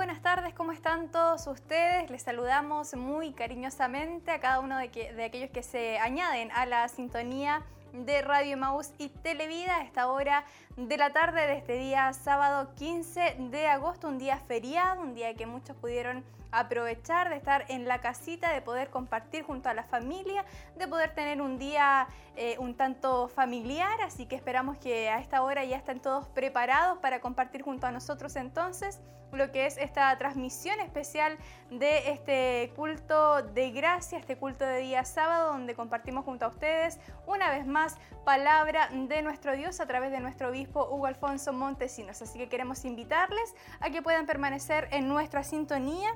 buenas tardes, ¿cómo están todos ustedes? Les saludamos muy cariñosamente a cada uno de, de aquellos que se añaden a la sintonía de Radio Maús y Televida a esta hora de la tarde de este día sábado 15 de agosto, un día feriado, un día que muchos pudieron aprovechar de estar en la casita, de poder compartir junto a la familia, de poder tener un día eh, un tanto familiar, así que esperamos que a esta hora ya estén todos preparados para compartir junto a nosotros entonces lo que es esta transmisión especial de este culto de gracia, este culto de día sábado, donde compartimos junto a ustedes una vez más palabra de nuestro Dios a través de nuestro obispo Hugo Alfonso Montesinos. Así que queremos invitarles a que puedan permanecer en nuestra sintonía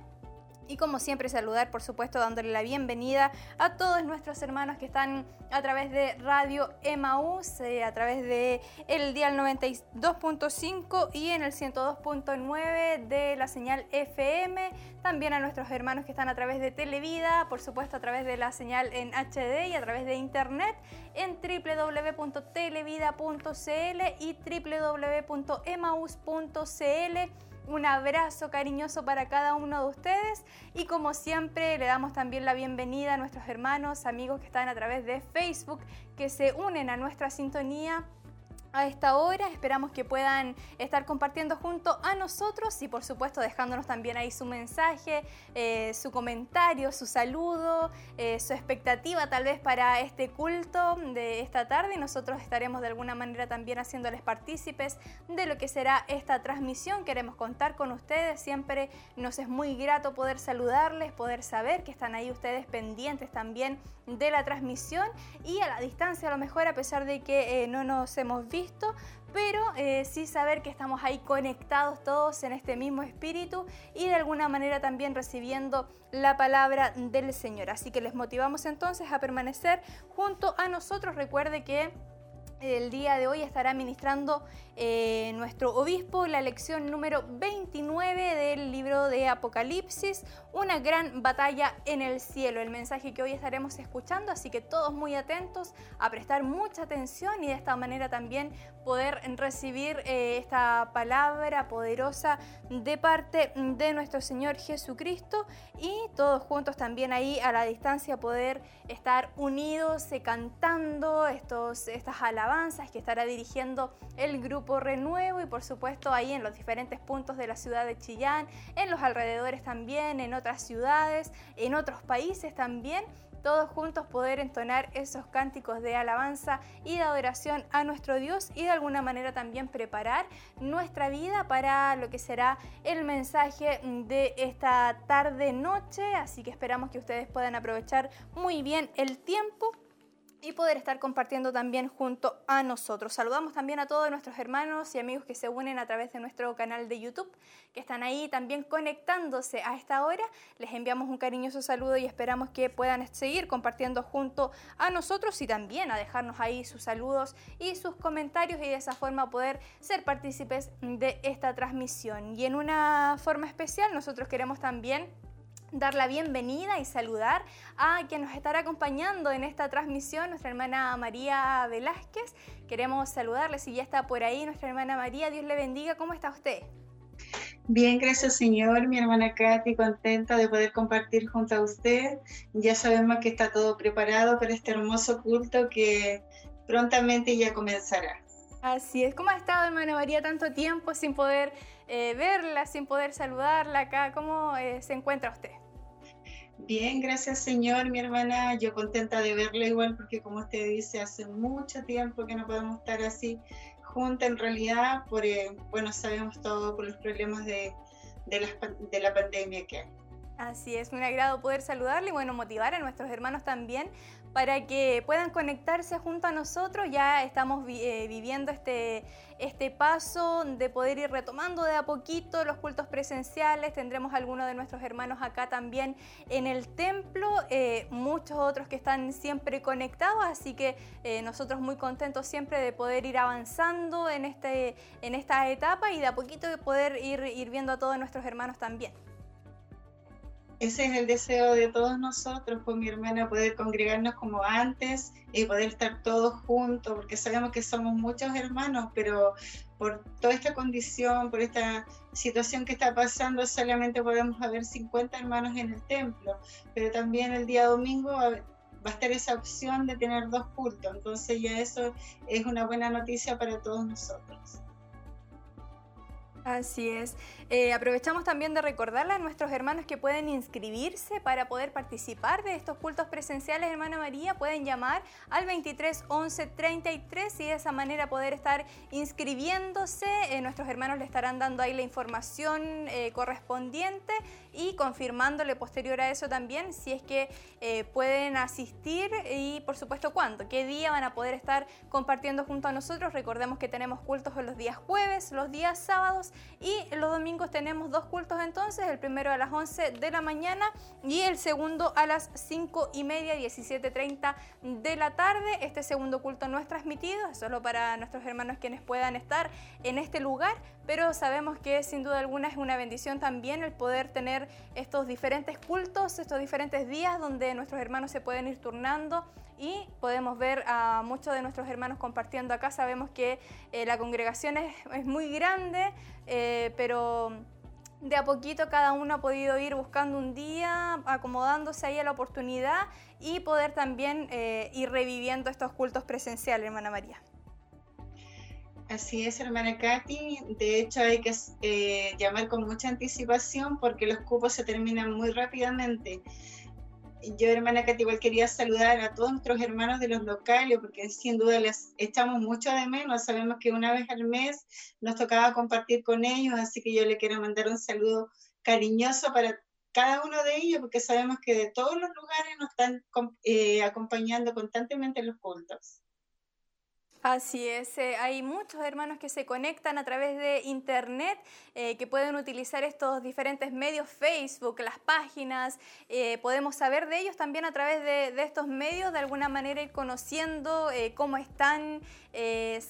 y como siempre saludar, por supuesto, dándole la bienvenida a todos nuestros hermanos que están a través de Radio Emaús, eh, a través de el dial 92.5 y en el 102.9 de la señal FM. También a nuestros hermanos que están a través de Televida, por supuesto a través de la señal en HD y a través de Internet en www.televida.cl y www.emaus.cl un abrazo cariñoso para cada uno de ustedes. Y como siempre le damos también la bienvenida a nuestros hermanos, amigos que están a través de Facebook, que se unen a nuestra sintonía a esta hora. Esperamos que puedan estar compartiendo junto a nosotros y por supuesto dejándonos también ahí su mensaje, eh, su comentario, su saludo, eh, su expectativa tal vez para este culto de esta tarde y nosotros estaremos de alguna manera también haciéndoles partícipes de lo que será esta transmisión. Queremos contar con ustedes, siempre nos es muy grato poder saludarles, poder saber que están ahí ustedes pendientes también de la transmisión y a la distancia a lo mejor a pesar de que eh, no nos hemos visto pero eh, sí saber que estamos ahí conectados todos en este mismo espíritu y de alguna manera también recibiendo la palabra del Señor. Así que les motivamos entonces a permanecer junto a nosotros. Recuerde que el día de hoy estará ministrando eh, nuestro obispo la lección número 29 del libro de Apocalipsis, una gran batalla en el cielo, el mensaje que hoy estaremos escuchando, así que todos muy atentos a prestar mucha atención y de esta manera también poder recibir eh, esta palabra poderosa de parte de nuestro Señor Jesucristo y todos juntos también ahí a la distancia poder estar unidos eh, cantando estos, estas alabanzas que estará dirigiendo el grupo Renuevo y por supuesto ahí en los diferentes puntos de la ciudad de Chillán, en los alrededores también, en otras ciudades, en otros países también todos juntos poder entonar esos cánticos de alabanza y de adoración a nuestro Dios y de alguna manera también preparar nuestra vida para lo que será el mensaje de esta tarde noche, así que esperamos que ustedes puedan aprovechar muy bien el tiempo y poder estar compartiendo también junto a nosotros. Saludamos también a todos nuestros hermanos y amigos que se unen a través de nuestro canal de YouTube, que están ahí también conectándose a esta hora. Les enviamos un cariñoso saludo y esperamos que puedan seguir compartiendo junto a nosotros y también a dejarnos ahí sus saludos y sus comentarios y de esa forma poder ser partícipes de esta transmisión. Y en una forma especial nosotros queremos también dar la bienvenida y saludar a quien nos estará acompañando en esta transmisión, nuestra hermana María Velázquez. Queremos saludarle, si ya está por ahí nuestra hermana María, Dios le bendiga, ¿cómo está usted? Bien, gracias Señor, mi hermana Katy, contenta de poder compartir junto a usted. Ya sabemos que está todo preparado para este hermoso culto que prontamente ya comenzará. Así es, ¿cómo ha estado hermana María tanto tiempo sin poder eh, verla, sin poder saludarla acá? ¿Cómo eh, se encuentra usted? Bien, gracias Señor, mi hermana. Yo contenta de verla igual porque como usted dice, hace mucho tiempo que no podemos estar así juntas en realidad, por, bueno, sabemos todo por los problemas de, de, la, de la pandemia que hay. Así es, un agrado poder saludarle y bueno, motivar a nuestros hermanos también para que puedan conectarse junto a nosotros. Ya estamos eh, viviendo este, este paso de poder ir retomando de a poquito los cultos presenciales. Tendremos algunos de nuestros hermanos acá también en el templo, eh, muchos otros que están siempre conectados, así que eh, nosotros muy contentos siempre de poder ir avanzando en, este, en esta etapa y de a poquito de poder ir, ir viendo a todos nuestros hermanos también. Ese es el deseo de todos nosotros, pues, mi hermana, poder congregarnos como antes y poder estar todos juntos, porque sabemos que somos muchos hermanos, pero por toda esta condición, por esta situación que está pasando, solamente podemos haber 50 hermanos en el templo, pero también el día domingo va a estar esa opción de tener dos cultos, entonces ya eso es una buena noticia para todos nosotros. Así es. Eh, aprovechamos también de recordarle a nuestros hermanos que pueden inscribirse para poder participar de estos cultos presenciales, hermana María. Pueden llamar al 23 11 33 y de esa manera poder estar inscribiéndose. Eh, nuestros hermanos le estarán dando ahí la información eh, correspondiente y confirmándole posterior a eso también si es que pueden asistir y por supuesto cuándo, qué día van a poder estar compartiendo junto a nosotros. Recordemos que tenemos cultos los días jueves, los días sábados y los domingos tenemos dos cultos entonces, el primero a las 11 de la mañana y el segundo a las 5 y media, 17.30 de la tarde. Este segundo culto no es transmitido, es solo para nuestros hermanos quienes puedan estar en este lugar, pero sabemos que sin duda alguna es una bendición también el poder tener estos diferentes cultos, estos diferentes días donde nuestros hermanos se pueden ir turnando y podemos ver a muchos de nuestros hermanos compartiendo acá. Sabemos que eh, la congregación es, muy grande, eh, pero de a poquito cada uno ha podido ir buscando un día, acomodándose ahí a la oportunidad y poder también eh, ir reviviendo estos cultos presenciales, hermana María. Así es, hermana Katy. De hecho, hay que eh, llamar con mucha anticipación porque los cupos se terminan muy rápidamente yo, hermana Katy, igual quería saludar a todos nuestros hermanos de los locales, porque sin duda les echamos mucho de menos. Sabemos que una vez al mes nos tocaba compartir con ellos, así que yo le quiero mandar un saludo cariñoso para cada uno de ellos, porque sabemos que de todos los lugares nos están eh, acompañando constantemente en los cultos. Así es, eh, hay muchos hermanos que se conectan a través de internet, eh, que pueden utilizar estos diferentes medios, Facebook, las páginas, eh, podemos saber de ellos también a través de, estos medios, de alguna manera ir conociendo cómo están,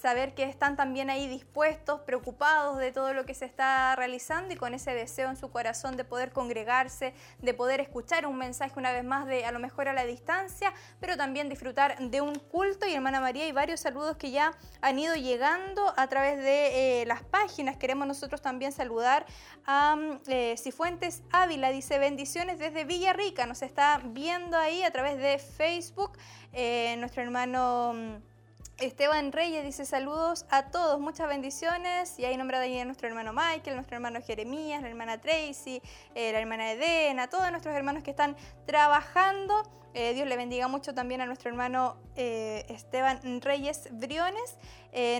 saber que están también ahí dispuestos, preocupados de todo lo que se está realizando y con ese deseo en su corazón de poder congregarse, de poder escuchar un mensaje una vez más de a lo mejor a la distancia, pero también disfrutar de un culto. Y hermana María, hay varios saludos que que ya han ido llegando a través de eh, las páginas. Queremos nosotros también saludar a mm, eh, Cifuentes Ávila, dice bendiciones desde Villarrica, nos está viendo ahí a través de Facebook, eh, nuestro hermano... Mm, Esteban Reyes dice saludos a todos, muchas bendiciones. Y ahí nombrado ahí a nuestro hermano Michael, nuestro hermano Jeremías, la hermana Tracy, la hermana Edena, todos nuestros hermanos que están trabajando. Eh, Dios le bendiga mucho también a nuestro hermano eh, Esteban Reyes Briones.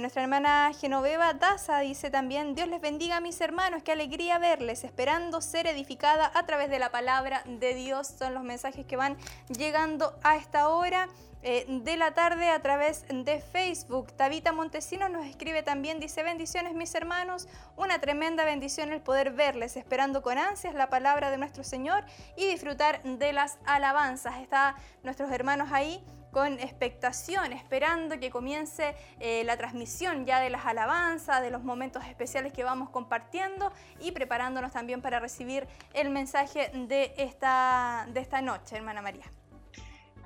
Nuestra hermana Genoveva Daza dice también, Dios les bendiga a mis hermanos, qué alegría verles, esperando ser edificada a través de la palabra de Dios. Son los mensajes que van llegando a esta hora. Eh, de la tarde a través de Facebook. Tabita Montesino nos escribe también, dice bendiciones mis hermanos, una tremenda bendición el poder verles, esperando con ansias la palabra de nuestro Señor y disfrutar de las alabanzas. Está nuestros hermanos ahí con expectación, esperando que comience eh, la transmisión ya de las alabanzas, de los momentos especiales que vamos compartiendo y preparándonos también para recibir el mensaje de esta, de esta noche, hermana María.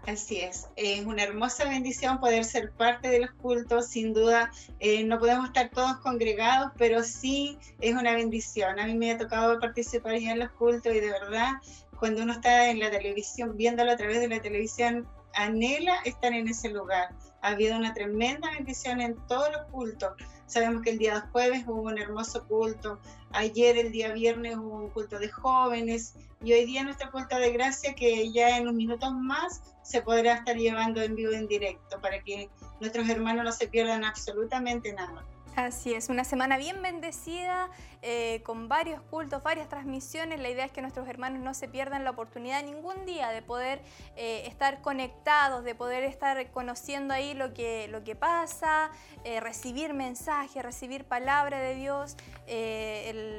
Así es, es una hermosa bendición poder ser parte de los cultos, sin duda eh, no podemos estar todos congregados, pero sí es una bendición. A mí me ha tocado participar ya en los cultos y de verdad cuando uno está en la televisión, viéndolo a través de la televisión, anhela estar en ese lugar. Ha habido una tremenda bendición en todos los cultos. Sabemos que el día jueves hubo un hermoso culto, ayer el día viernes hubo un culto de jóvenes y hoy día nuestra culto de gracia que ya en unos minutos más se podrá estar llevando en vivo en directo para que nuestros hermanos no se pierdan absolutamente nada. Así es, una semana bien bendecida, eh, con varios cultos, varias transmisiones. La idea es que nuestros hermanos no se pierdan la oportunidad ningún día de poder eh, estar conectados, de poder estar conociendo ahí lo que, lo que pasa, eh, recibir mensajes, recibir palabra de Dios.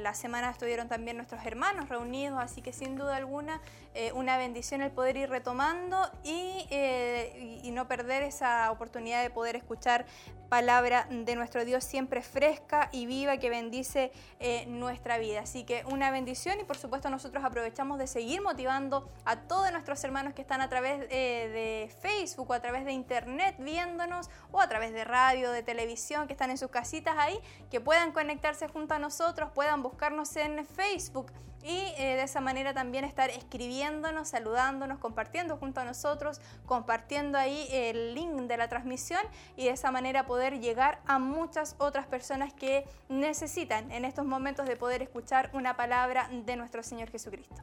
la semana estuvieron también nuestros hermanos reunidos, así que sin duda alguna una bendición el poder ir retomando y, y no perder esa oportunidad de poder escuchar palabra de nuestro Dios siempre fresca y viva que bendice eh, nuestra vida. Así que una bendición y por supuesto nosotros aprovechamos de seguir motivando a todos nuestros hermanos que están a través eh, de Facebook o a través de internet viéndonos o a través de radio, de televisión, que están en sus casitas ahí, que puedan conectarse junto a nosotros, puedan buscarnos en Facebook y eh, de esa manera también estar escribiéndonos, saludándonos, compartiendo junto a nosotros, compartiendo ahí el link de la transmisión y de esa manera poder llegar a muchas otras personas que necesitan en estos momentos de poder escuchar una palabra de nuestro Señor Jesucristo.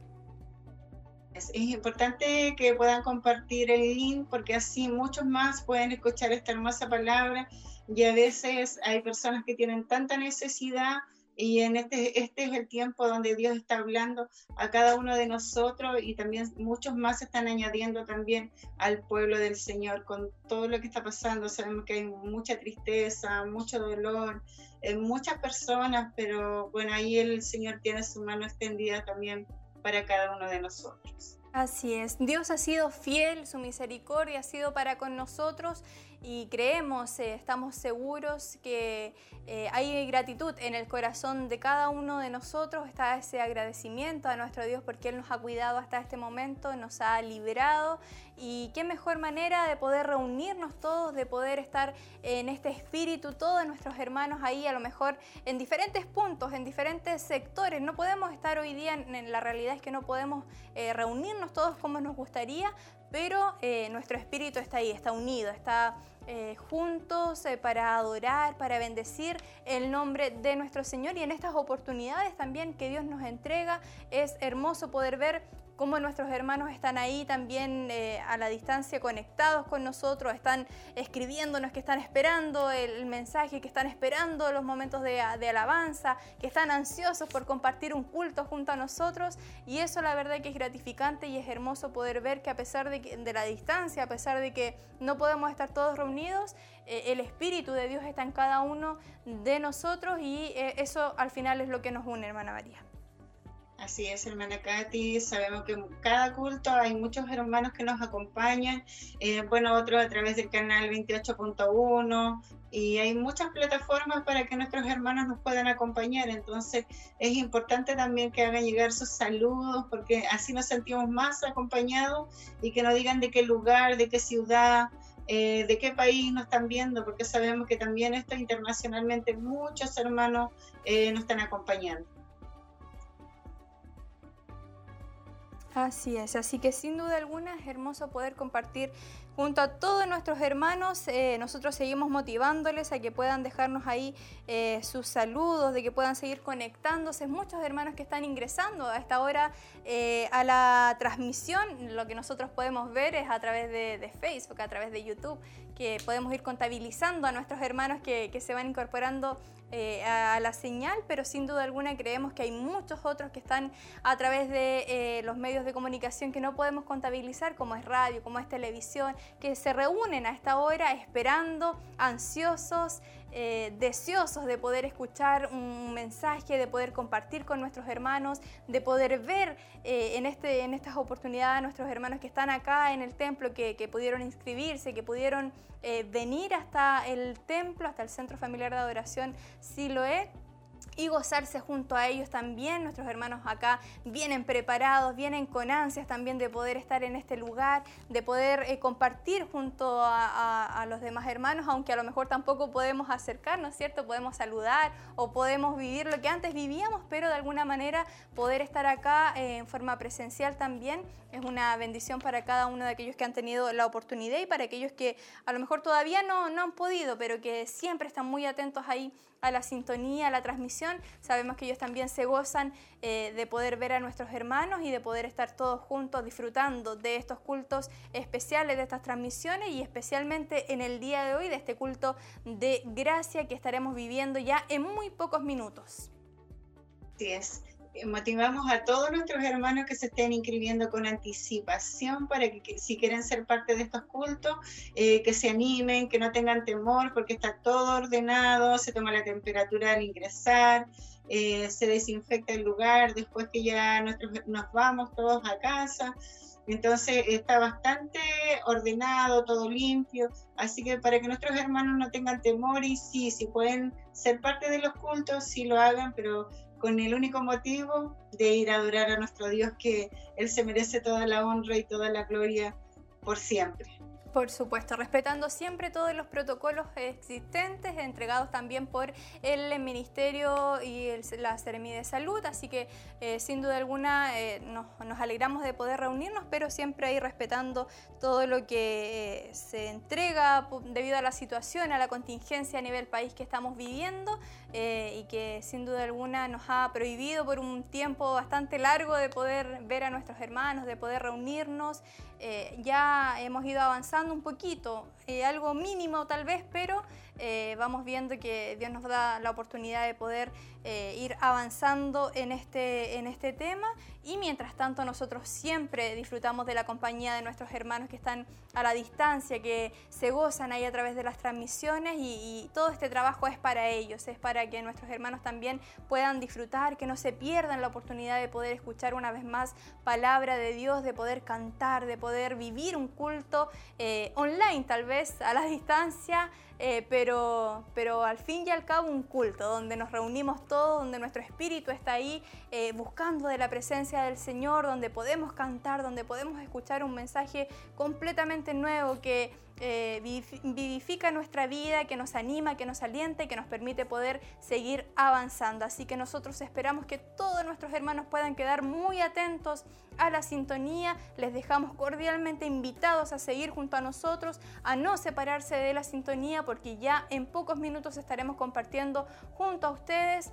Es importante que puedan compartir el link porque así muchos más pueden escuchar esta hermosa palabra y a veces hay personas que tienen tanta necesidad y en este, este es el tiempo donde Dios está hablando a cada uno de nosotros y también muchos más están añadiendo también al pueblo del Señor con todo lo que está pasando. Sabemos que hay mucha tristeza, mucho dolor en muchas personas, pero bueno, ahí el Señor tiene su mano extendida también para cada uno de nosotros. Así es, Dios ha sido fiel, su misericordia ha sido para con nosotros y creemos, eh, estamos seguros que eh, hay gratitud en el corazón de cada uno de nosotros, está ese agradecimiento a nuestro Dios porque Él nos ha cuidado hasta este momento, nos ha liberado y qué mejor manera de poder reunirnos todos, de poder estar en este espíritu, todos nuestros hermanos ahí, a lo mejor en diferentes puntos, en diferentes sectores. No podemos estar hoy día, en la realidad es que no podemos eh, reunirnos todos como nos gustaría, pero eh, nuestro espíritu está ahí, está unido, está eh, juntos para adorar, para bendecir el nombre de nuestro Señor. Y en estas oportunidades también que Dios nos entrega es hermoso poder ver cómo nuestros hermanos están ahí también eh, a la distancia conectados con nosotros, están escribiéndonos, que están esperando el mensaje, que están esperando los momentos de, alabanza, que están ansiosos por compartir un culto junto a nosotros y eso la verdad que es gratificante y es hermoso poder ver que a pesar de, la distancia, a pesar de que no podemos estar todos reunidos, eh, el Espíritu de Dios está en cada uno de nosotros y eh, eso al final es lo que nos une, hermana María. Así es, hermana Katy. Sabemos que en cada culto hay muchos hermanos que nos acompañan. Eh, bueno, otros a través del canal 28.1 y hay muchas plataformas para que nuestros hermanos nos puedan acompañar. Entonces es importante también que hagan llegar sus saludos porque así nos sentimos más acompañados y que nos digan de qué lugar, de qué ciudad. Eh, de qué país nos están viendo, porque sabemos que también esto internacionalmente muchos hermanos eh, nos están acompañando. Así es, así que sin duda alguna es hermoso poder compartir junto a todos nuestros hermanos. Eh, nosotros seguimos motivándoles a que puedan dejarnos ahí eh, sus saludos, de que puedan seguir conectándose. Muchos hermanos que están ingresando a esta hora eh, a la transmisión, lo que nosotros podemos ver es a través de, Facebook, a través de YouTube, que podemos ir contabilizando a nuestros hermanos que, que se van incorporando eh, a la señal, pero sin duda alguna creemos que hay muchos otros que están a través de eh, los medios de comunicación que no podemos contabilizar, como es radio, como es televisión, que se reúnen a esta hora esperando, ansiosos, eh, deseosos de poder escuchar un mensaje, de poder compartir con nuestros hermanos, de poder ver en, este, en estas oportunidades a nuestros hermanos que están acá en el templo, que, pudieron inscribirse, que pudieron venir hasta el templo, hasta el Centro Familiar de Adoración Siloé y gozarse junto a ellos también. Nuestros hermanos acá vienen preparados, vienen con ansias también de poder estar en este lugar, de poder eh, compartir junto a, los demás hermanos, aunque a lo mejor tampoco podemos acercarnos, ¿cierto? Podemos saludar o podemos vivir lo que antes vivíamos, pero de alguna manera poder estar acá eh, en forma presencial también es una bendición para cada uno de aquellos que han tenido la oportunidad y para aquellos que a lo mejor todavía no, no han podido, pero que siempre están muy atentos ahí a la sintonía, a la transmisión. Sabemos que ellos también se gozan eh, de poder ver a nuestros hermanos y de poder estar todos juntos disfrutando de estos cultos especiales, de estas transmisiones y especialmente en el día de hoy de este culto de gracia que estaremos viviendo ya en muy pocos minutos. Así es motivamos a todos nuestros hermanos que se estén inscribiendo con anticipación para que, si quieren ser parte de estos cultos, eh, que se animen, que no tengan temor, porque está todo ordenado, se toma la temperatura al ingresar, eh, se desinfecta el lugar después que ya nosotros nos vamos todos a casa. Entonces está bastante ordenado, todo limpio, así que para que nuestros hermanos no tengan temor y sí, si pueden ser parte de los cultos, sí lo hagan, pero con el único motivo de ir a adorar a nuestro Dios, que Él se merece toda la honra y toda la gloria por siempre. Por supuesto, respetando siempre todos los protocolos existentes, entregados también por el Ministerio y la Seremi de Salud, así que eh, sin duda alguna eh, nos, alegramos de poder reunirnos, pero siempre ahí respetando todo lo que eh, se entrega debido a la situación, a la contingencia a nivel país que estamos viviendo y que sin duda alguna nos ha prohibido por un tiempo bastante largo de poder ver a nuestros hermanos, de poder reunirnos. Ya hemos ido avanzando un poquito, eh, algo mínimo tal vez, pero eh, vamos viendo que Dios nos da la oportunidad de poder eh, ir avanzando en este, en este tema. Y mientras tanto nosotros siempre disfrutamos de la compañía de nuestros hermanos que están a la distancia, que se gozan ahí a través de las transmisiones y, y todo este trabajo es para ellos, es para que nuestros hermanos también puedan disfrutar, que no se pierdan la oportunidad de poder escuchar una vez más palabra de Dios, de poder cantar, de poder vivir un culto online tal vez a la distancia eh, pero, pero al fin y al cabo un culto, donde nos reunimos todos, donde nuestro espíritu está ahí eh, buscando de la presencia del Señor, donde podemos cantar, donde podemos escuchar un mensaje completamente nuevo que eh, vivifica nuestra vida, que nos anima, que nos alienta y que nos permite poder seguir avanzando. Así que nosotros esperamos que todos nuestros hermanos puedan quedar muy atentos a la sintonía. Les dejamos cordialmente invitados a seguir junto a nosotros, a no separarse de la sintonía porque ya en pocos minutos estaremos compartiendo junto a ustedes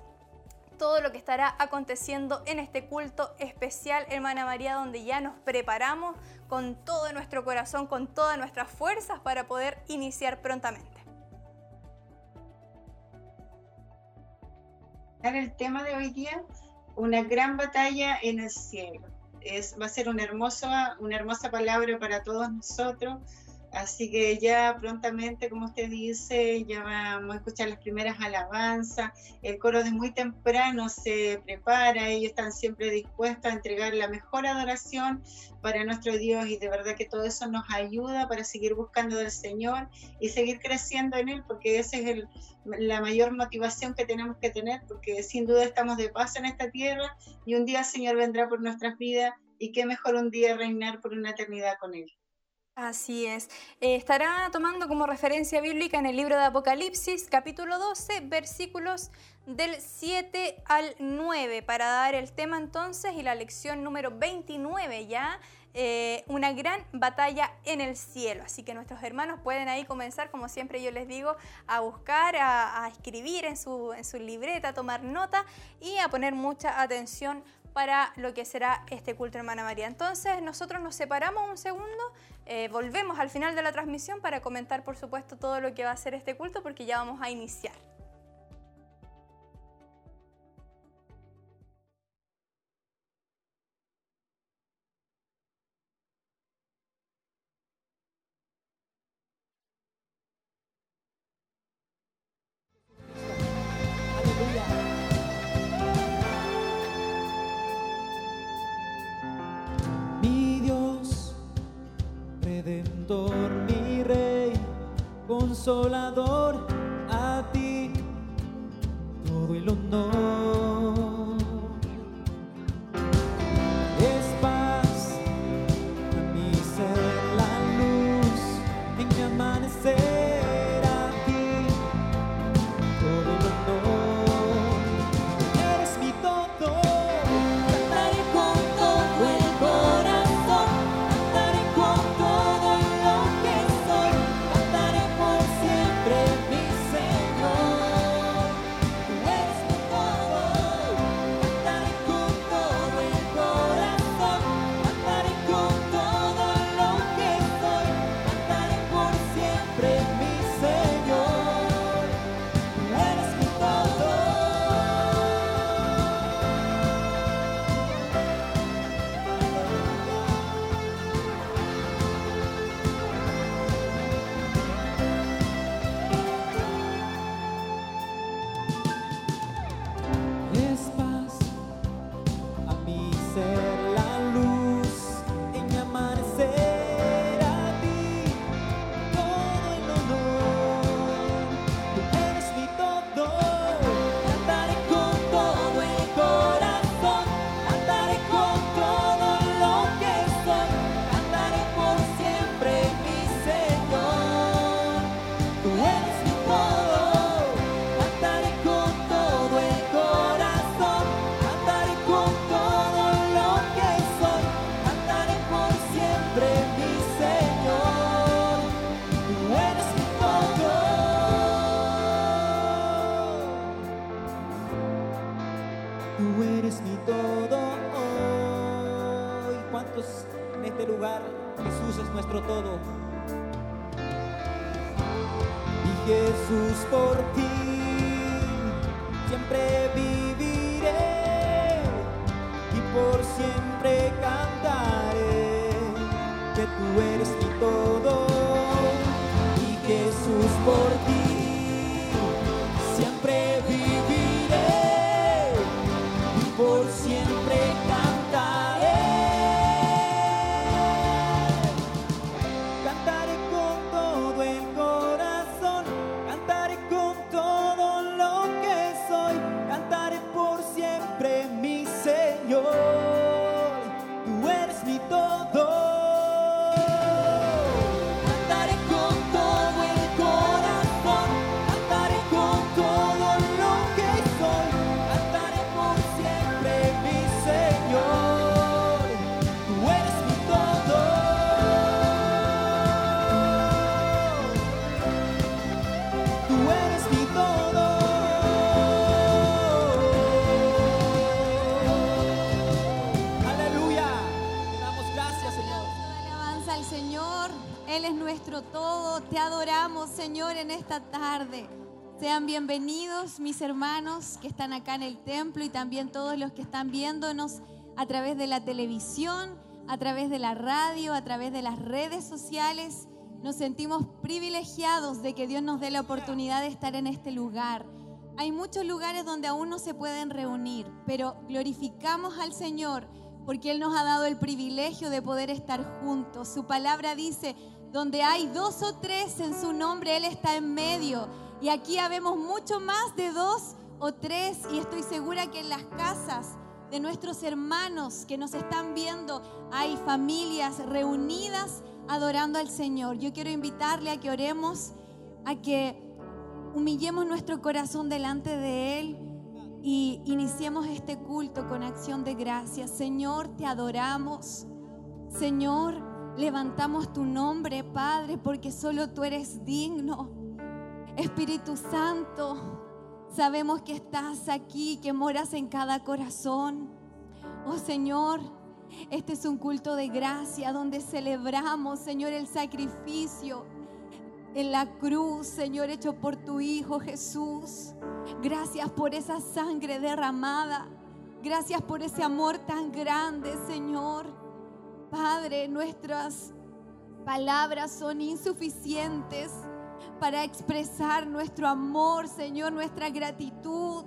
todo lo que estará aconteciendo en este culto especial, hermana María, donde ya nos preparamos con todo nuestro corazón, con todas nuestras fuerzas para poder iniciar prontamente. El tema de hoy día, una gran batalla en el cielo. Es, va a ser una hermosa, una hermosa palabra para todos nosotros Así que ya prontamente, como usted dice, ya vamos a escuchar las primeras alabanzas. El coro de muy temprano se prepara, ellos están siempre dispuestos a entregar la mejor adoración para nuestro Dios y de verdad que todo eso nos ayuda para seguir buscando del Señor y seguir creciendo en Él, porque esa es la mayor motivación que tenemos que tener, porque sin duda estamos de paso en esta tierra y un día el Señor vendrá por nuestras vidas y qué mejor un día reinar por una eternidad con Él. Así es. Eh, estará tomando como referencia bíblica en el libro de Apocalipsis, capítulo 12, versículos del 7 al 9, para dar el tema entonces y la lección número 29 ya, eh, una gran batalla en el cielo. Así que nuestros hermanos pueden ahí comenzar, como siempre yo les digo, a buscar, a, escribir en su, en su libreta, a tomar nota y a poner mucha atención para lo que será este culto, hermana María. Entonces nosotros nos separamos un segundo eh, volvemos al final de la transmisión para comentar, por supuesto, todo lo que va a ser este culto porque ya vamos a iniciar. Consolador, a ti todo el honor. Sean bienvenidos mis hermanos que están acá en el templo y también todos los que están viéndonos a través de la televisión, a través de la radio, a través de las redes sociales. Nos sentimos privilegiados de que Dios nos dé la oportunidad de estar en este lugar. Hay muchos lugares donde aún no se pueden reunir, pero glorificamos al Señor porque Él nos ha dado el privilegio de poder estar juntos. Su palabra dice, donde hay dos o tres en su nombre, Él está en medio. Y aquí habemos mucho más de dos o tres y estoy segura que en las casas de nuestros hermanos que nos están viendo hay familias reunidas adorando al Señor. Yo quiero invitarle a que oremos, a que humillemos nuestro corazón delante de Él y iniciemos este culto con acción de gracias. Señor, te adoramos. Señor, levantamos tu nombre, Padre, porque solo tú eres digno. Espíritu Santo, sabemos que estás aquí, que moras en cada corazón. Oh Señor, este es un culto de gracia donde celebramos, Señor, el sacrificio en la cruz, Señor, hecho por tu Hijo Jesús. Gracias por esa sangre derramada. Gracias por ese amor tan grande, Señor. Padre, nuestras palabras son insuficientes para expresar nuestro amor, Señor, nuestra gratitud,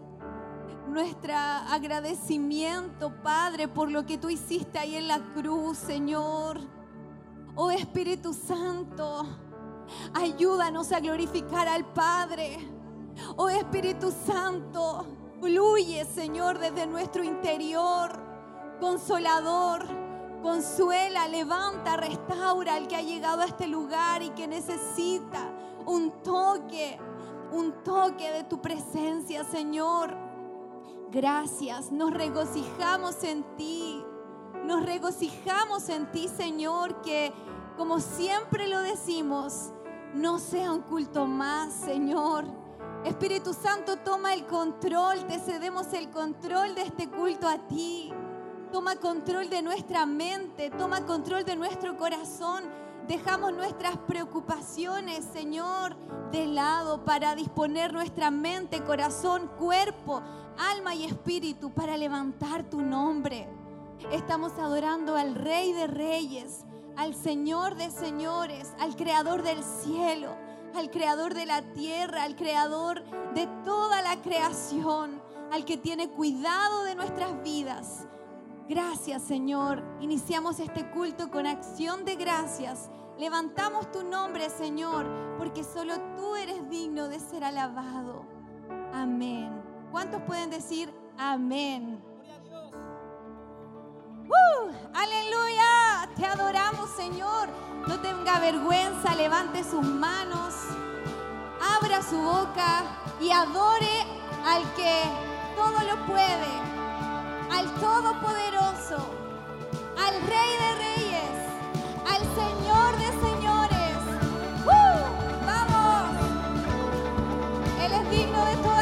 nuestro agradecimiento, Padre, por lo que tú hiciste ahí en la cruz, Señor. Oh Espíritu Santo, ayúdanos a glorificar al Padre. Oh Espíritu Santo, fluye, Señor, desde nuestro interior, consolador, consuela, levanta, restaura al que ha llegado a este lugar y que necesita un toque, un toque de tu presencia, Señor. Gracias, nos regocijamos en ti, nos regocijamos en ti, Señor, que como siempre lo decimos, no sea un culto más, Señor. Espíritu Santo, toma el control, te cedemos el control de este culto a ti. Toma control de nuestra mente, toma control de nuestro corazón. Dejamos nuestras preocupaciones, Señor, de lado para disponer nuestra mente, corazón, cuerpo, alma y espíritu para levantar tu nombre. Estamos adorando al Rey de Reyes, al Señor de Señores, al Creador del cielo, al Creador de la tierra, al Creador de toda la creación, al que tiene cuidado de nuestras vidas. Gracias Señor. Iniciamos este culto con acción de gracias. Levantamos tu nombre Señor, porque solo tú eres digno de ser alabado. Amén. ¿Cuántos pueden decir amén? ¡Uh! aleluya, te adoramos Señor. No tenga vergüenza, levante sus manos, abra su boca y adore al que todo lo puede, al Todopoderoso, al Rey de Reyes, al Señor de Señores. ¡Uh! ¡Vamos! Él es digno de toda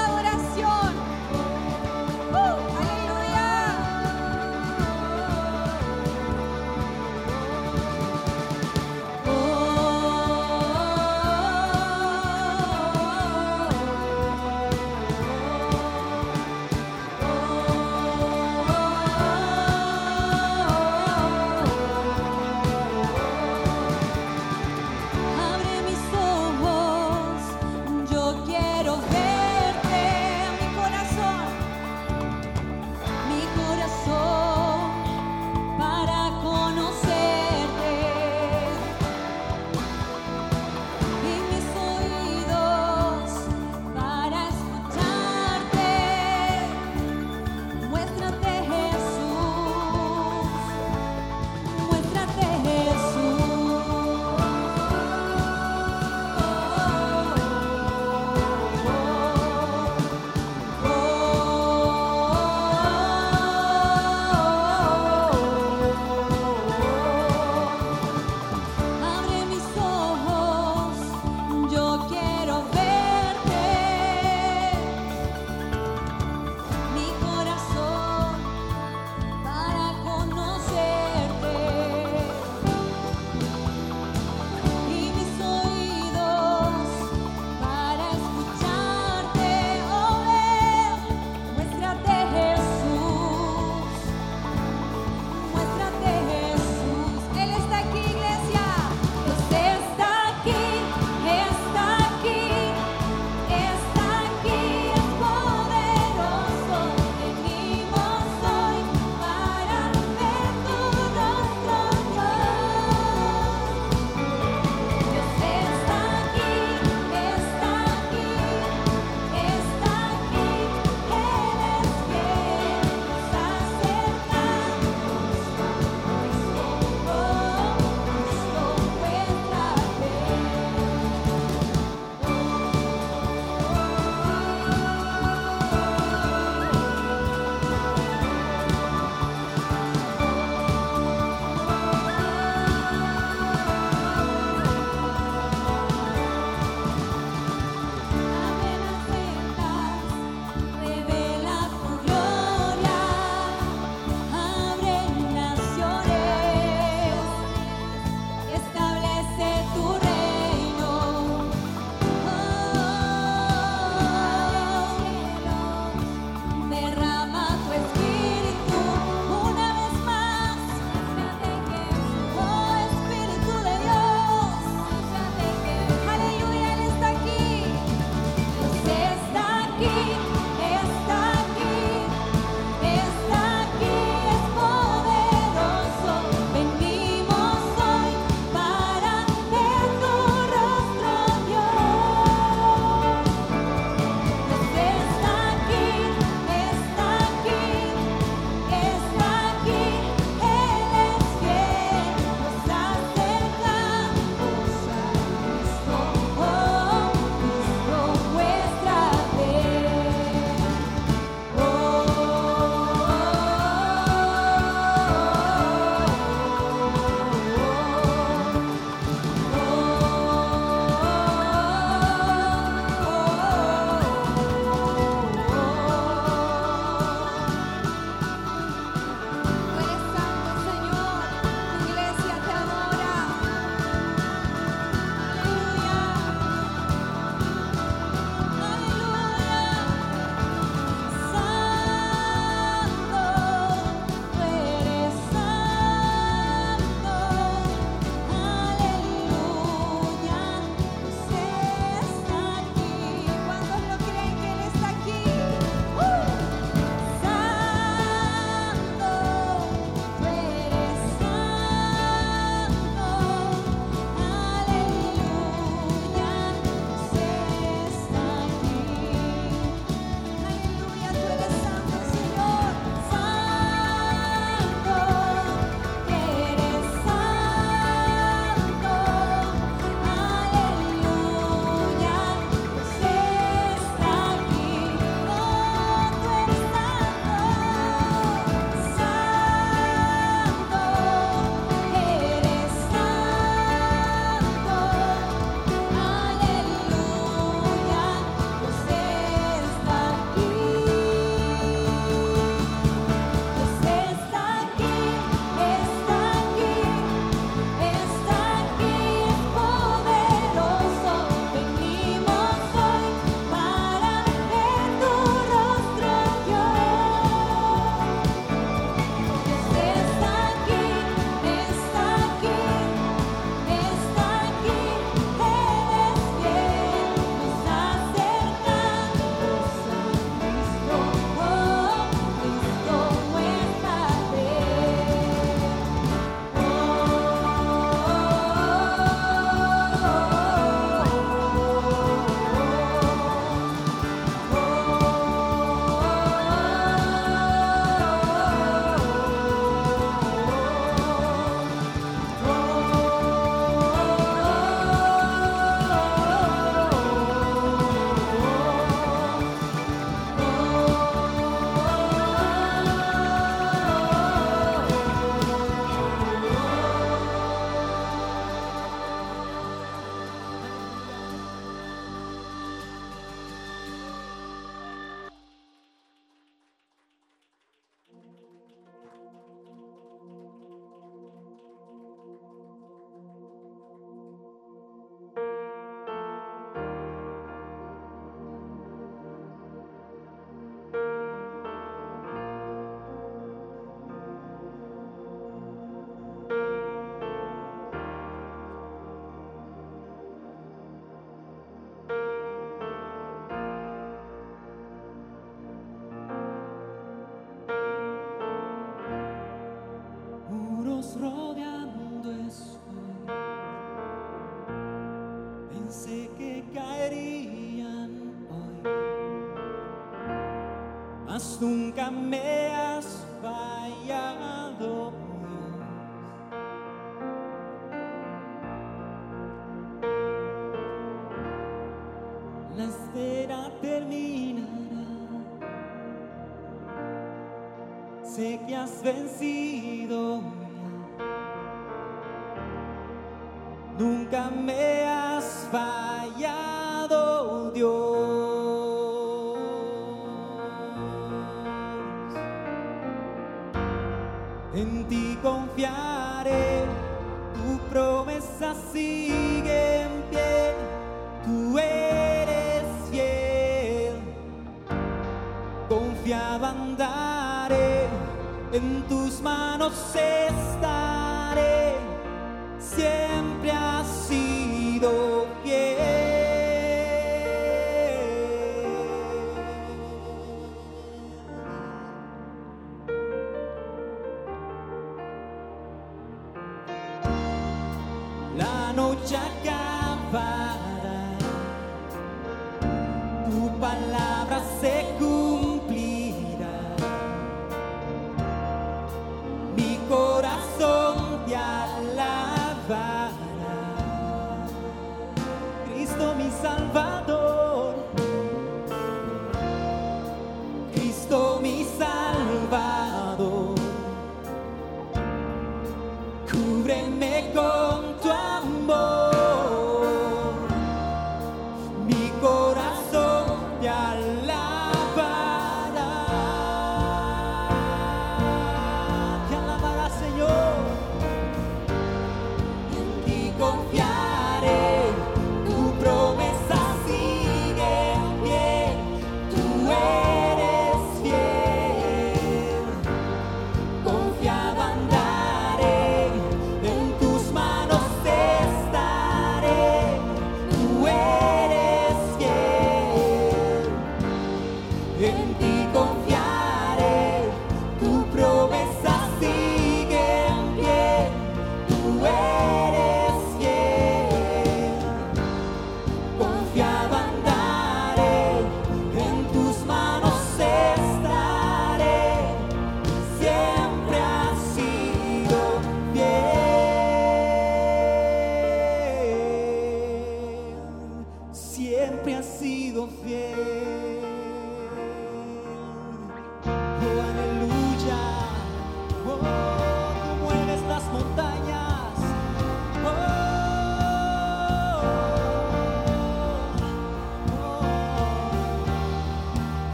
mas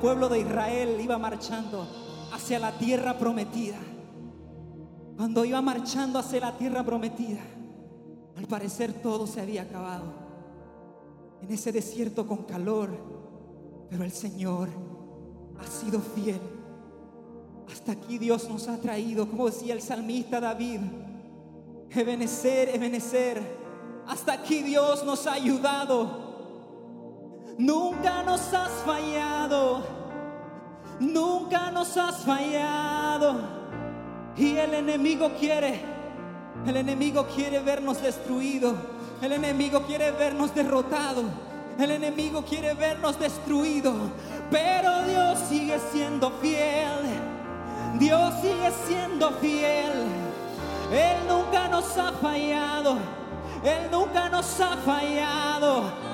pueblo de Israel iba marchando hacia la tierra prometida, cuando iba marchando hacia la tierra prometida, al parecer todo se había acabado. En ese desierto con calor, pero el Señor ha sido fiel. Hasta aquí Dios nos ha traído, como decía el salmista David, Ebenecer, Ebenecer. Hasta aquí Dios nos ha ayudado. Nunca nos has fallado. Nunca nos has fallado. Y el enemigo quiere, el enemigo quiere vernos destruidos. El enemigo quiere vernos derrotados. El enemigo quiere vernos destruidos. Pero Dios sigue siendo fiel. Dios sigue siendo fiel. Él nunca nos ha fallado. Él nunca nos ha fallado.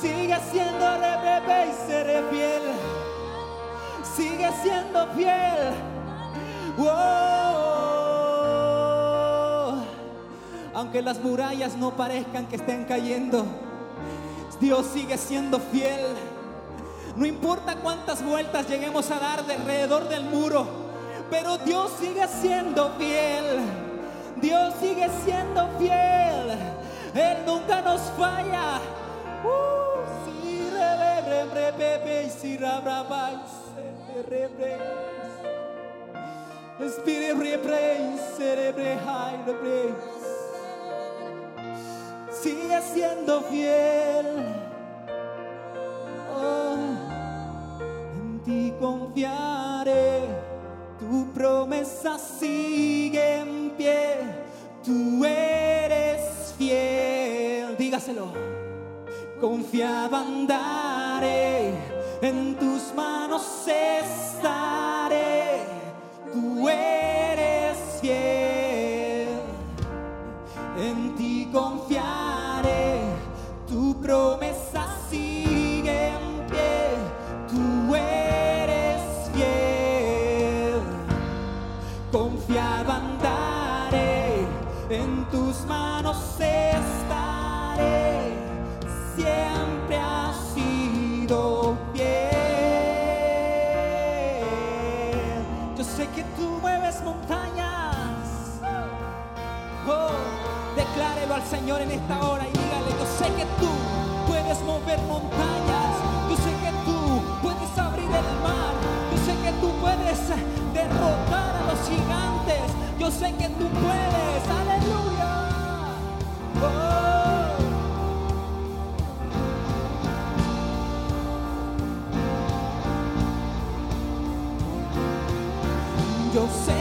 Sigue siendo rebelde y seré fiel. Sigue siendo fiel. ¡Wow! Aunque las murallas no parezcan que estén cayendo, Dios sigue siendo fiel. No importa cuántas vueltas lleguemos a dar de alrededor del muro, pero Dios sigue siendo fiel. Dios sigue siendo fiel. Él nunca nos falla. Spirit re, re, se, re, re, hi, re, re. Sigue siendo fiel. Oh, en ti confiaré, tu promesa sigue en pie, tú eres fiel. Dígaselo. Confiado andaré, en tus manos estaré, tú eres fiel. En ti confiaré, tu promesa Señor en esta hora y dígale, yo sé que tú puedes mover montañas, yo sé que tú puedes abrir el mar, yo sé que tú puedes derrotar a los gigantes, yo sé que tú puedes, aleluya. Oh. Yo sé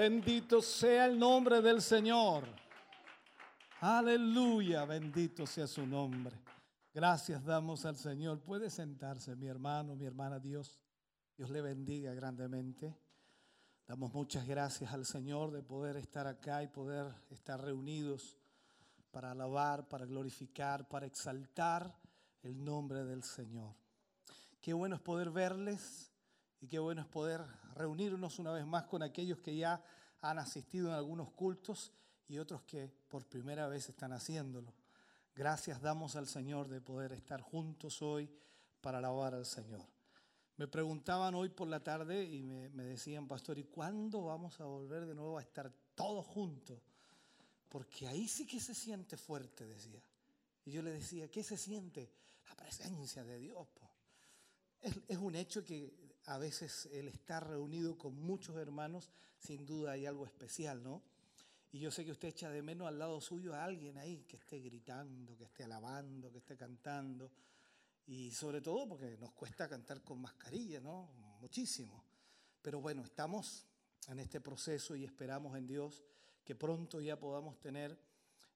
Bendito sea el nombre del Señor. Aleluya, bendito sea su nombre. Gracias damos al Señor. Puede sentarse, mi hermano, mi hermana, Dios. Dios le bendiga grandemente. Damos muchas gracias al Señor de poder estar acá y poder estar reunidos para alabar, para glorificar, para exaltar el nombre del Señor. Qué bueno es poder verles y qué bueno es poder reunirnos una vez más con aquellos que ya han asistido en algunos cultos y otros que por primera vez están haciéndolo. Gracias damos al Señor de poder estar juntos hoy para alabar al Señor. Me preguntaban hoy por la tarde y me, me decían, pastor, ¿y cuándo vamos a volver de nuevo a estar todos juntos? Porque ahí sí que se siente fuerte, decía. Y yo le decía, ¿qué se siente? La presencia de Dios. po. Es, es un hecho que a veces el estar reunido con muchos hermanos, sin duda hay algo especial, ¿no? Y yo sé que usted echa de menos al lado suyo a alguien ahí que esté gritando, que esté alabando, que esté cantando. Y sobre todo porque nos cuesta cantar con mascarilla, ¿no? Muchísimo. Pero bueno, estamos en este proceso y esperamos en Dios que pronto ya podamos tener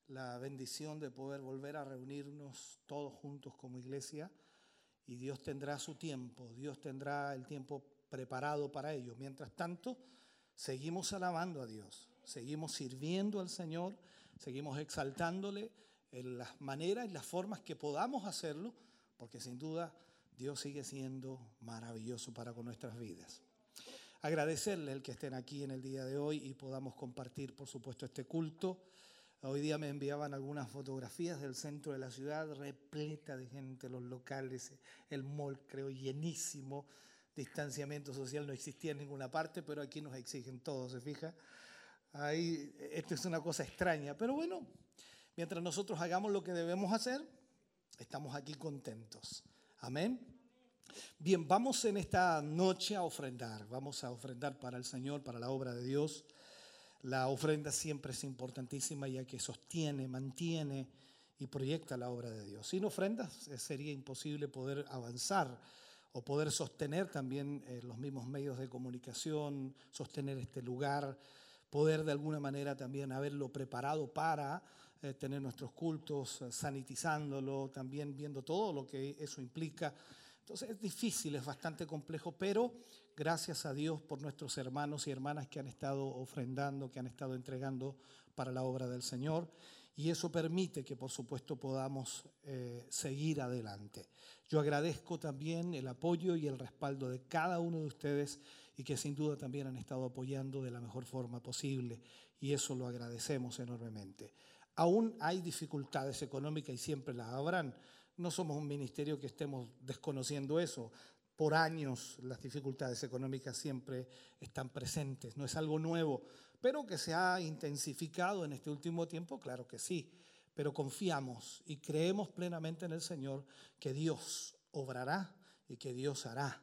la bendición de poder volver a reunirnos todos juntos como iglesia y Dios tendrá su tiempo, Dios tendrá el tiempo preparado para ello. Mientras tanto, seguimos alabando a Dios, seguimos sirviendo al Señor, seguimos exaltándole en las maneras y las formas que podamos hacerlo, porque sin duda Dios sigue siendo maravilloso para con nuestras vidas. Agradecerle el que estén aquí en el día de hoy y podamos compartir, por supuesto, este culto. Hoy día me enviaban algunas fotografías del centro de la ciudad, repleta de gente, los locales, el mall creo llenísimo, distanciamiento social no existía en ninguna parte, pero aquí nos exigen todo, ¿se fija? Ahí, esto es una cosa extraña, pero bueno, mientras nosotros hagamos lo que debemos hacer, estamos aquí contentos. Amén. Bien, vamos en esta noche a ofrendar, vamos a ofrendar para el Señor, para la obra de Dios. La ofrenda siempre es importantísima ya que sostiene, mantiene y proyecta la obra de Dios. Sin ofrendas eh, sería imposible poder avanzar o poder sostener también eh, los mismos medios de comunicación, sostener este lugar, poder de alguna manera también haberlo preparado para eh, tener nuestros cultos, sanitizándolo, también viendo todo lo que eso implica. Entonces es difícil, es bastante complejo, pero gracias a Dios por nuestros hermanos y hermanas que han estado ofrendando, que han estado entregando para la obra del Señor. Y eso permite que, por supuesto, podamos eh, seguir adelante. Yo agradezco también el apoyo y el respaldo de cada uno de ustedes y que sin duda también han estado apoyando de la mejor forma posible. Y eso lo agradecemos enormemente. Aún hay dificultades económicas y siempre las habrán. No somos un ministerio que estemos desconociendo eso. Por años las dificultades económicas siempre están presentes, no es algo nuevo, pero que se ha intensificado en este último tiempo, claro que sí, pero confiamos y creemos plenamente en el Señor que Dios obrará y que Dios hará,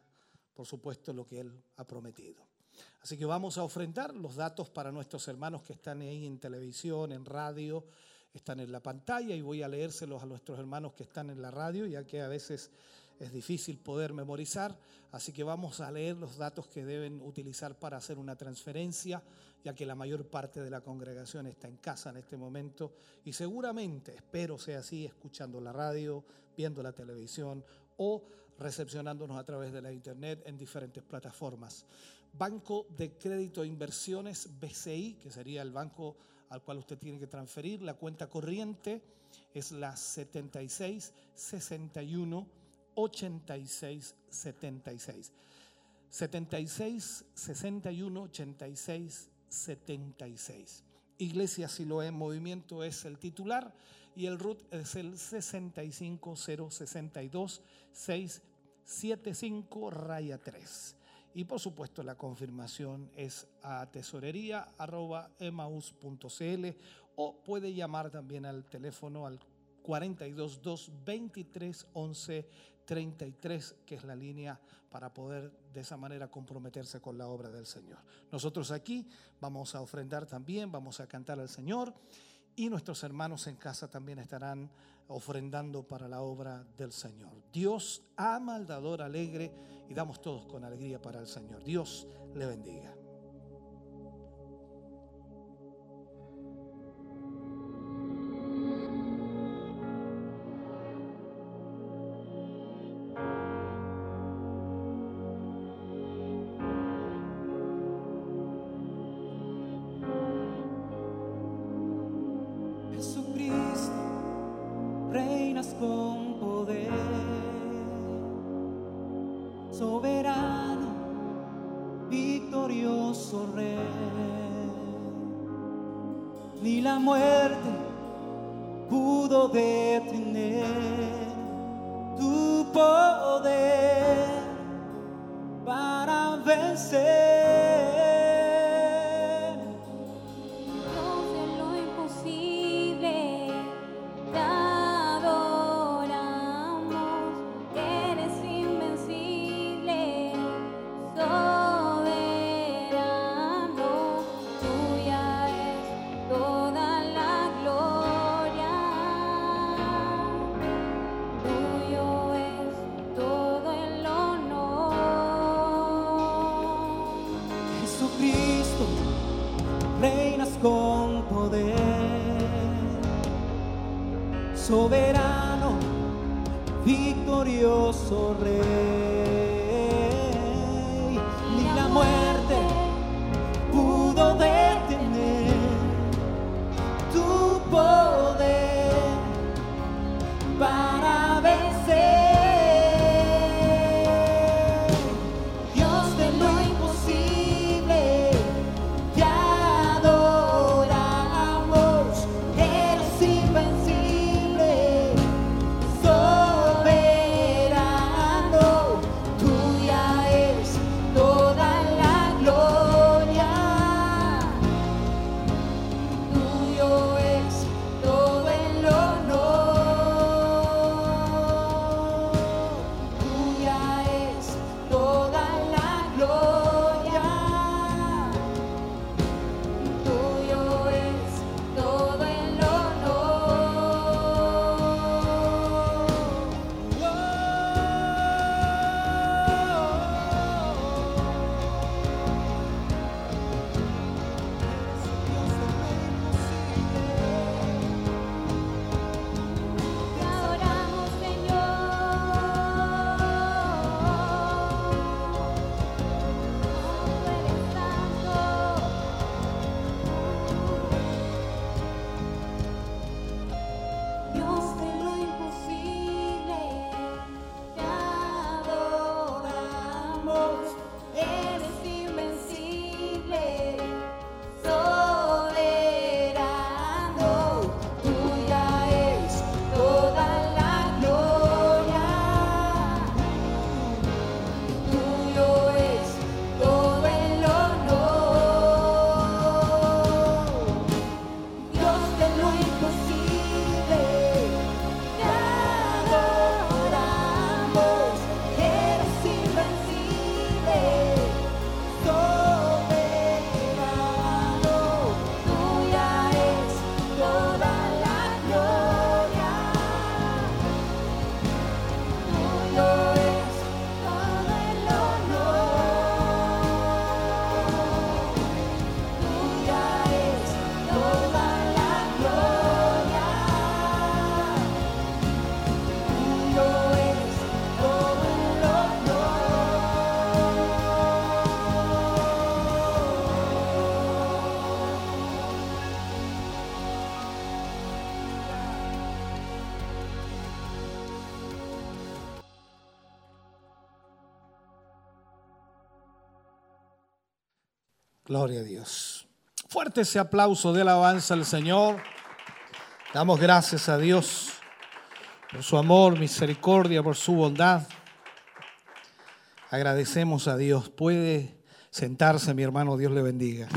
por supuesto, lo que Él ha prometido. Así que vamos a ofrendar los datos para nuestros hermanos que están ahí en televisión, en radio, están en la pantalla y voy a leérselos a nuestros hermanos que están en la radio, ya que a veces es difícil poder memorizar, así que vamos a leer los datos que deben utilizar para hacer una transferencia, ya que la mayor parte de la congregación está en casa en este momento y seguramente, espero sea así, escuchando la radio, viendo la televisión o recepcionándonos a través de la internet en diferentes plataformas. Banco de Crédito e Inversiones BCI, que sería el banco al cual usted tiene que transferir, la cuenta corriente es la 76 61 86 76. 76 61 86 76. Iglesia Siloé Movimiento es el titular y el RUT es el 65062 675 raya 3. Y por supuesto la confirmación es a tesorería.emaus.cl o puede llamar también al teléfono al 42 2 23 11 33, que es la línea para poder de esa manera comprometerse con la obra del Señor. Nosotros aquí vamos a ofrendar también, vamos a cantar al Señor y nuestros hermanos en casa también estarán ofrendando para la obra del Señor. Dios ama al dador alegre y damos todos con alegría para el Señor. Dios le bendiga. Gloria a Dios. Fuerte ese aplauso de alabanza al Señor. Damos gracias a Dios por su amor, misericordia, por su bondad. Agradecemos a Dios. Puede sentarse, mi hermano, Dios le bendiga.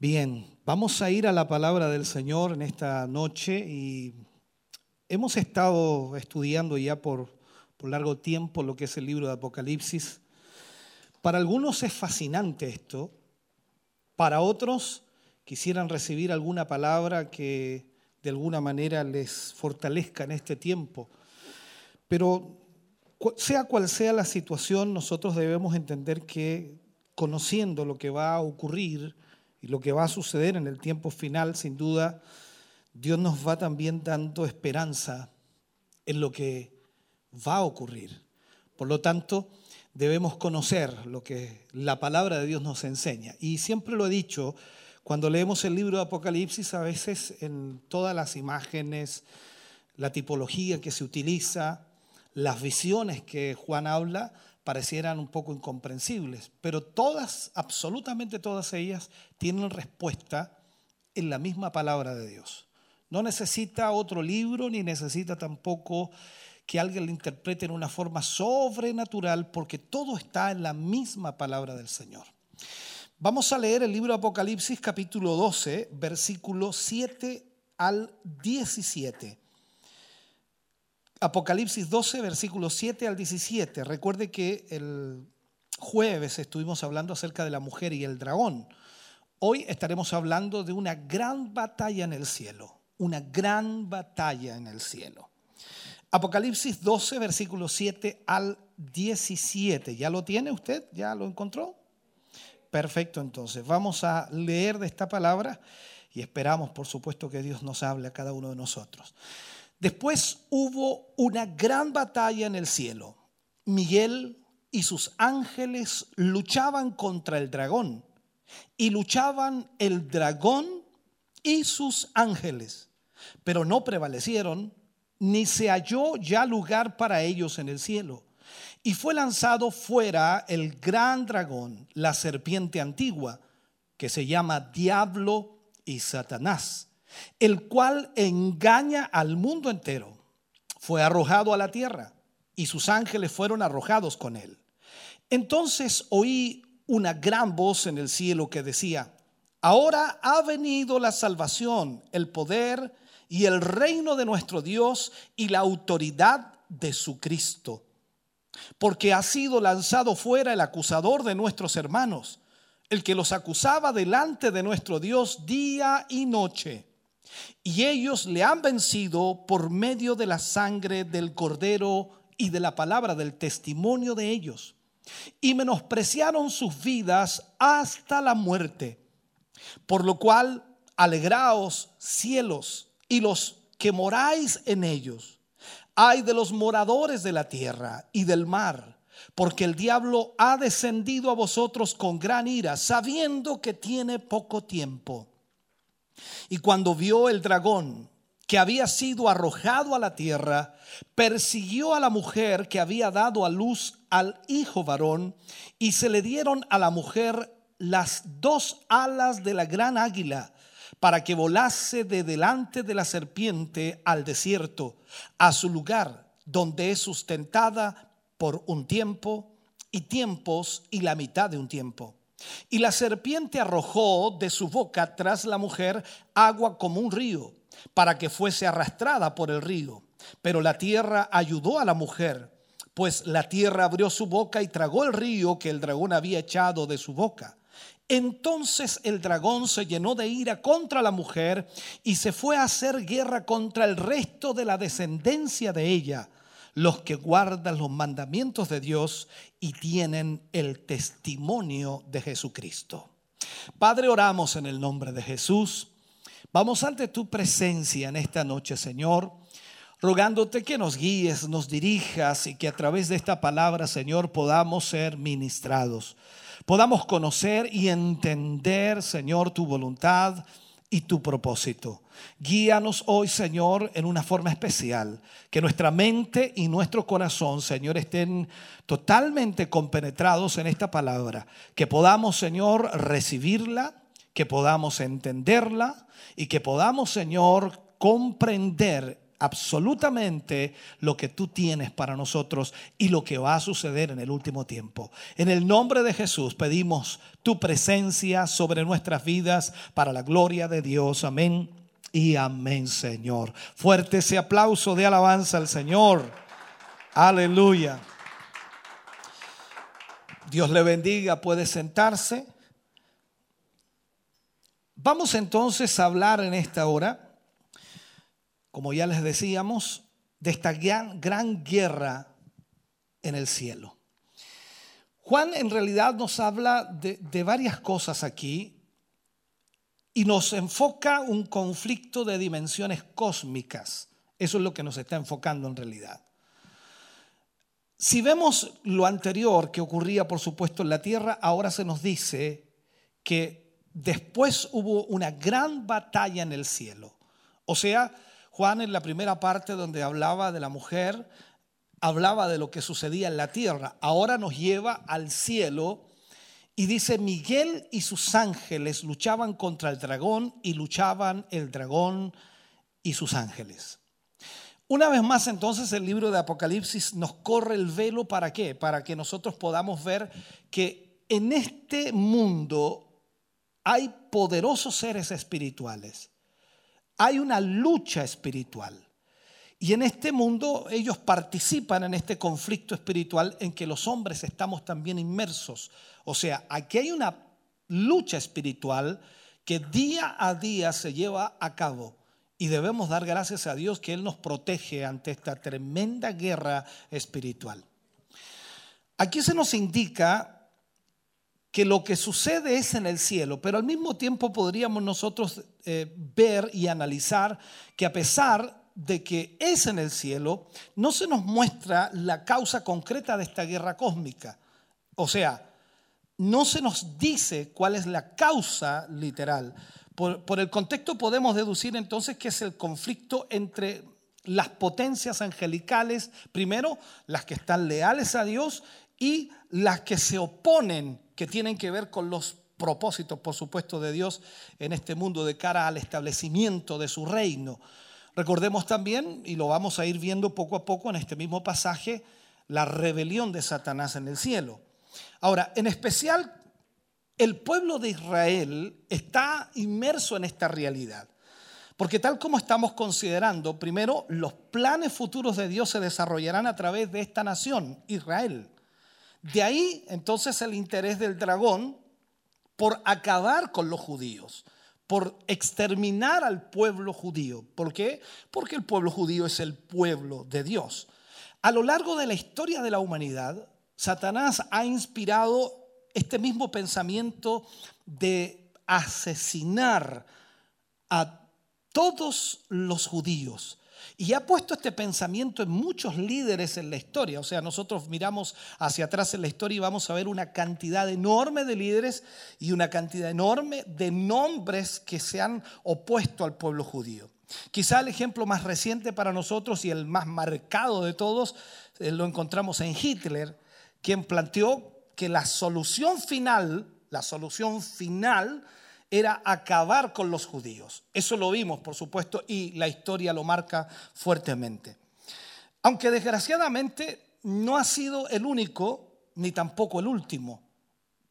Bien, vamos a ir a la palabra del Señor en esta noche y hemos estado estudiando ya por, por largo tiempo lo que es el libro de Apocalipsis. Para algunos es fascinante esto, para otros quisieran recibir alguna palabra que de alguna manera les fortalezca en este tiempo. Pero sea cual sea la situación, nosotros debemos entender que conociendo lo que va a ocurrir y lo que va a suceder en el tiempo final, sin duda, Dios nos va también dando esperanza en lo que va a ocurrir. Por lo tanto, debemos conocer lo que la palabra de Dios nos enseña. Y siempre lo he dicho, Cuando leemos el libro de Apocalipsis, a veces en todas las imágenes, la tipología que se utiliza, las visiones que Juan habla, parecieran un poco incomprensibles, pero todas, absolutamente todas ellas, tienen respuesta en la misma palabra de Dios. No necesita otro libro ni necesita tampoco que alguien lo interprete en una forma sobrenatural, porque todo está en la misma palabra del Señor. Vamos a leer el libro de Apocalipsis capítulo 12, versículo 7 al 17. Apocalipsis 12, versículo 7 al 17. Recuerde que el jueves estuvimos hablando acerca de la mujer y el dragón. Hoy estaremos hablando de una gran batalla en el cielo, una gran batalla en el cielo. Apocalipsis 12, versículo 7 al 17. ¿Ya lo tiene usted? ¿Ya lo encontró? Perfecto, entonces vamos a leer de esta palabra y esperamos, por supuesto, que Dios nos hable a cada uno de nosotros. Después hubo una gran batalla en el cielo. Miguel y sus ángeles luchaban contra el dragón y luchaban el dragón y sus ángeles, pero no prevalecieron, ni se halló ya lugar para ellos en el cielo. Y fue lanzado fuera el gran dragón, la serpiente antigua, que se llama Diablo y Satanás, el cual engaña al mundo entero. Fue arrojado a la tierra y sus ángeles fueron arrojados con él. Entonces oí una gran voz en el cielo que decía, ahora ha venido la salvación, el poder y el reino de nuestro Dios y la autoridad de su Cristo porque ha sido lanzado fuera el acusador de nuestros hermanos, el que los acusaba delante de nuestro Dios día y noche. Y ellos le han vencido por medio de la sangre del cordero y de la palabra del testimonio de ellos. Y menospreciaron sus vidas hasta la muerte. Por lo cual, alegraos cielos y los que moráis en ellos Ay de los moradores de la tierra y del mar, porque el diablo ha descendido a vosotros con gran ira, sabiendo que tiene poco tiempo. Y cuando vio el dragón que había sido arrojado a la tierra, persiguió a la mujer que había dado a luz al hijo varón, y se le dieron a la mujer las dos alas de la gran águila para que volase de delante de la serpiente al desierto, a su lugar, donde es sustentada por un tiempo y tiempos y la mitad de un tiempo. Y la serpiente arrojó de su boca tras la mujer agua como un río, para que fuese arrastrada por el río. Pero la tierra ayudó a la mujer, pues la tierra abrió su boca y tragó el río que el dragón había echado de su boca. Entonces el dragón se llenó de ira contra la mujer y se fue a hacer guerra contra el resto de la descendencia de ella, los que guardan los mandamientos de Dios y tienen el testimonio de Jesucristo. Padre, oramos en el nombre de Jesús. Vamos ante tu presencia en esta noche, Señor, rogándote que nos guíes, nos dirijas y que a través de esta palabra, Señor, podamos ser ministrados podamos conocer y entender, Señor, tu voluntad y tu propósito. Guíanos hoy, Señor, en una forma especial. Que nuestra mente y nuestro corazón, Señor, estén totalmente compenetrados en esta palabra. Que podamos, Señor, recibirla, que podamos entenderla y que podamos, Señor, comprender absolutamente lo que tú tienes para nosotros y lo que va a suceder en el último tiempo. En el nombre de Jesús pedimos tu presencia sobre nuestras vidas para la gloria de Dios. Amén y amén, Señor. Fuerte ese aplauso de alabanza al Señor. Aleluya. Dios le bendiga, puede sentarse. Vamos entonces a hablar en esta hora como ya les decíamos, de esta gran, gran guerra en el cielo. Juan en realidad nos habla de, de varias cosas aquí y nos enfoca un conflicto de dimensiones cósmicas. Eso es lo que nos está enfocando en realidad. Si vemos lo anterior que ocurría, por supuesto, en la tierra, ahora se nos dice que después hubo una gran batalla en el cielo. O sea, Juan en la primera parte donde hablaba de la mujer, hablaba de lo que sucedía en la tierra. Ahora nos lleva al cielo y dice, Miguel y sus ángeles luchaban contra el dragón y luchaban el dragón y sus ángeles. Una vez más entonces el libro de Apocalipsis nos corre el velo para qué? Para que nosotros podamos ver que en este mundo hay poderosos seres espirituales. Hay una lucha espiritual. Y en este mundo ellos participan en este conflicto espiritual en que los hombres estamos también inmersos. O sea, aquí hay una lucha espiritual que día a día se lleva a cabo. Y debemos dar gracias a Dios que Él nos protege ante esta tremenda guerra espiritual. Aquí se nos indica que lo que sucede es en el cielo, pero al mismo tiempo podríamos nosotros eh, ver y analizar que a pesar de que es en el cielo, no se nos muestra la causa concreta de esta guerra cósmica. O sea, no se nos dice cuál es la causa literal. Por, por, el contexto podemos deducir entonces que es el conflicto entre las potencias angelicales, primero las que están leales a Dios y las que se oponen, que tienen que ver con los propósitos, por supuesto, de Dios en este mundo de cara al establecimiento de su reino. Recordemos también, y lo vamos a ir viendo poco a poco en este mismo pasaje, la rebelión de Satanás en el cielo. Ahora, en especial, el pueblo de Israel está inmerso en esta realidad. Porque tal como estamos considerando, primero, los planes futuros de Dios se desarrollarán a través de esta nación, Israel. De ahí entonces el interés del dragón por acabar con los judíos por exterminar al pueblo judío. ¿Por qué? Porque el pueblo judío es el pueblo de Dios. A lo largo de la historia de la humanidad, Satanás ha inspirado este mismo pensamiento de asesinar a todos los judíos y ha puesto este pensamiento en muchos líderes en la historia. O sea, nosotros miramos hacia atrás en la historia y vamos a ver una cantidad enorme de líderes y una cantidad enorme de nombres que se han opuesto al pueblo judío. Quizá el ejemplo más reciente para nosotros y el más marcado de todos eh, lo encontramos en Hitler, quien planteó que la solución final, la solución final era acabar con los judíos. Eso lo vimos, por supuesto, y la historia lo marca fuertemente. Aunque desgraciadamente no ha sido el único ni tampoco el último,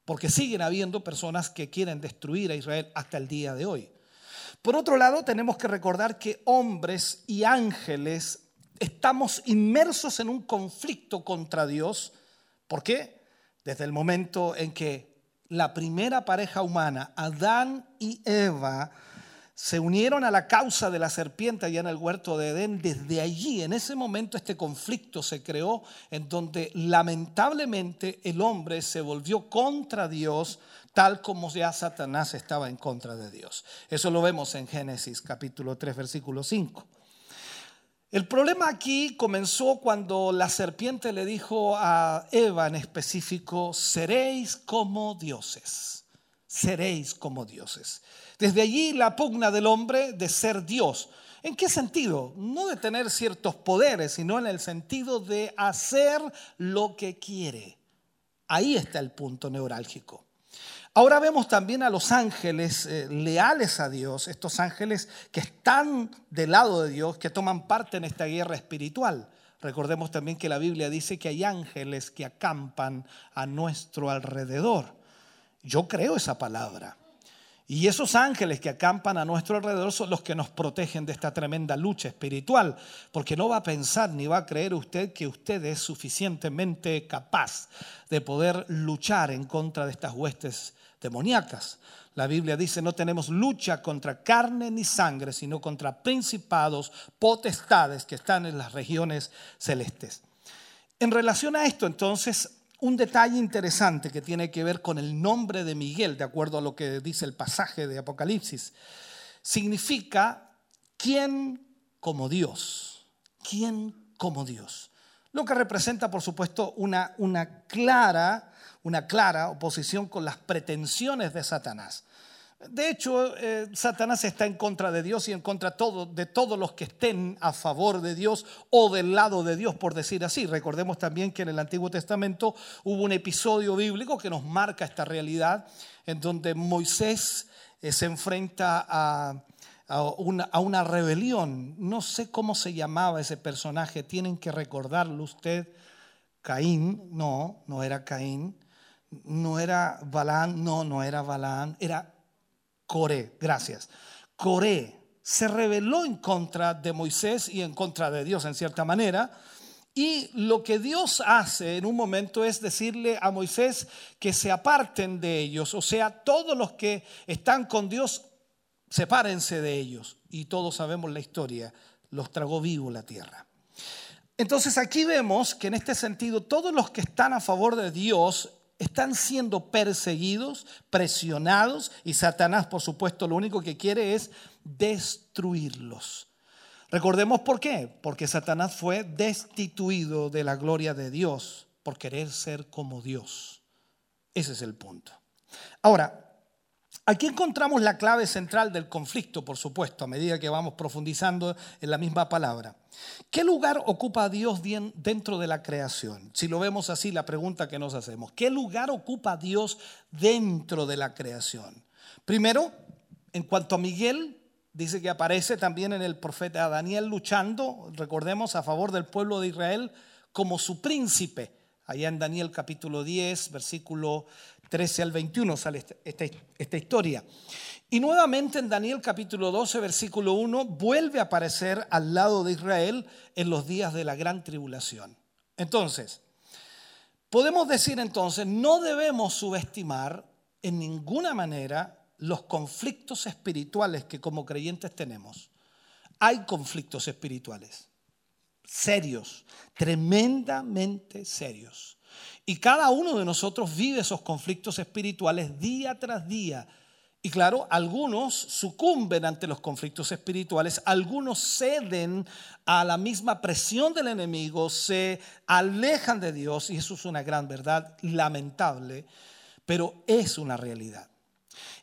porque siguen habiendo personas que quieren destruir a Israel hasta el día de hoy. Por otro lado, tenemos que recordar que hombres y ángeles estamos inmersos en un conflicto contra Dios. ¿Por qué? Desde el momento en que la primera pareja humana, Adán y Eva, se unieron a la causa de la serpiente allá en el huerto de Edén. Desde allí, en ese momento, este conflicto se creó en donde lamentablemente el hombre se volvió contra Dios, tal como ya Satanás estaba en contra de Dios. Eso lo vemos en Génesis capítulo 3, versículo 5. El problema aquí comenzó cuando la serpiente le dijo a Eva en específico, seréis como dioses, seréis como dioses. Desde allí la pugna del hombre de ser Dios. ¿En qué sentido? No de tener ciertos poderes, sino en el sentido de hacer lo que quiere. Ahí está el punto neurálgico. Ahora vemos también a los ángeles eh, leales a Dios, estos ángeles que están del lado de Dios, que toman parte en esta guerra espiritual. Recordemos también que la Biblia dice que hay ángeles que acampan a nuestro alrededor. Yo creo esa palabra. Y esos ángeles que acampan a nuestro alrededor son los que nos protegen de esta tremenda lucha espiritual, porque no va a pensar ni va a creer usted que usted es suficientemente capaz de poder luchar en contra de estas huestes La Biblia dice, no tenemos lucha contra carne ni sangre, sino contra principados, potestades que están en las regiones celestes. En relación a esto, entonces, un detalle interesante que tiene que ver con el nombre de Miguel, de acuerdo a lo que dice el pasaje de Apocalipsis, significa quién como Dios, quién como Dios. Lo que representa, por supuesto, una, una clara una clara oposición con las pretensiones de Satanás. De hecho, eh, Satanás está en contra de Dios y en contra de todos los que estén a favor de Dios o del lado de Dios, por decir así. Recordemos también que en el Antiguo Testamento hubo un episodio bíblico que nos marca esta realidad, en donde Moisés eh, se enfrenta a una rebelión. No sé cómo se llamaba ese personaje, tienen que recordarlo usted. Caín, no, no era Caín. No era Balán, no, no era Balán, era Coré, gracias. Coré se rebeló en contra de Moisés y en contra de Dios en cierta manera. Y lo que Dios hace en un momento es decirle a Moisés que se aparten de ellos, o sea, todos los que están con Dios, sepárense de ellos. Y todos sabemos la historia, los tragó vivo la tierra. Entonces aquí vemos que en este sentido todos los que están a favor de Dios están siendo perseguidos, presionados y Satanás, por supuesto, lo único que quiere es destruirlos. Recordemos por qué, porque Satanás fue destituido de la gloria de Dios por querer ser como Dios. Ese es el punto. Ahora, Aquí encontramos la clave central del conflicto, por supuesto, a medida que vamos profundizando en la misma palabra. ¿Qué lugar ocupa Dios dentro de la creación? Si lo vemos así, la pregunta que nos hacemos, ¿qué lugar ocupa Dios dentro de la creación? Primero, en cuanto a Miguel, dice que aparece también en el profeta Daniel luchando, recordemos, a favor del pueblo de Israel como su príncipe. Allá en Daniel capítulo 10, versículo 13 al 21 sale esta, esta, historia. Y nuevamente en Daniel capítulo 12, versículo 1, vuelve a aparecer al lado de Israel en los días de la gran tribulación. Entonces, podemos decir entonces, no debemos subestimar en ninguna manera los conflictos espirituales que como creyentes tenemos. Hay conflictos espirituales serios, tremendamente serios. Y cada uno de nosotros vive esos conflictos espirituales día tras día. Y claro, algunos sucumben ante los conflictos espirituales, algunos ceden a la misma presión del enemigo, se alejan de Dios, y eso es una gran verdad, lamentable, pero es una realidad.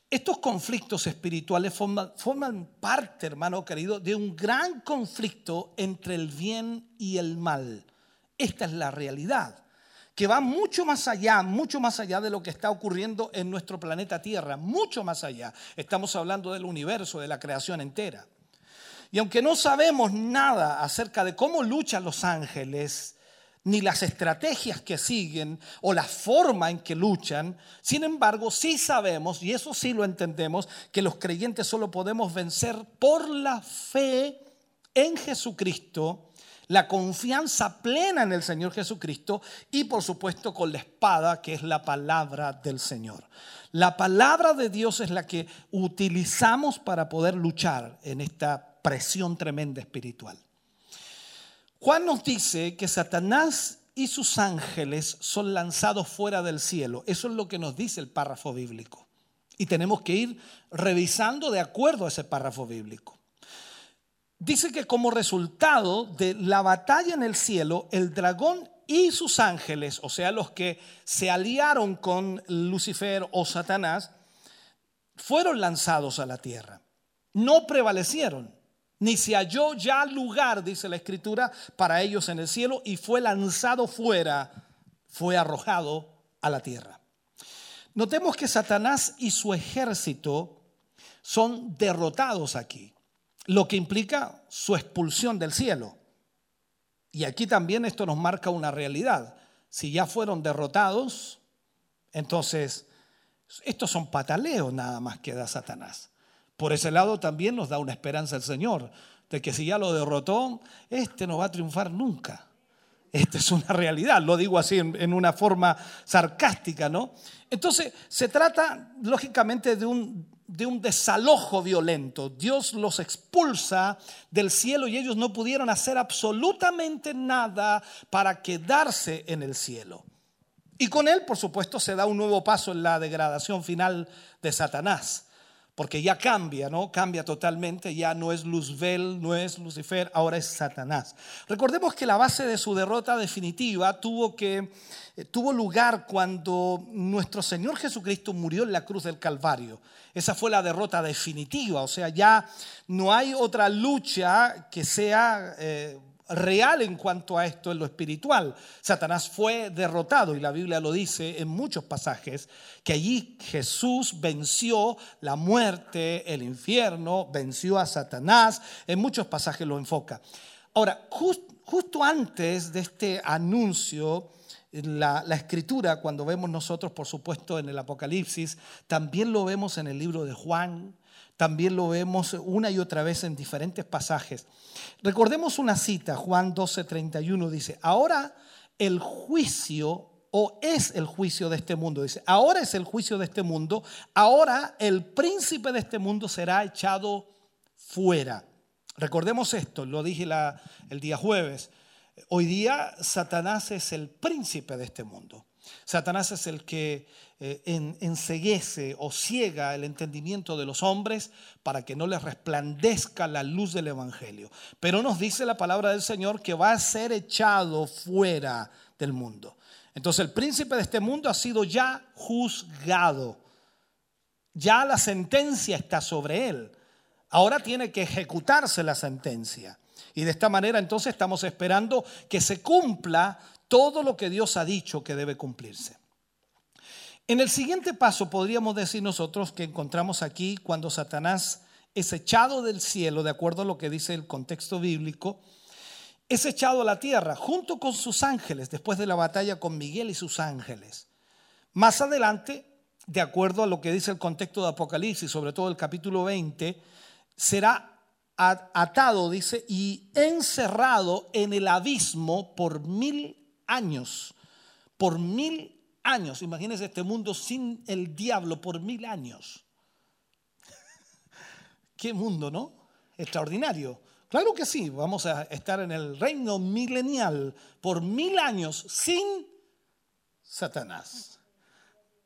Estos conflictos espirituales forman, forman, parte, hermano querido, de un gran conflicto entre el bien y el mal. Esta es la realidad, que va mucho más allá, mucho más allá de lo que está ocurriendo en nuestro planeta Tierra, mucho más allá. Estamos hablando del universo, de la creación entera. Y aunque no sabemos nada acerca de cómo luchan los ángeles, ni las estrategias que siguen o la forma en que luchan. Sin embargo, sí sabemos, y eso sí lo entendemos, que los creyentes solo podemos vencer por la fe en Jesucristo, la confianza plena en el Señor Jesucristo y por supuesto con la espada que es la palabra del Señor. La palabra de Dios es la que utilizamos para poder luchar en esta presión tremenda espiritual. Juan nos dice que Satanás y sus ángeles son lanzados fuera del cielo. Eso es lo que nos dice el párrafo bíblico. Y tenemos que ir revisando de acuerdo a ese párrafo bíblico. Dice que como resultado de la batalla en el cielo, el dragón y sus ángeles, o sea, los que se aliaron con Lucifer o Satanás, fueron lanzados a la tierra. No prevalecieron ni se halló ya lugar, dice la escritura, para ellos en el cielo, y fue lanzado fuera, fue arrojado a la tierra. Notemos que Satanás y su ejército son derrotados aquí, lo que implica su expulsión del cielo. Y aquí también esto nos marca una realidad. Si ya fueron derrotados, entonces estos son pataleos nada más que da Satanás. Por ese lado también nos da una esperanza el Señor, de que si ya lo derrotó, este no va a triunfar nunca. Esta es una realidad, lo digo así en, una forma sarcástica, ¿no? Entonces, se trata lógicamente de un, de un desalojo violento. Dios los expulsa del cielo y ellos no pudieron hacer absolutamente nada para quedarse en el cielo. Y con él, por supuesto, se da un nuevo paso en la degradación final de Satanás porque ya cambia, ¿no? Cambia totalmente, ya no es Luzbel, no es Lucifer, ahora es Satanás. Recordemos que la base de su derrota definitiva tuvo, que, eh, tuvo lugar cuando nuestro Señor Jesucristo murió en la cruz del Calvario. Esa fue la derrota definitiva, o sea, ya no hay otra lucha que sea... eh, real en cuanto a esto en lo espiritual. Satanás fue derrotado y la Biblia lo dice en muchos pasajes, que allí Jesús venció la muerte, el infierno, venció a Satanás, en muchos pasajes lo enfoca. Ahora, jus- justo antes de este anuncio, la escritura, cuando vemos nosotros, por supuesto, en el Apocalipsis, también lo vemos en el libro de Juan, también lo vemos una y otra vez en diferentes pasajes. Recordemos una cita, Juan 12, 31 dice, ahora el juicio o es el juicio de este mundo, dice, ahora es el juicio de este mundo, ahora el príncipe de este mundo será echado fuera. Recordemos esto, lo dije el día jueves, hoy día Satanás es el príncipe de este mundo. Satanás es el que eh, en- enceguece o ciega el entendimiento de los hombres para que no les resplandezca la luz del Evangelio. Pero nos dice la palabra del Señor que va a ser echado fuera del mundo. Entonces el príncipe de este mundo ha sido ya juzgado. Ya la sentencia está sobre él. Ahora tiene que ejecutarse la sentencia. Y de esta manera entonces estamos esperando que se cumpla todo lo que Dios ha dicho que debe cumplirse. En el siguiente paso podríamos decir nosotros que encontramos aquí cuando Satanás es echado del cielo, de acuerdo a lo que dice el contexto bíblico, es echado a la tierra junto con sus ángeles después de la batalla con Miguel y sus ángeles. Más adelante, de acuerdo a lo que dice el contexto de Apocalipsis, sobre todo el capítulo 20, será atado, dice, y encerrado en el abismo por mil años. Por mil años. Imagínense este mundo sin el diablo por mil años. Qué mundo, ¿no? Extraordinario. Claro que sí, vamos a estar en el reino milenial por mil años sin Satanás.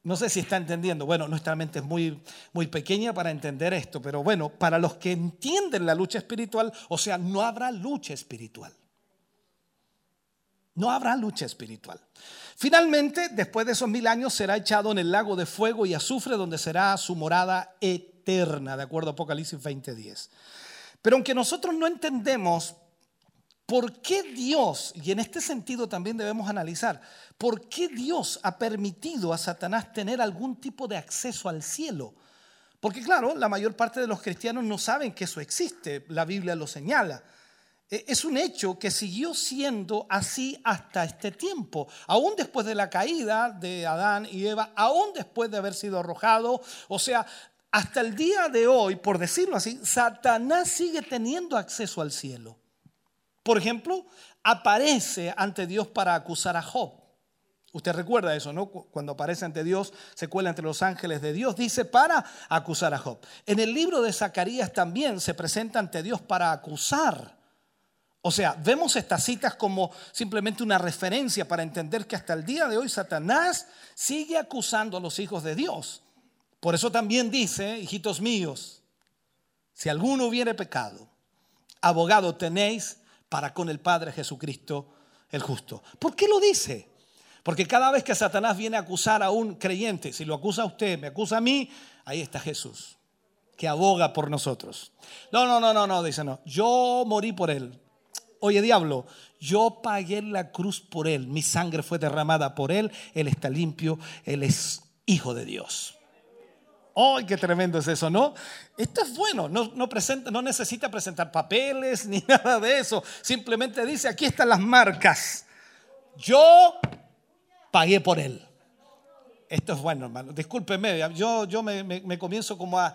No sé si está entendiendo. Bueno, nuestra mente es muy, muy pequeña para entender esto, pero bueno, para los que entienden la lucha espiritual, o sea, no habrá lucha espiritual. No habrá lucha espiritual. Finalmente, después de esos mil años, será echado en el lago de fuego y azufre, donde será su morada eterna, de acuerdo a Apocalipsis 20:10. Pero aunque nosotros no entendemos por qué Dios, y en este sentido también debemos analizar, por qué Dios ha permitido a Satanás tener algún tipo de acceso al cielo. Porque claro, la mayor parte de los cristianos no saben que eso existe, la Biblia lo señala. Eh, Es un hecho que siguió siendo así hasta este tiempo, aún después de la caída de Adán y Eva, aún después de haber sido arrojado, o sea, hasta el día de hoy, por decirlo así, Satanás sigue teniendo acceso al cielo. Por ejemplo, aparece ante Dios para acusar a Job. Usted recuerda eso, ¿no? Cu- Cuando aparece ante Dios, se cuela entre los ángeles de Dios, dice para acusar a Job. En el libro de Zacarías también se presenta ante Dios para acusar. O sea, vemos estas citas como simplemente una referencia para entender que hasta el día de hoy Satanás sigue acusando a los hijos de Dios. Por eso también dice, hijitos míos, si alguno hubiere pecado, abogado tenéis para con el Padre Jesucristo el justo. ¿Por qué lo dice? Porque cada vez que Satanás viene a acusar a un creyente, si lo acusa a usted, me acusa a mí, ahí está Jesús, que aboga por nosotros. No, no, no, no, no, dice no. Yo morí por él. Oye, diablo, yo pagué la cruz por él, mi sangre fue derramada por él, él está limpio, él es hijo de Dios. ¡Ay, qué tremendo es eso, ¿no? Esto es bueno, no, presenta, no necesita presentar papeles ni nada de eso. Simplemente dice, aquí están las marcas. Yo pagué por él. Esto es bueno, hermano. Discúlpeme, yo, yo me, comienzo como a...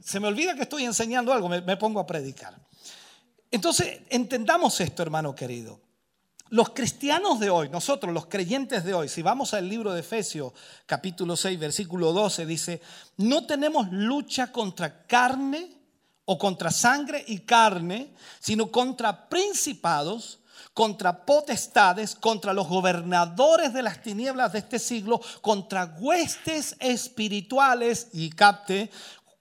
Se me olvida que estoy enseñando algo, me pongo a predicar. Entonces, entendamos esto, hermano querido. Los cristianos de hoy, nosotros los creyentes de hoy, si vamos al libro de Efesios capítulo 6 versículo 12, dice, no tenemos lucha contra carne o contra sangre y carne, sino contra principados, contra potestades, contra los gobernadores de las tinieblas de este siglo, contra huestes espirituales y capte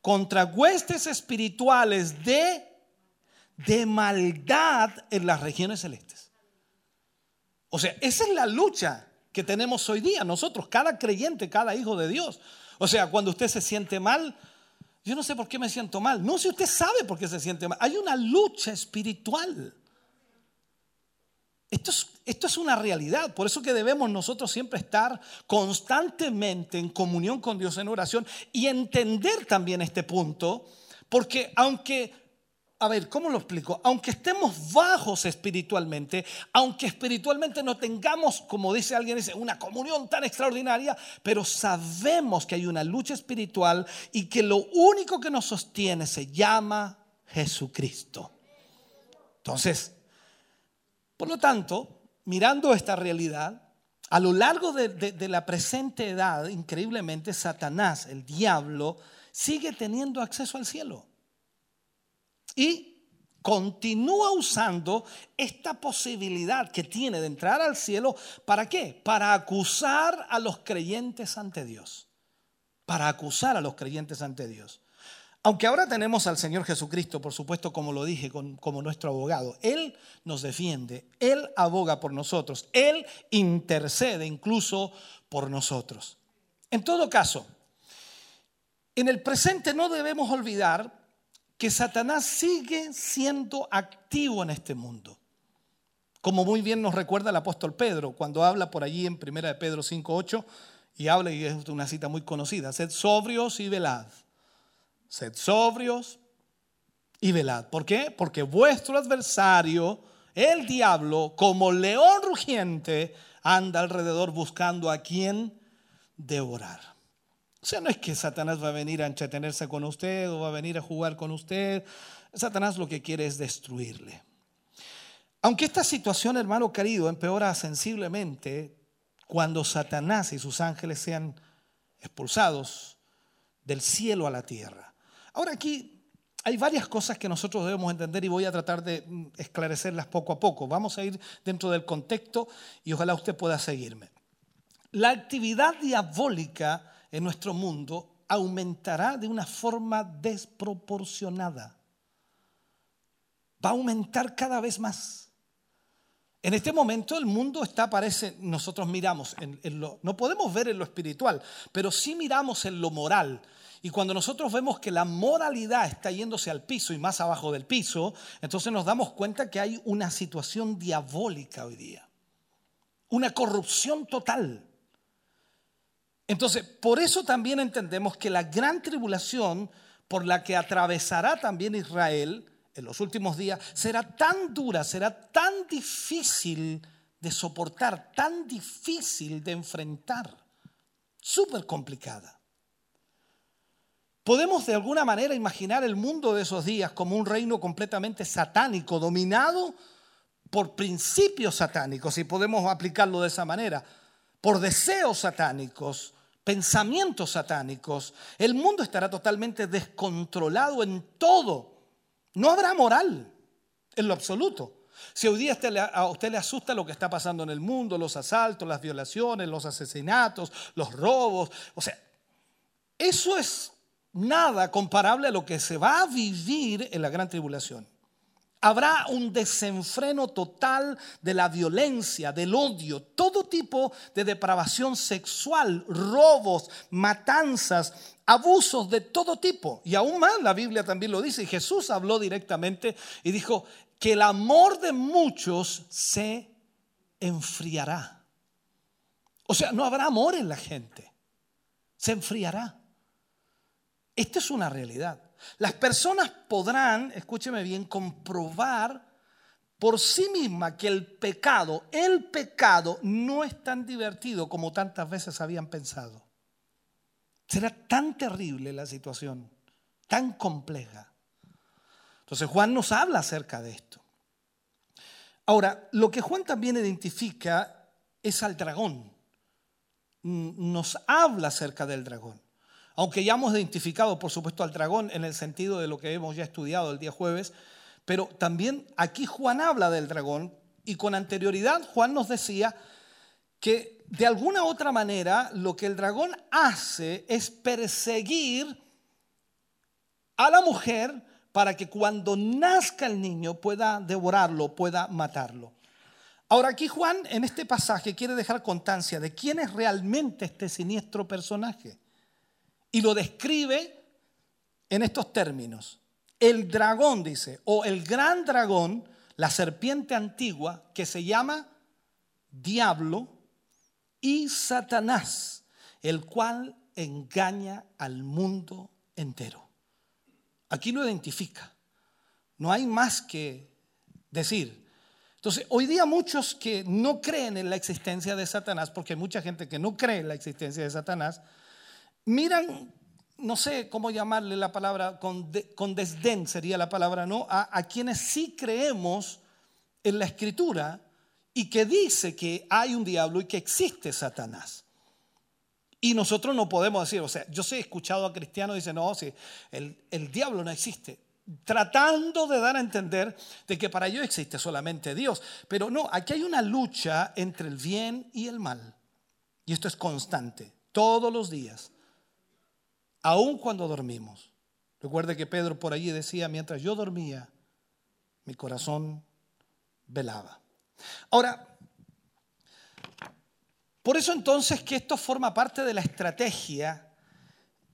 contra huestes espirituales de, de maldad en las regiones celestes. O sea, esa es la lucha que tenemos hoy día nosotros, cada creyente, cada hijo de Dios. O sea, cuando usted se siente mal, yo no sé por qué me siento mal. No sé, usted sabe por qué se siente mal. Hay una lucha espiritual. Esto es, esto es, una realidad, por eso que debemos nosotros siempre estar constantemente en comunión con Dios en oración y entender también este punto, porque aunque, a ver, ¿cómo lo explico? Aunque estemos bajos espiritualmente, aunque espiritualmente no tengamos, como dice alguien, una comunión tan extraordinaria, pero sabemos que hay una lucha espiritual y que lo único que nos sostiene se llama Jesucristo. Entonces, por lo tanto, mirando esta realidad, a lo largo de, de, la presente edad, increíblemente, Satanás, el diablo, sigue teniendo acceso al cielo. Y continúa usando esta posibilidad que tiene de entrar al cielo. ¿Para qué? Para acusar a los creyentes ante Dios. Para acusar a los creyentes ante Dios. Aunque ahora tenemos al Señor Jesucristo, por supuesto, como lo dije, como nuestro abogado, Él nos defiende, Él aboga por nosotros, Él intercede incluso por nosotros. En todo caso, en el presente no debemos olvidar que Satanás sigue siendo activo en este mundo. Como muy bien nos recuerda el apóstol Pedro cuando habla por allí en 1 de Pedro 5.8 y habla, y es una cita muy conocida, sed sobrios y velad. Sed sobrios y velad. ¿Por qué? Porque vuestro adversario, el diablo, como león rugiente, anda alrededor buscando a quien devorar. O sea, no es que Satanás va a venir a entretenerse con usted o va a venir a jugar con usted. Satanás lo que quiere es destruirle. Aunque esta situación, hermano querido, empeora sensiblemente cuando Satanás y sus ángeles sean expulsados del cielo a la tierra. Ahora aquí hay varias cosas que nosotros debemos entender y voy a tratar de esclarecerlas poco a poco. Vamos a ir dentro del contexto y ojalá usted pueda seguirme. La actividad diabólica en nuestro mundo aumentará de una forma desproporcionada. Va a aumentar cada vez más. En este momento el mundo está, parece, nosotros miramos, en, en lo, no podemos ver en lo espiritual, pero sí miramos en lo moral y cuando nosotros vemos que la moralidad está yéndose al piso y más abajo del piso, entonces nos damos cuenta que hay una situación diabólica hoy día. Una corrupción total. Entonces, por eso también entendemos que la gran tribulación por la que atravesará también Israel en los últimos días será tan dura, será tan difícil de soportar, tan difícil de enfrentar, súper complicada. Podemos de alguna manera imaginar el mundo de esos días como un reino completamente satánico, dominado por principios satánicos, y podemos aplicarlo de esa manera, por deseos satánicos, pensamientos satánicos. El mundo estará totalmente descontrolado en todo. No habrá moral en lo absoluto. Si hoy día a usted le asusta lo que está pasando en el mundo, los asaltos, las violaciones, los asesinatos, los robos, o sea, eso es nada comparable a lo que se va a vivir en la gran tribulación. Habrá un desenfreno total de la violencia, del odio, todo tipo de depravación sexual, robos, matanzas, abusos de todo tipo. Y aún más la Biblia también lo dice. Y Jesús habló directamente y dijo que el amor de muchos se enfriará. O sea, no habrá amor en la gente. Se enfriará. Esta es una realidad. Las personas podrán, escúcheme bien, comprobar por sí misma que el pecado, el pecado no es tan divertido como tantas veces habían pensado. Será tan terrible la situación, tan compleja. Entonces Juan nos habla acerca de esto. Ahora, lo que Juan también identifica es al dragón. Nos habla acerca del dragón. Aunque ya hemos identificado, por supuesto, al dragón en el sentido de lo que hemos ya estudiado el día jueves, pero también aquí Juan habla del dragón y con anterioridad Juan nos decía que de alguna otra manera lo que el dragón hace es perseguir a la mujer para que cuando nazca el niño pueda devorarlo, pueda matarlo. Ahora aquí Juan en este pasaje quiere dejar constancia de quién es realmente este siniestro personaje y lo describe en estos términos. El dragón, dice, o el gran dragón, la serpiente antigua que se llama diablo y Satanás, el cual engaña al mundo entero. Aquí lo identifica. No hay más que decir. Entonces, hoy día muchos que no creen en la existencia de Satanás, porque hay mucha gente que no cree en la existencia de Satanás, miran, no sé cómo llamarle la palabra, con, con desdén sería la palabra, ¿no? A, quienes sí creemos en la escritura y que dice que hay un diablo y que existe Satanás. Y nosotros no podemos decir, o sea, yo sé, he escuchado a cristianos dicen, no, sí, el, el diablo no existe. Tratando de dar a entender de que para ellos existe solamente Dios. Pero no, aquí hay una lucha entre el bien y el mal. Y esto es constante, todos los días, aun cuando dormimos. Recuerde que Pedro por allí decía, mientras yo dormía, mi corazón velaba. Ahora, por eso entonces que esto forma parte de la estrategia.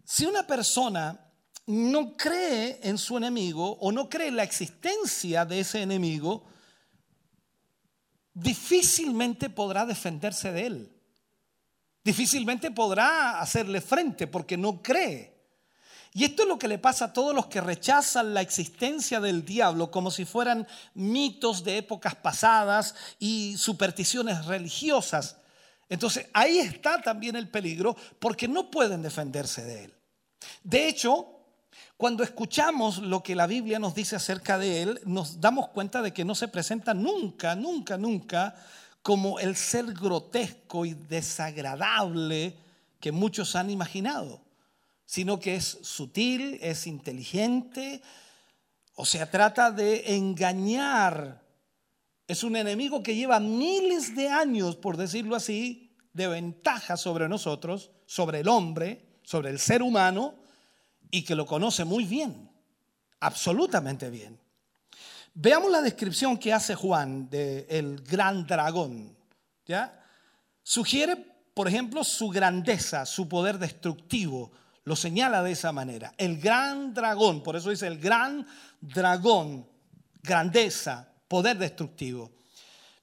Si una persona no cree en su enemigo o no cree en la existencia de ese enemigo, difícilmente podrá defenderse de él. Difícilmente podrá hacerle frente porque no cree. Y esto es lo que le pasa a todos los que rechazan la existencia del diablo como si fueran mitos de épocas pasadas y supersticiones religiosas. Entonces ahí está también el peligro porque no pueden defenderse de él. De hecho, cuando escuchamos lo que la Biblia nos dice acerca de él, nos damos cuenta de que no se presenta nunca, nunca, nunca como el ser grotesco y desagradable que muchos han imaginado, sino que es sutil, es inteligente, o sea, trata de engañar. Es un enemigo que lleva miles de años, por decirlo así, de ventaja sobre nosotros, sobre el hombre, sobre el ser humano, y que lo conoce muy bien, absolutamente bien. Veamos la descripción que hace Juan del gran dragón. Sugiere, por ejemplo, su grandeza, su poder destructivo. Lo señala de esa manera. El gran dragón, por eso dice el gran dragón, grandeza, poder destructivo.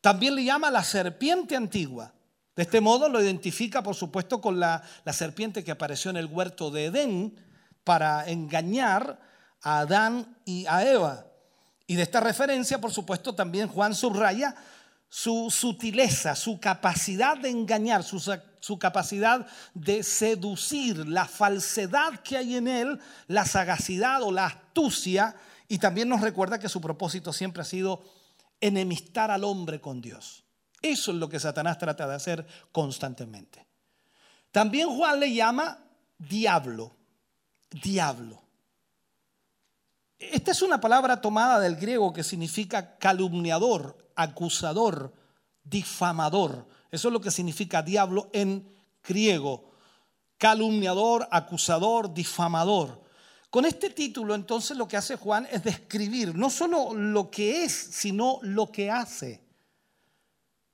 También le llama la serpiente antigua. De este modo lo identifica, por supuesto, con la, la serpiente que apareció en el huerto de Edén para engañar a Adán y a Eva. Y de esta referencia, por supuesto, también Juan subraya su sutileza, su capacidad de engañar, su, su, capacidad de seducir, la falsedad que hay en él, la sagacidad o la astucia. Y también nos recuerda que su propósito siempre ha sido enemistar al hombre con Dios. Eso es lo que Satanás trata de hacer constantemente. También Juan le llama diablo, diablo. Esta es una palabra tomada del griego que significa calumniador, acusador, difamador. Eso es lo que significa diablo en griego. Calumniador, acusador, difamador. Con este título entonces lo que hace Juan es describir no solo lo que es, sino lo que hace.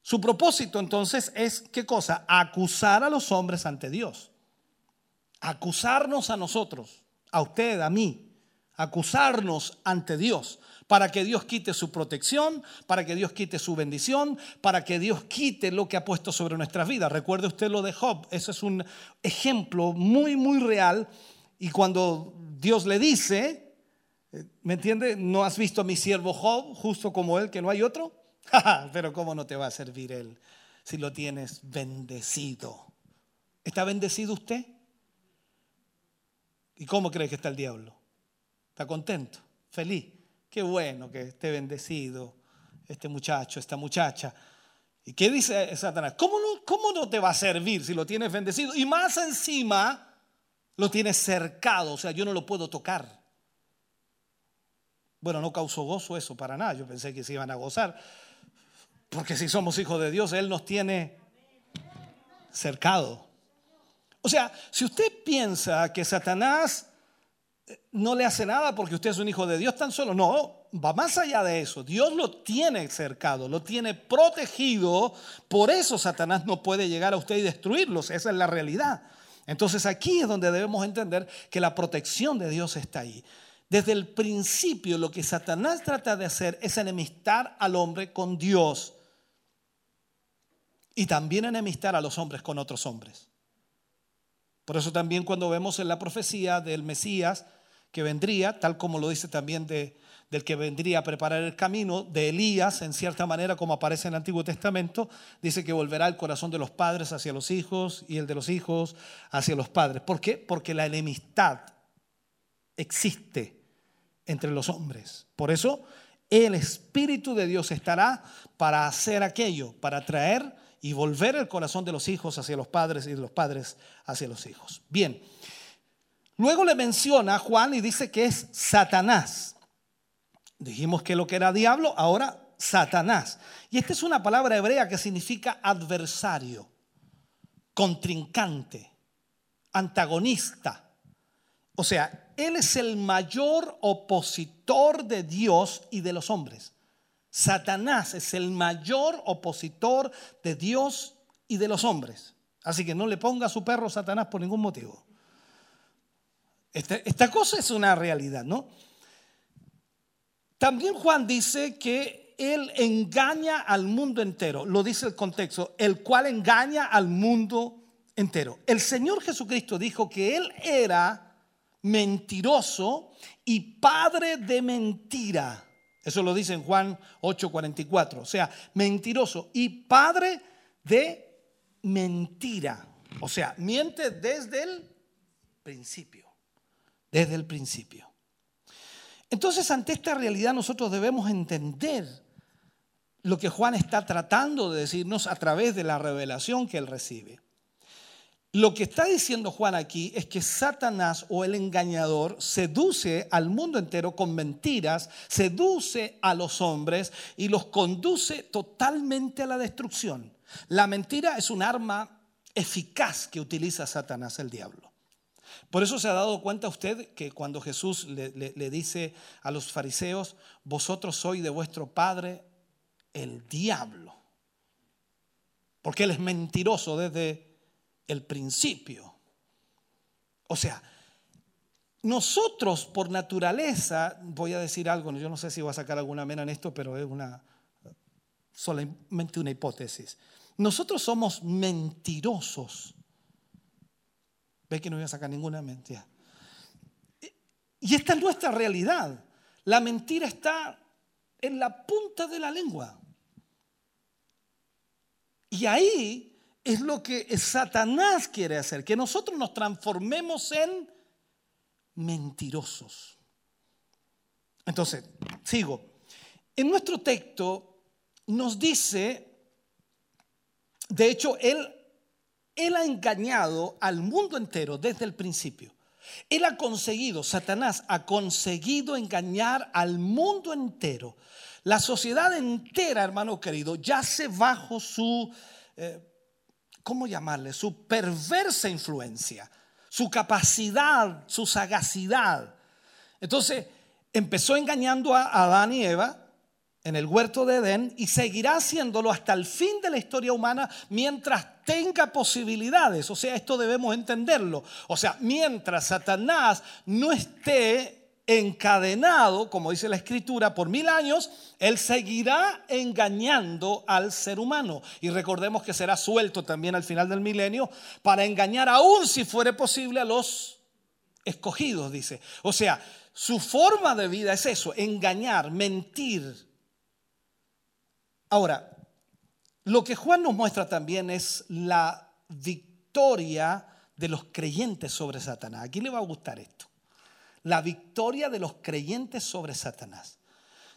Su propósito entonces es, ¿qué cosa? Acusar a los hombres ante Dios. Acusarnos a nosotros, a usted, a mí. Acusarnos ante Dios para que Dios quite su protección, para que Dios quite su bendición, para que Dios quite lo que ha puesto sobre nuestras vidas. Recuerde usted lo de Job, eso es un ejemplo muy, muy real. Y cuando Dios le dice, ¿me entiende? ¿No has visto a mi siervo Job, justo como él, que no hay otro? Pero ¿cómo no te va a servir él si lo tienes bendecido? ¿Está bendecido usted? ¿Y cómo cree que está el diablo? ¿Está contento? ¿Feliz? Qué bueno que esté bendecido este muchacho, esta muchacha. ¿Y qué dice Satanás? ¿Cómo no, ¿Cómo no te va a servir si lo tienes bendecido? Y más encima lo tienes cercado, o sea, yo no lo puedo tocar. Bueno, no causó gozo eso para nada, yo pensé que se iban a gozar. Porque si somos hijos de Dios, Él nos tiene cercado. O sea, si usted piensa que Satanás no le hace nada porque usted es un hijo de Dios tan solo. No, va más allá de eso. Dios lo tiene cercado, lo tiene protegido. Por eso Satanás no puede llegar a usted y destruirlos. Esa es la realidad. Entonces aquí es donde debemos entender que la protección de Dios está ahí. Desde el principio lo que Satanás trata de hacer es enemistar al hombre con Dios y también enemistar a los hombres con otros hombres. Por eso también cuando vemos en la profecía del Mesías que vendría, tal como lo dice también de, del que vendría a preparar el camino, de Elías, en cierta manera como aparece en el Antiguo Testamento, dice que volverá el corazón de los padres hacia los hijos y el de los hijos hacia los padres. ¿Por qué? Porque la enemistad existe entre los hombres. Por eso el Espíritu de Dios estará para hacer aquello, para traer y volver el corazón de los hijos hacia los padres y de los padres hacia los hijos. Bien, luego le menciona a Juan y dice que es Satanás. Dijimos que lo que era diablo, ahora Satanás. Y esta es una palabra hebrea que significa adversario, contrincante, antagonista. O sea, él es el mayor opositor de Dios y de los hombres. Satanás es el mayor opositor de Dios y de los hombres. Así que no le ponga a su perro Satanás por ningún motivo. Esta, esta cosa es una realidad, ¿no? También Juan dice que él engaña al mundo entero. Lo dice el contexto, el cual engaña al mundo entero. El Señor Jesucristo dijo que él era mentiroso y padre de mentira. Eso lo dice en Juan 8:44. O sea, mentiroso y padre de mentira. O sea, miente desde el principio. Desde el principio. Entonces, ante esta realidad nosotros debemos entender lo que Juan está tratando de decirnos a través de la revelación que él recibe. Lo que está diciendo Juan aquí es que Satanás o el engañador seduce al mundo entero con mentiras, seduce a los hombres y los conduce totalmente a la destrucción. La mentira es un arma eficaz que utiliza Satanás, el diablo. Por eso se ha dado cuenta usted que cuando Jesús le, dice a los fariseos, vosotros sois de vuestro padre el diablo, porque él es mentiroso desde el principio. O sea, nosotros por naturaleza, voy a decir algo, yo no sé si voy a sacar alguna mena en esto, pero es una solamente una hipótesis. Nosotros somos mentirosos. Ve que no voy a sacar ninguna mentira. Y esta es nuestra realidad. La mentira está en la punta de la lengua. Y ahí es lo que Satanás quiere hacer, que nosotros nos transformemos en mentirosos. Entonces, sigo. En nuestro texto nos dice, de hecho, él, él ha engañado al mundo entero desde el principio. Él ha conseguido, Satanás ha conseguido engañar al mundo entero. La sociedad entera, hermano querido, yace bajo su, eh, ¿cómo llamarle? Su perversa influencia, su capacidad, su sagacidad. Entonces, empezó engañando a Adán y Eva en el huerto de Edén y seguirá haciéndolo hasta el fin de la historia humana mientras tenga posibilidades. O sea, esto debemos entenderlo. O sea, mientras Satanás no esté encadenado, como dice la escritura, por mil años, él seguirá engañando al ser humano. Y recordemos que será suelto también al final del milenio para engañar aún si fuere posible a los escogidos, dice. O sea, su forma de vida es eso, engañar, mentir. Ahora, lo que Juan nos muestra también es la victoria de los creyentes sobre Satanás. Aquí le va a gustar esto. La victoria de los creyentes sobre Satanás.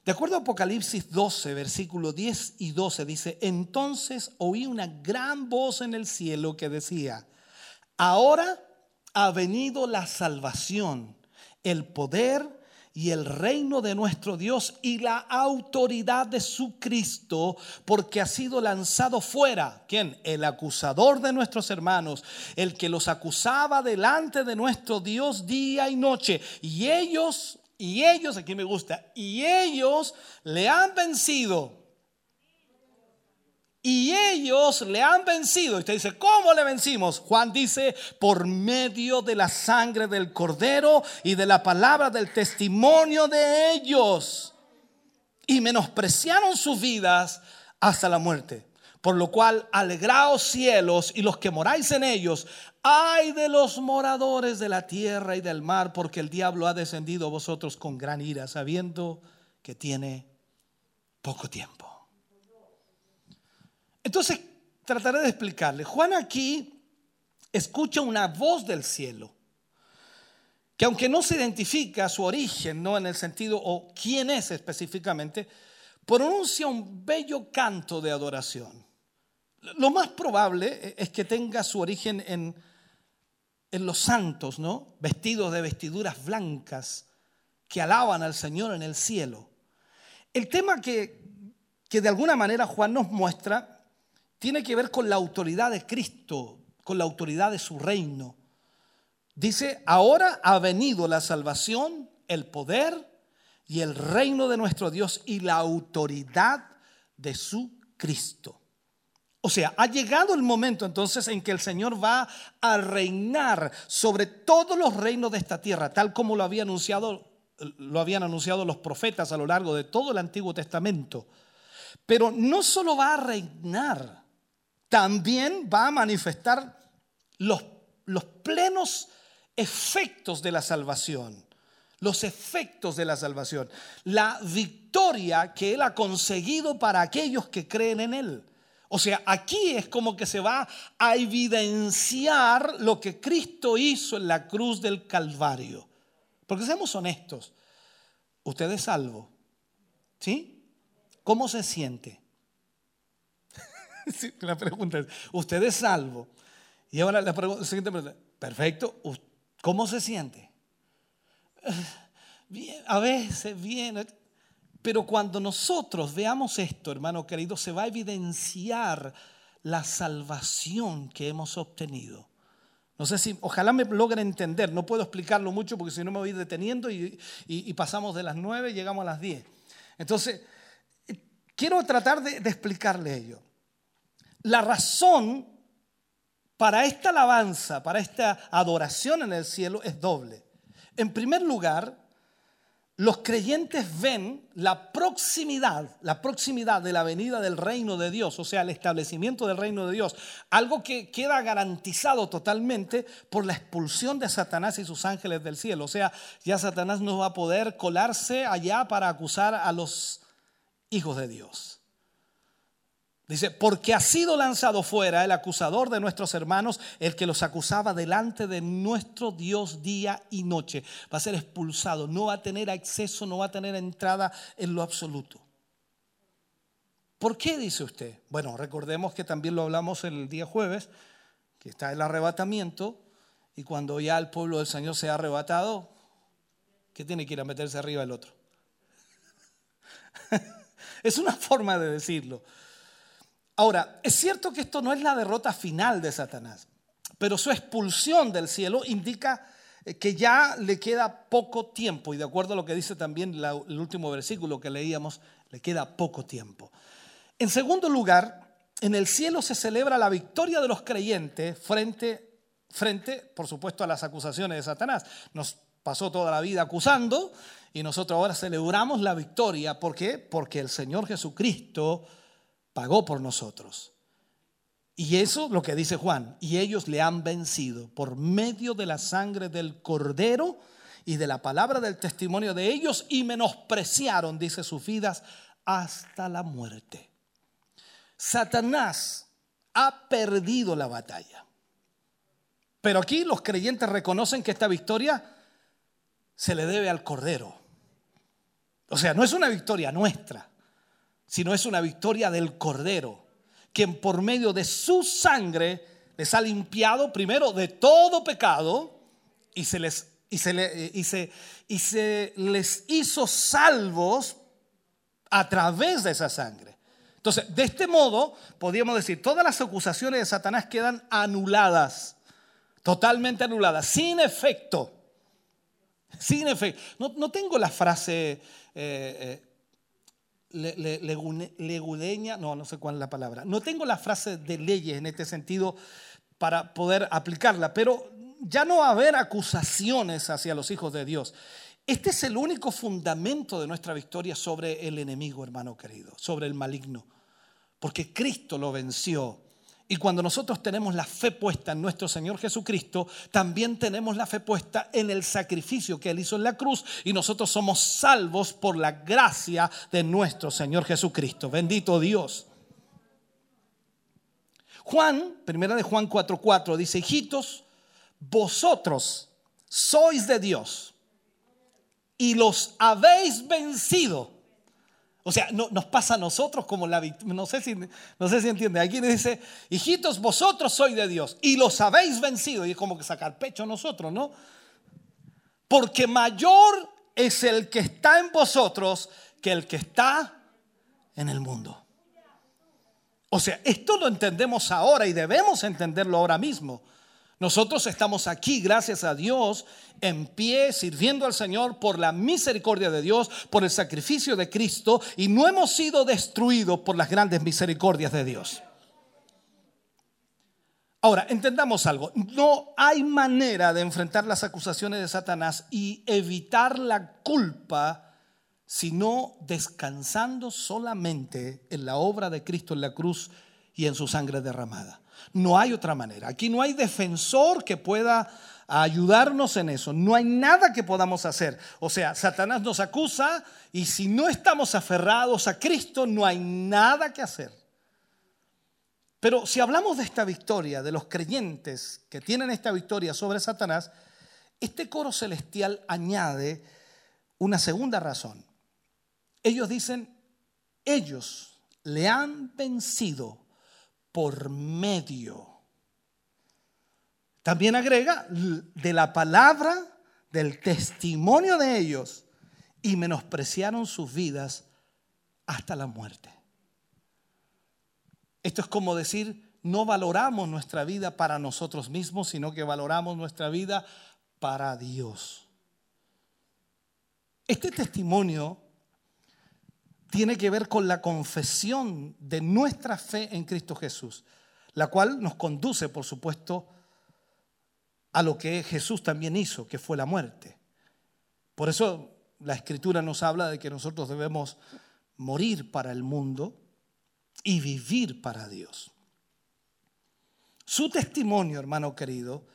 De acuerdo a Apocalipsis 12, versículos 10 y 12, dice, entonces oí una gran voz en el cielo que decía, ahora ha venido la salvación, el poder y el reino de nuestro Dios y la autoridad de su Cristo, porque ha sido lanzado fuera. ¿Quién? El acusador de nuestros hermanos, el que los acusaba delante de nuestro Dios día y noche. Y ellos, y ellos, aquí me gusta, y ellos le han vencido. Y ellos le han vencido. Y usted dice, ¿cómo le vencimos? Juan dice, por medio de la sangre del cordero y de la palabra del testimonio de ellos. Y menospreciaron sus vidas hasta la muerte. Por lo cual, alegraos cielos y los que moráis en ellos. Ay de los moradores de la tierra y del mar, porque el diablo ha descendido a vosotros con gran ira, sabiendo que tiene poco tiempo. Entonces, trataré de explicarle. Juan aquí escucha una voz del cielo, que aunque no se identifica su origen, no en el sentido o quién es específicamente, pronuncia un bello canto de adoración. Lo más probable es que tenga su origen en, en los santos, ¿no? Vestidos de vestiduras blancas que alaban al Señor en el cielo. El tema que, que de alguna manera Juan nos muestra tiene que ver con la autoridad de Cristo, con la autoridad de su reino. Dice, ahora ha venido la salvación, el poder y el reino de nuestro Dios y la autoridad de su Cristo. O sea, ha llegado el momento entonces en que el Señor va a reinar sobre todos los reinos de esta tierra, tal como lo había anunciado lo habían anunciado los profetas a lo largo de todo el Antiguo Testamento. Pero no solo va a reinar, también va a manifestar los, plenos efectos de la salvación. Los efectos de la salvación. La victoria que Él ha conseguido para aquellos que creen en Él. O sea, aquí es como que se va a evidenciar lo que Cristo hizo en la cruz del Calvario. Porque seamos honestos, usted es salvo. ¿Sí? ¿Cómo se siente? La pregunta es, ¿usted es salvo? Y ahora la, pregunta, la siguiente pregunta, perfecto, ¿cómo se siente? A veces bien, pero cuando nosotros veamos esto, hermano querido, se va a evidenciar la salvación que hemos obtenido. No sé si, ojalá me logren entender, no puedo explicarlo mucho porque si no me voy deteniendo y, y, pasamos de las 9 y llegamos a las 10. Entonces, quiero tratar de explicarle ello. La razón para esta alabanza, para esta adoración en el cielo es doble. En primer lugar, los creyentes ven la proximidad, la proximidad de la venida del reino de Dios, o sea, el establecimiento del reino de Dios, algo que queda garantizado totalmente por la expulsión de Satanás y sus ángeles del cielo. O sea, ya Satanás no va a poder colarse allá para acusar a los hijos de Dios. Dice, porque ha sido lanzado fuera el acusador de nuestros hermanos, el que los acusaba delante de nuestro Dios día y noche. Va a ser expulsado, no va a tener acceso, no va a tener entrada en lo absoluto. ¿Por qué dice usted? Bueno, recordemos que también lo hablamos el día jueves, que está el arrebatamiento, y cuando ya el pueblo del Señor se ha arrebatado, ¿qué tiene que ir a meterse arriba el otro? es una forma de decirlo. Ahora, es cierto que esto no es la derrota final de Satanás, pero su expulsión del cielo indica eh, que ya le queda poco tiempo, y de acuerdo a lo que dice también el último versículo que leíamos, le queda poco tiempo. En segundo lugar, en el cielo se celebra la victoria de los creyentes frente, frente, por supuesto, a las acusaciones de Satanás. Nos pasó toda la vida acusando y nosotros ahora celebramos la victoria. ¿Por qué? Porque el Señor Jesucristo pagó por nosotros. Y eso lo que dice Juan, y ellos le han vencido por medio de la sangre del cordero y de la palabra del testimonio de ellos y menospreciaron, dice sus vidas, hasta la muerte. Satanás ha perdido la batalla. Pero aquí los creyentes reconocen que esta victoria se le debe al cordero. O sea, no es una victoria nuestra sino es una victoria del Cordero, quien por medio de su sangre les ha limpiado primero de todo pecado y se les Y se, y se- y se les hizo salvos a través de esa sangre. Entonces, de este modo, podríamos decir, todas las acusaciones de Satanás quedan anuladas, totalmente anuladas, sin efecto. Sin efecto. No, no tengo la frase eh, eh, le- le- legune- leguleña, no, no sé cuál es la palabra. No tengo la frase de leyes en este sentido para poder aplicarla, pero ya no va a haber acusaciones hacia los hijos de Dios. Este es el único fundamento de nuestra victoria sobre el enemigo, hermano querido, sobre el maligno, porque Cristo lo venció. Y cuando nosotros tenemos la fe puesta en nuestro Señor Jesucristo, también tenemos la fe puesta en el sacrificio que Él hizo en la cruz y nosotros somos salvos por la gracia de nuestro Señor Jesucristo. Bendito Dios. Juan, primera de Juan 4:4 dice, hijitos, vosotros sois de Dios y los habéis vencido. O sea, no- nos pasa a nosotros como la victoria. No sé si, no sé si entiende. Aquí dice, hijitos, vosotros sois de Dios y los habéis vencido. Y es como que sacar pecho a nosotros, ¿no? Porque mayor es el que está en vosotros que el que está en el mundo. O sea, esto lo entendemos ahora y debemos entenderlo ahora mismo. Nosotros estamos aquí, gracias a Dios, en pie, sirviendo al Señor por la misericordia de Dios, por el sacrificio de Cristo, y no hemos sido destruidos por las grandes misericordias de Dios. Ahora, entendamos algo. No hay manera de enfrentar las acusaciones de Satanás y evitar la culpa sino descansando solamente en la obra de Cristo en la cruz y en su sangre derramada. No hay otra manera. Aquí no hay defensor que pueda ayudarnos en eso. No hay nada que podamos hacer. O sea, Satanás nos acusa y si no estamos aferrados a Cristo, no hay nada que hacer. Pero si hablamos de esta victoria, de los creyentes que tienen esta victoria sobre Satanás, este coro celestial añade una segunda razón. Ellos dicen, ellos le han vencido por medio. También agrega de la palabra, del testimonio de ellos, y menospreciaron sus vidas hasta la muerte. Esto es como decir, no valoramos nuestra vida para nosotros mismos, sino que valoramos nuestra vida para Dios. Este testimonio tiene que ver con la confesión de nuestra fe en Cristo Jesús, la cual nos conduce, por supuesto, a lo que Jesús también hizo, que fue la muerte. Por eso la escritura nos habla de que nosotros debemos morir para el mundo y vivir para Dios. Su testimonio, hermano querido,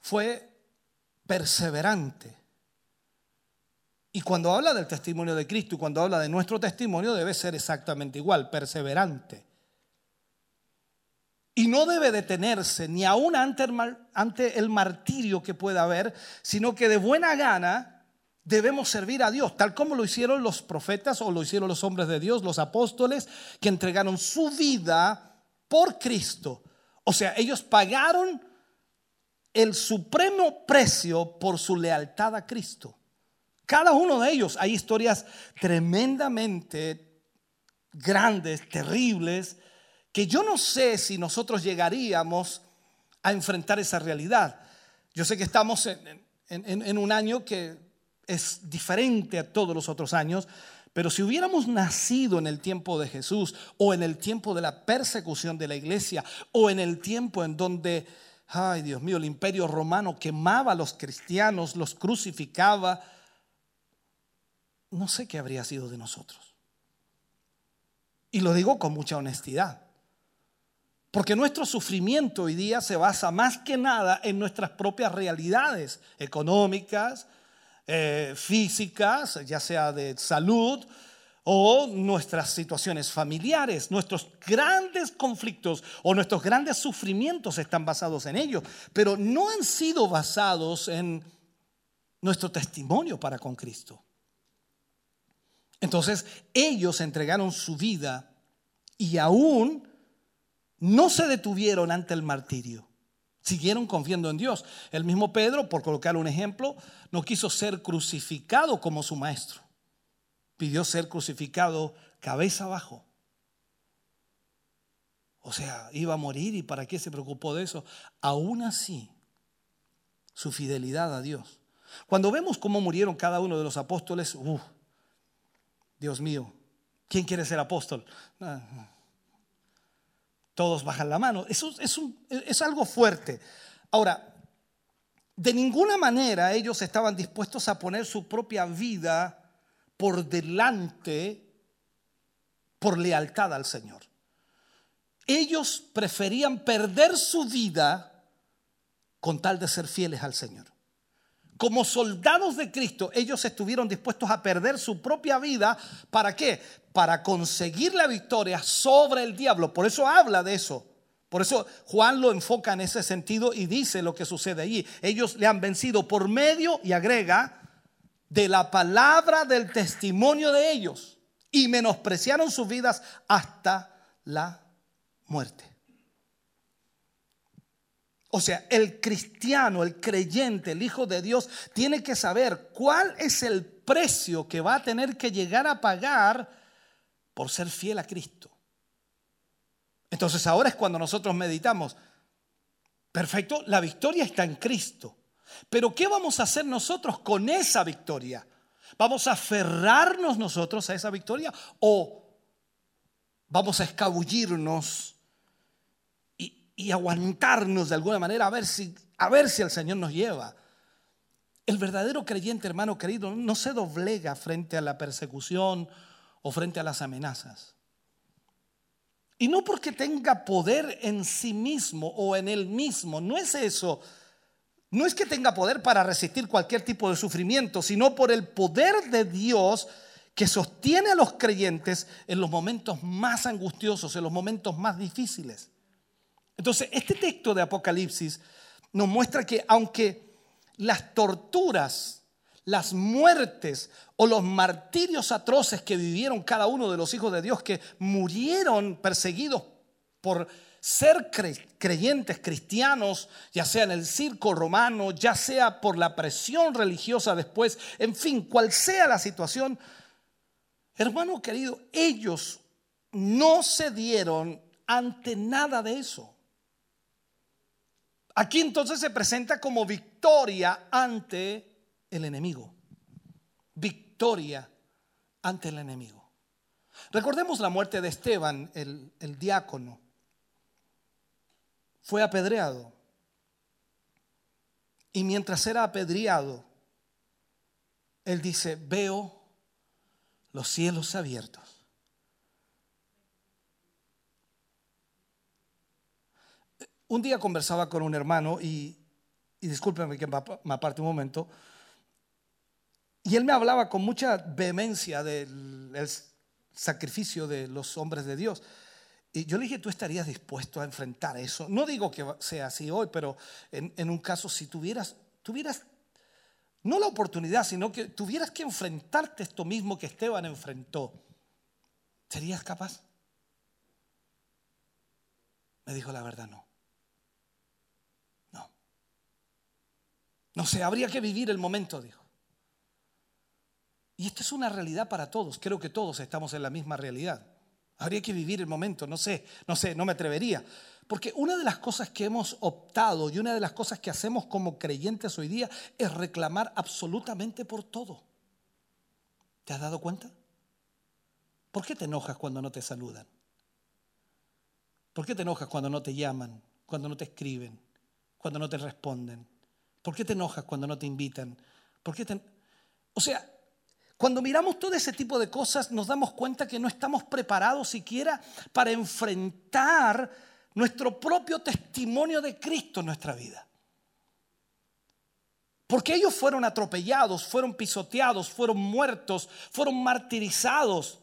fue perseverante. Y cuando habla del testimonio de Cristo y cuando habla de nuestro testimonio debe ser exactamente igual, perseverante. Y no debe detenerse ni aún ante el, martirio que pueda haber, sino que de buena gana debemos servir a Dios, tal como lo hicieron los profetas o lo hicieron los hombres de Dios, los apóstoles, que entregaron su vida por Cristo. O sea, ellos pagaron el supremo precio por su lealtad a Cristo. Cada uno de ellos, hay historias tremendamente grandes, terribles, que yo no sé si nosotros llegaríamos a enfrentar esa realidad. Yo sé que estamos en, un año que es diferente a todos los otros años, pero si hubiéramos nacido en el tiempo de Jesús o en el tiempo de la persecución de la iglesia o en el tiempo en donde, ay Dios mío, el imperio romano quemaba a los cristianos, los crucificaba, no sé qué habría sido de nosotros. Y lo digo con mucha honestidad. Porque nuestro sufrimiento hoy día se basa más que nada en nuestras propias realidades económicas, eh, físicas, ya sea de salud o nuestras situaciones familiares. Nuestros grandes conflictos o nuestros grandes sufrimientos están basados en ello, pero no han sido basados en nuestro testimonio para con Cristo. Entonces ellos entregaron su vida y aún no se detuvieron ante el martirio. Siguieron confiando en Dios. El mismo Pedro, por colocar un ejemplo, no quiso ser crucificado como su maestro. Pidió ser crucificado cabeza abajo. O sea, iba a morir y ¿para qué se preocupó de eso? Aún así, su fidelidad a Dios. Cuando vemos cómo murieron cada uno de los apóstoles, uf, Dios mío, ¿quién quiere ser apóstol? Ah, todos bajan la mano. Eso es, es algo fuerte. Ahora, de ninguna manera ellos estaban dispuestos a poner su propia vida por delante por lealtad al Señor. Ellos preferían perder su vida con tal de ser fieles al Señor. Como soldados de Cristo, ellos estuvieron dispuestos a perder su propia vida. ¿Para qué? Para conseguir la victoria sobre el diablo. Por eso habla de eso. Por eso Juan lo enfoca en ese sentido y dice lo que sucede allí. Ellos le han vencido por medio, y agrega, de la palabra del testimonio de ellos. Y menospreciaron sus vidas hasta la muerte. O sea, el cristiano, el creyente, el Hijo de Dios, tiene que saber cuál es el precio que va a tener que llegar a pagar por ser fiel a Cristo. Entonces ahora es cuando nosotros meditamos, perfecto, la victoria está en Cristo. Pero ¿qué vamos a hacer nosotros con esa victoria? ¿Vamos a aferrarnos nosotros a esa victoria o vamos a escabullirnos y, aguantarnos de alguna manera a ver, si, a ver si el Señor nos lleva? El verdadero creyente, hermano querido, no se doblega frente a la persecución o frente a las amenazas. Y no porque tenga poder en sí mismo o en él mismo, no es eso. No es que tenga poder para resistir cualquier tipo de sufrimiento, sino por el poder de Dios que sostiene a los creyentes en los momentos más angustiosos, en los momentos más difíciles. Entonces, este texto de Apocalipsis nos muestra que aunque las torturas, las muertes o los martirios atroces que vivieron cada uno de los hijos de Dios que murieron perseguidos por ser cre- creyentes cristianos, ya sea en el circo romano, ya sea por la presión religiosa después, en fin, cual sea la situación, hermano querido, ellos no se dieron ante nada de eso. Aquí entonces se presenta como victoria ante el enemigo. Victoria ante el enemigo. Recordemos la muerte de Esteban, el, diácono. Fue apedreado. Y mientras era apedreado, él dice, veo los cielos abiertos. Un día conversaba con un hermano y, y discúlpenme que me ap- me aparte un momento, y él me hablaba con mucha vehemencia del el sacrificio de los hombres de Dios. Y yo le dije, ¿tú estarías dispuesto a enfrentar eso? No digo que sea así hoy, pero en, en un caso, si tuvieras, tuvieras, no la oportunidad, sino que tuvieras que enfrentarte esto mismo que Esteban enfrentó, ¿serías capaz? Me dijo la verdad. No. No sé, habría que vivir el momento, dijo. Y esto es una realidad para todos. Creo que todos estamos en la misma realidad. Habría que vivir el momento, no sé, no sé, no me atrevería. Porque una de las cosas que hemos optado y una de las cosas que hacemos como creyentes hoy día es reclamar absolutamente por todo. ¿Te has dado cuenta? ¿Por qué te enojas cuando no te saludan? ¿Por qué te enojas cuando no te llaman, cuando no te escriben, cuando no te responden? ¿Por qué te enojas cuando no te invitan? ¿Por qué te... O sea, cuando miramos todo ese tipo de cosas nos damos cuenta que no estamos preparados siquiera para enfrentar nuestro propio testimonio de Cristo en nuestra vida. Porque ellos fueron atropellados, fueron pisoteados, fueron muertos, fueron martirizados.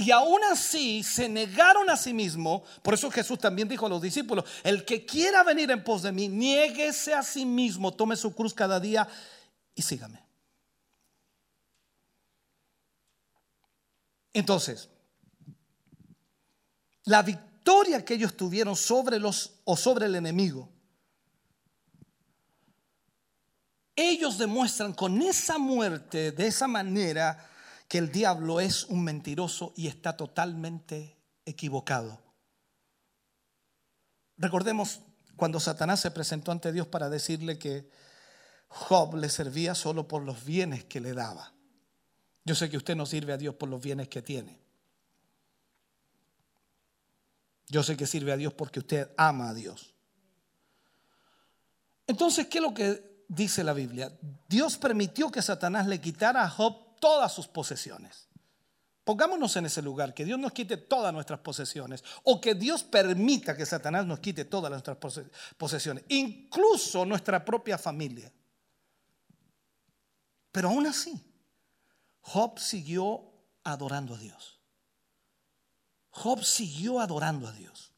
Y aún así se negaron a sí mismos. Por eso Jesús también dijo a los discípulos, el que quiera venir en pos de mí, niéguese a sí mismo, tome su cruz cada día y sígame. Entonces, la victoria que ellos tuvieron sobre los o sobre el enemigo ellos demuestran con esa muerte, de esa manera, que el diablo es un mentiroso y está totalmente equivocado. Recordemos cuando Satanás se presentó ante Dios para decirle que Job le servía solo por los bienes que le daba. Yo sé que usted no sirve a Dios por los bienes que tiene. Yo sé que sirve a Dios porque usted ama a Dios. Entonces, ¿qué es lo que dice la Biblia? Dios permitió que Satanás le quitara a Job todas sus posesiones. Pongámonos en ese lugar, que Dios nos quite todas nuestras posesiones o que Dios permita que Satanás nos quite todas nuestras pose- posesiones, incluso nuestra propia familia. Pero aún así, Job siguió adorando a Dios. Job siguió adorando a Dios.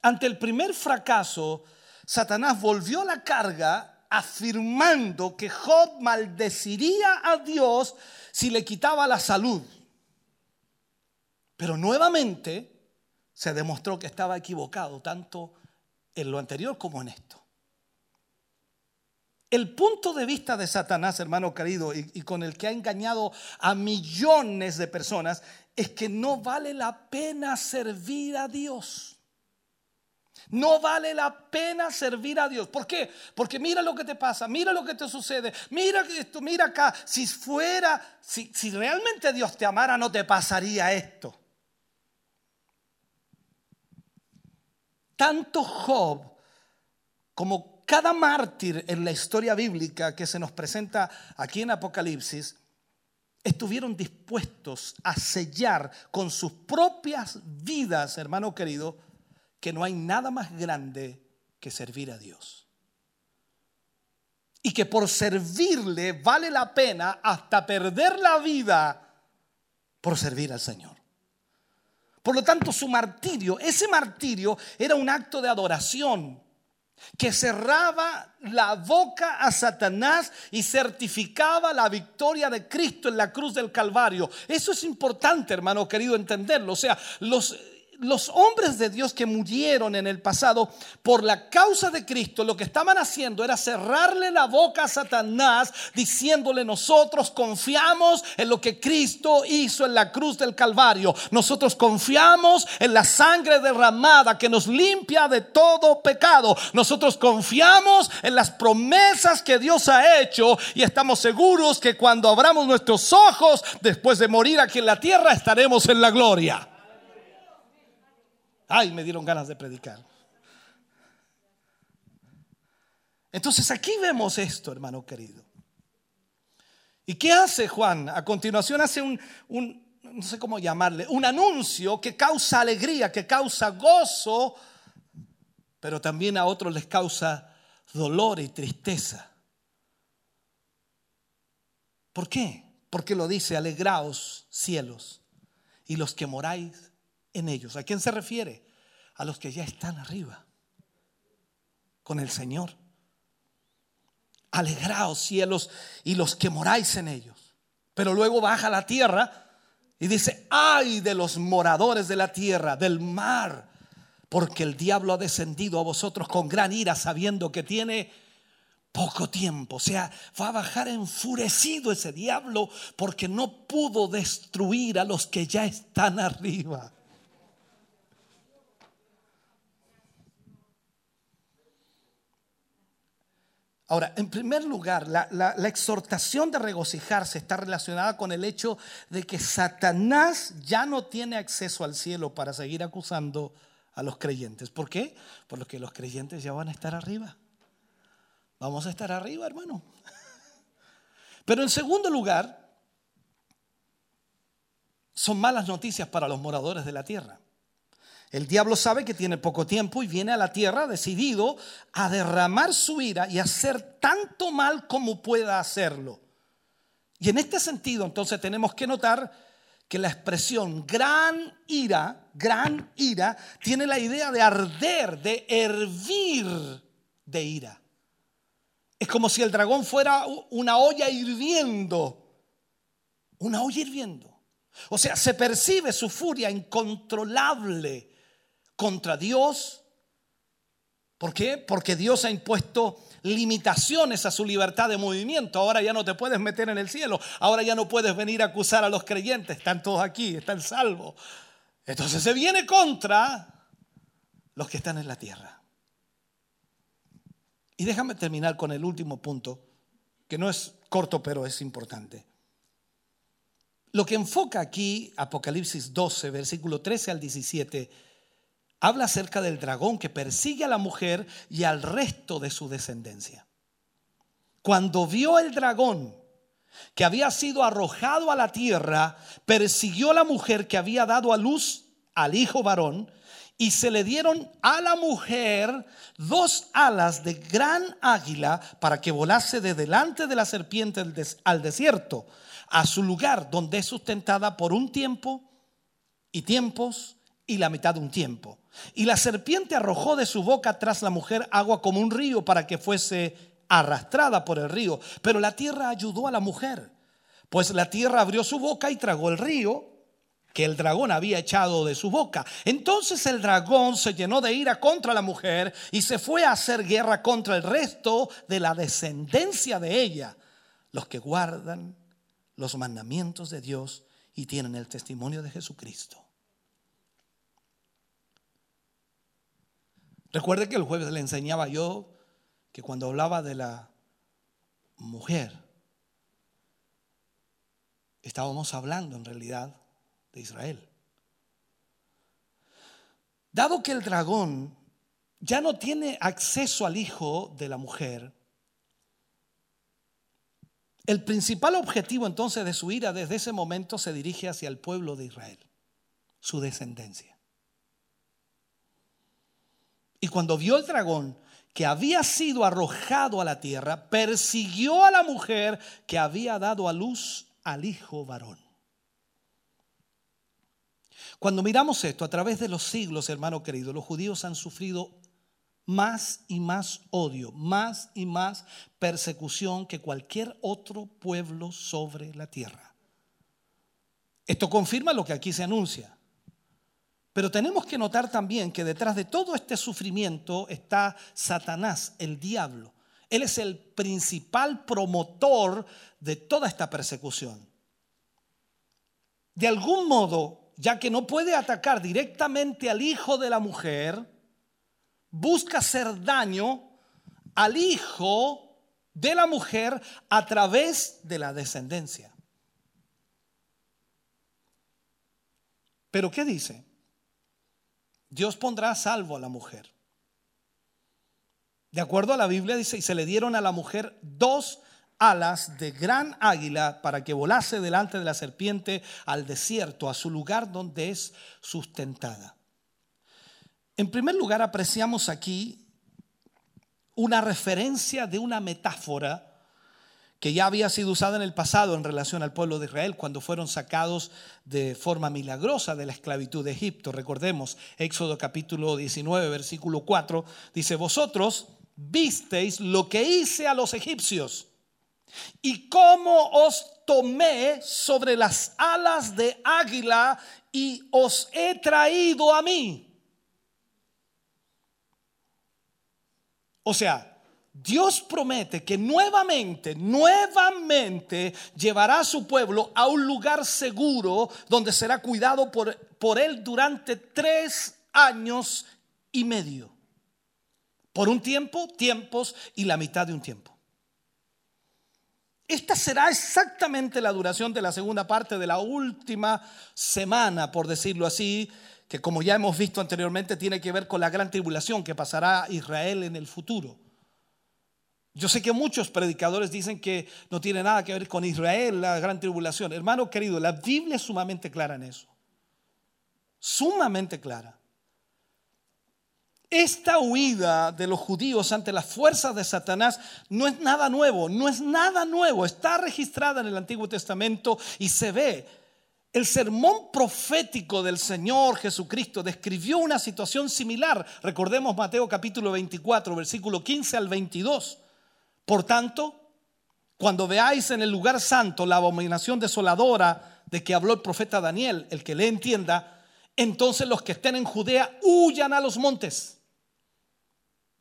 Ante el primer fracaso, Satanás volvió la carga afirmando que Job maldeciría a Dios si le quitaba la salud. Pero nuevamente se demostró que estaba equivocado tanto en lo anterior como en esto. El punto de vista de Satanás, hermano querido, y, con el que ha engañado a millones de personas, es que no vale la pena servir a Dios. No vale la pena servir a Dios. ¿Por qué? Porque mira lo que te pasa, mira lo que te sucede, mira esto, mira acá. Si fuera, si, si realmente Dios te amara, no te pasaría esto. Tanto Job como cada mártir en la historia bíblica que se nos presenta aquí en Apocalipsis, estuvieron dispuestos a sellar con sus propias vidas, hermano querido, que no hay nada más grande que servir a Dios. Y que por servirle vale la pena hasta perder la vida por servir al Señor. Por lo tanto, su martirio, ese martirio era un acto de adoración que cerraba la boca a Satanás y certificaba la victoria de Cristo en la cruz del Calvario. Eso es importante, hermano querido, entenderlo. O sea, los los hombres de Dios que murieron en el pasado por la causa de Cristo, lo que estaban haciendo era cerrarle la boca a Satanás, diciéndole nosotros confiamos en lo que Cristo hizo en la cruz del Calvario. Nosotros confiamos en la sangre derramada que nos limpia de todo pecado. Nosotros confiamos en las promesas que Dios ha hecho y estamos seguros que cuando abramos nuestros ojos, después de morir aquí en la tierra, estaremos en la gloria. Ay, me dieron ganas de predicar. Entonces aquí vemos esto, hermano querido. ¿Y qué hace Juan? A continuación hace un, un, no sé cómo llamarle, un anuncio que causa alegría, que causa gozo, pero también a otros les causa dolor y tristeza. ¿Por qué? Porque lo dice, alegraos cielos y los que moráis en ellos. ¿A quién se refiere? A los que ya están arriba, con el Señor. Alegraos cielos y los que moráis en ellos. Pero luego baja la tierra y dice, ay de los moradores de la tierra, del mar, porque el diablo ha descendido a vosotros con gran ira sabiendo que tiene poco tiempo. O sea, va a bajar enfurecido ese diablo porque no pudo destruir a los que ya están arriba. Ahora, en primer lugar, la, exhortación de regocijarse está relacionada con el hecho de que Satanás ya no tiene acceso al cielo para seguir acusando a los creyentes. ¿Por qué? Porque los creyentes ya van a estar arriba. Vamos a estar arriba, hermano. Pero en segundo lugar, son malas noticias para los moradores de la tierra. El diablo sabe que tiene poco tiempo y viene a la tierra decidido a derramar su ira y hacer tanto mal como pueda hacerlo. Y en este sentido, entonces tenemos que notar que la expresión gran ira, gran ira, tiene la idea de arder, de hervir de ira. Es como si el dragón fuera una olla hirviendo, una olla hirviendo. O sea, se percibe su furia incontrolable contra Dios ¿Por qué? Porque Dios ha impuesto limitaciones a su libertad de movimiento. Ahora ya no te puedes meter en el cielo. Ahora ya no puedes venir a acusar a los creyentes. Están todos aquí, están salvos. Entonces se viene contra los que están en la tierra. Y déjame terminar con el último punto, que no es corto, pero es importante. Lo que enfoca aquí Apocalipsis 12, versículo 13 al 17, habla acerca del dragón que persigue a la mujer y al resto de su descendencia. Cuando vio el dragón que había sido arrojado a la tierra, persiguió a la mujer que había dado a luz al hijo varón y se le dieron a la mujer dos alas de gran águila para que volase de delante de la serpiente al des- al desierto, a su lugar donde es sustentada por un tiempo y tiempos y la mitad de un tiempo. Y la serpiente arrojó de su boca tras la mujer agua como un río para que fuese arrastrada por el río. Pero la tierra ayudó a la mujer, pues la tierra abrió su boca y tragó el río que el dragón había echado de su boca. Entonces el dragón se llenó de ira contra la mujer y se fue a hacer guerra contra el resto de la descendencia de ella, los que guardan los mandamientos de Dios y tienen el testimonio de Jesucristo. Recuerde que el jueves le enseñaba yo que cuando hablaba de la mujer, estábamos hablando en realidad de Israel. Dado que el dragón ya no tiene acceso al hijo de la mujer, el principal objetivo entonces de su ira desde ese momento se dirige hacia el pueblo de Israel, su descendencia. Y cuando vio el dragón que había sido arrojado a la tierra, persiguió a la mujer que había dado a luz al hijo varón. Cuando miramos esto a través de los siglos, hermano querido, los judíos han sufrido más y más odio, más y más persecución que cualquier otro pueblo sobre la tierra. Esto confirma lo que aquí se anuncia. Pero tenemos que notar también que detrás de todo este sufrimiento está Satanás, el diablo. Él es el principal promotor de toda esta persecución. De algún modo, ya que no puede atacar directamente al hijo de la mujer, busca hacer daño al hijo de la mujer a través de la descendencia. Pero ¿qué dice? Dios pondrá a salvo a la mujer. De acuerdo a la Biblia dice, y se le dieron a la mujer dos alas de gran águila para que volase delante de la serpiente al desierto, a su lugar donde es sustentada. En primer lugar, apreciamos aquí una referencia de una metáfora que ya había sido usada en el pasado en relación al pueblo de Israel cuando fueron sacados de forma milagrosa de la esclavitud de Egipto. Recordemos, Éxodo capítulo 19, versículo 4, dice, vosotros visteis lo que hice a los egipcios y cómo os tomé sobre las alas de águila y os he traído a mí. O sea, Dios promete que nuevamente, nuevamente llevará a su pueblo a un lugar seguro donde será cuidado por, por él durante tres años y medio. Por un tiempo, tiempos y la mitad de un tiempo. Esta será exactamente la duración de la segunda parte de la última semana, por decirlo así, que como ya hemos visto anteriormente tiene que ver con la gran tribulación que pasará Israel en el futuro. Yo sé que muchos predicadores dicen que no tiene nada que ver con Israel, la gran tribulación. Hermano querido, la Biblia es sumamente clara en eso. Sumamente clara. Esta huida de los judíos ante las fuerzas de Satanás no es nada nuevo, no es nada nuevo. Está registrada en el Antiguo Testamento y se ve. El sermón profético del Señor Jesucristo describió una situación similar. Recordemos Mateo capítulo 24, versículo 15 al 22. Por tanto, cuando veáis en el lugar santo la abominación desoladora de que habló el profeta Daniel, el que le entienda, entonces los que estén en Judea huyan a los montes.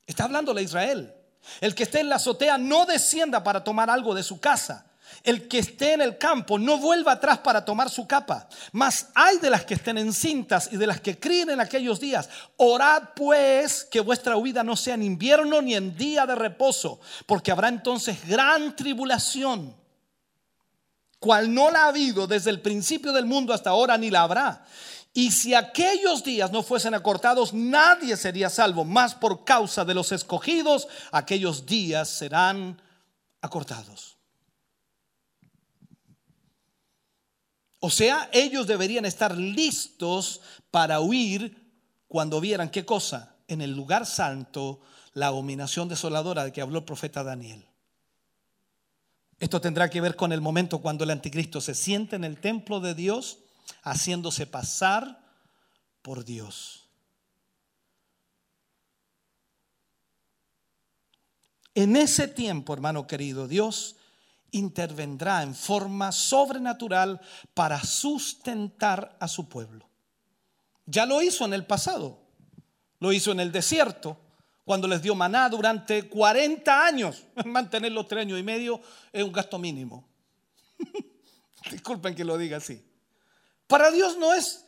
Está hablándole a Israel. El que esté en la azotea no descienda para tomar algo de su casa. El que esté en el campo no vuelva atrás para tomar su capa. Mas hay de las que estén encintas y de las que críen en aquellos días. Orad pues que vuestra huida no sea en invierno ni en día de reposo, porque habrá entonces gran tribulación, cual no la ha habido desde el principio del mundo hasta ahora ni la habrá. Y si aquellos días no fuesen acortados, nadie sería salvo, más por causa de los escogidos, aquellos días serán acortados. O sea, ellos deberían estar listos para huir cuando vieran qué cosa en el lugar santo la abominación desoladora de que habló el profeta Daniel. Esto tendrá que ver con el momento cuando el anticristo se siente en el templo de Dios haciéndose pasar por Dios. En ese tiempo, hermano querido, Dios intervendrá en forma sobrenatural para sustentar a su pueblo. Ya lo hizo en el pasado, lo hizo en el desierto, cuando les dio maná durante 40 años. Mantenerlo tres años y medio es un gasto mínimo. Disculpen que lo diga así. Para Dios no es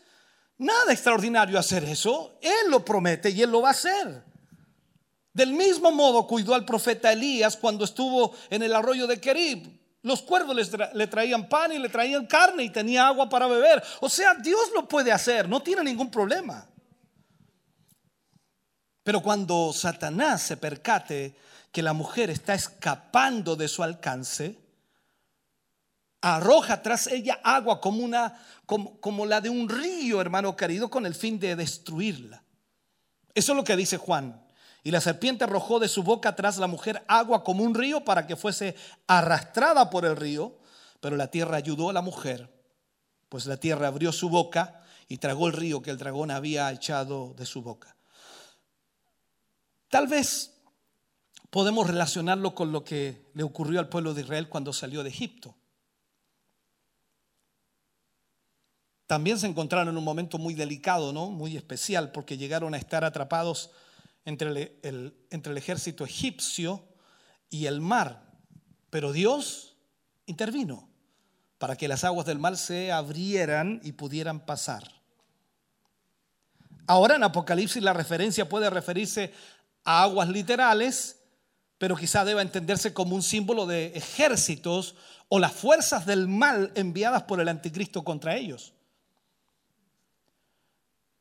nada extraordinario hacer eso. Él lo promete y Él lo va a hacer. Del mismo modo cuidó al profeta Elías cuando estuvo en el arroyo de Kerib. Los cuervos le traían pan y le traían carne y tenía agua para beber. O sea, Dios lo puede hacer, no tiene ningún problema. Pero cuando Satanás se percate que la mujer está escapando de su alcance, arroja tras ella agua como una como, como la de un río, hermano querido, con el fin de destruirla. Eso es lo que dice Juan. Y la serpiente arrojó de su boca tras la mujer agua como un río para que fuese arrastrada por el río, pero la tierra ayudó a la mujer, pues la tierra abrió su boca y tragó el río que el dragón había echado de su boca. Tal vez podemos relacionarlo con lo que le ocurrió al pueblo de Israel cuando salió de Egipto. También se encontraron en un momento muy delicado, ¿no? Muy especial, porque llegaron a estar atrapados entre el, entre el ejército egipcio y el mar. Pero Dios intervino para que las aguas del mar se abrieran y pudieran pasar. Ahora en Apocalipsis la referencia puede referirse a aguas literales, pero quizá deba entenderse como un símbolo de ejércitos o las fuerzas del mal enviadas por el anticristo contra ellos.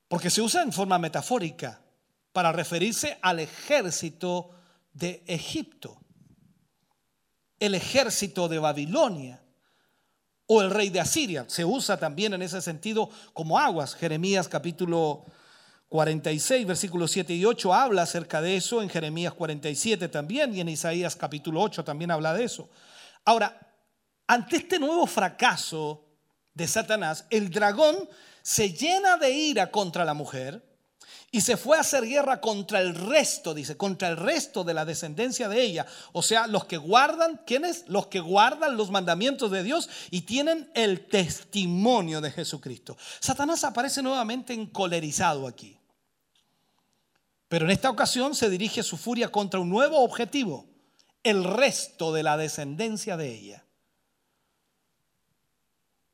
Porque se usa en forma metafórica para referirse al ejército de Egipto, el ejército de Babilonia o el rey de Asiria. Se usa también en ese sentido como aguas. Jeremías capítulo 46, versículos 7 y 8 habla acerca de eso, en Jeremías 47 también y en Isaías capítulo 8 también habla de eso. Ahora, ante este nuevo fracaso de Satanás, el dragón se llena de ira contra la mujer y se fue a hacer guerra contra el resto, dice, contra el resto de la descendencia de ella. O sea, los que guardan, ¿quiénes? Los que guardan los mandamientos de Dios y tienen el testimonio de Jesucristo. Satanás aparece nuevamente encolerizado aquí. Pero en esta ocasión se dirige su furia contra un nuevo objetivo, el resto de la descendencia de ella.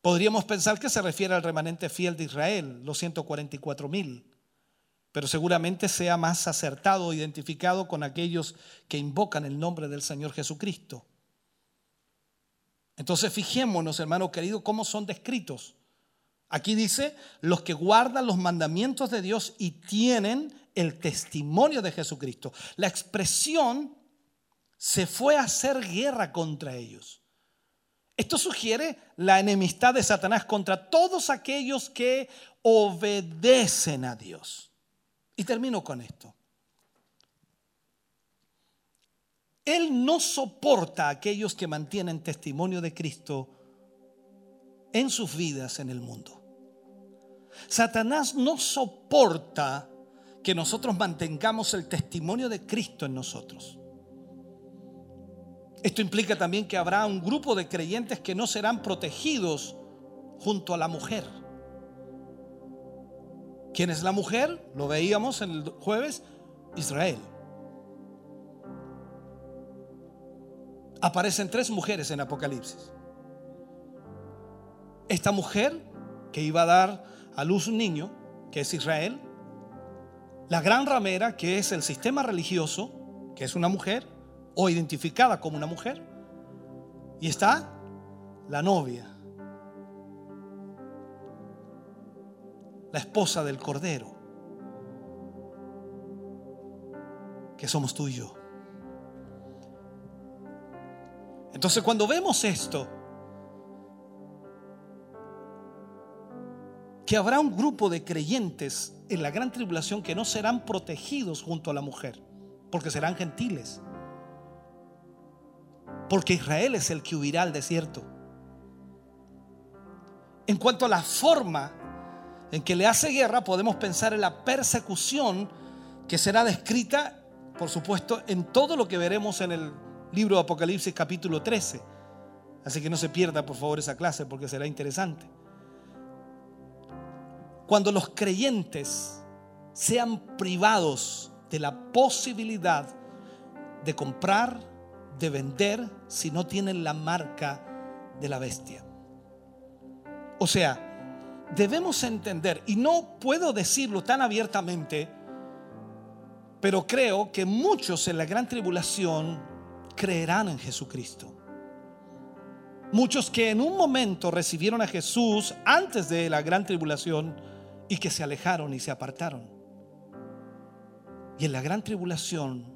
Podríamos pensar que se refiere al remanente fiel de Israel, los 144 mil, pero seguramente sea más acertado identificado con aquellos que invocan el nombre del Señor Jesucristo. Entonces fijémonos, hermano querido, cómo son descritos. Aquí dice, los que guardan los mandamientos de Dios y tienen el testimonio de Jesucristo. La expresión se fue a hacer guerra contra ellos. Esto sugiere la enemistad de Satanás contra todos aquellos que obedecen a Dios. Y termino con esto. Él no soporta a aquellos que mantienen testimonio de Cristo en sus vidas en el mundo. Satanás no soporta que nosotros mantengamos el testimonio de Cristo en nosotros. Esto implica también que habrá un grupo de creyentes que no serán protegidos junto a la mujer. ¿Quién es la mujer? Lo veíamos el jueves, Israel. Aparecen tres mujeres en Apocalipsis. Esta mujer que iba a dar a luz un niño, que es Israel, la gran ramera, que es el sistema religioso, que es una mujer, o identificada como una mujer, y está la novia, la esposa del Cordero, que somos tú y yo. Entonces cuando vemos esto, que habrá un grupo de creyentes en la gran tribulación que no serán protegidos junto a la mujer, porque serán gentiles. Porque Israel es el que huirá al desierto. En cuanto a la forma en que le hace guerra, podemos pensar en la persecución que será descrita, por supuesto, en todo lo que veremos en el libro de Apocalipsis capítulo 13. Así que no se pierda, por favor, esa clase porque será interesante. Cuando los creyentes sean privados de la posibilidad de comprar, de vender, si no tienen la marca de la bestia. O sea, debemos entender, y no puedo decirlo tan abiertamente, pero creo que muchos en la gran tribulación creerán en Jesucristo. Muchos que en un momento recibieron a Jesús antes de la gran tribulación y que se alejaron y se apartaron. Y en la gran tribulación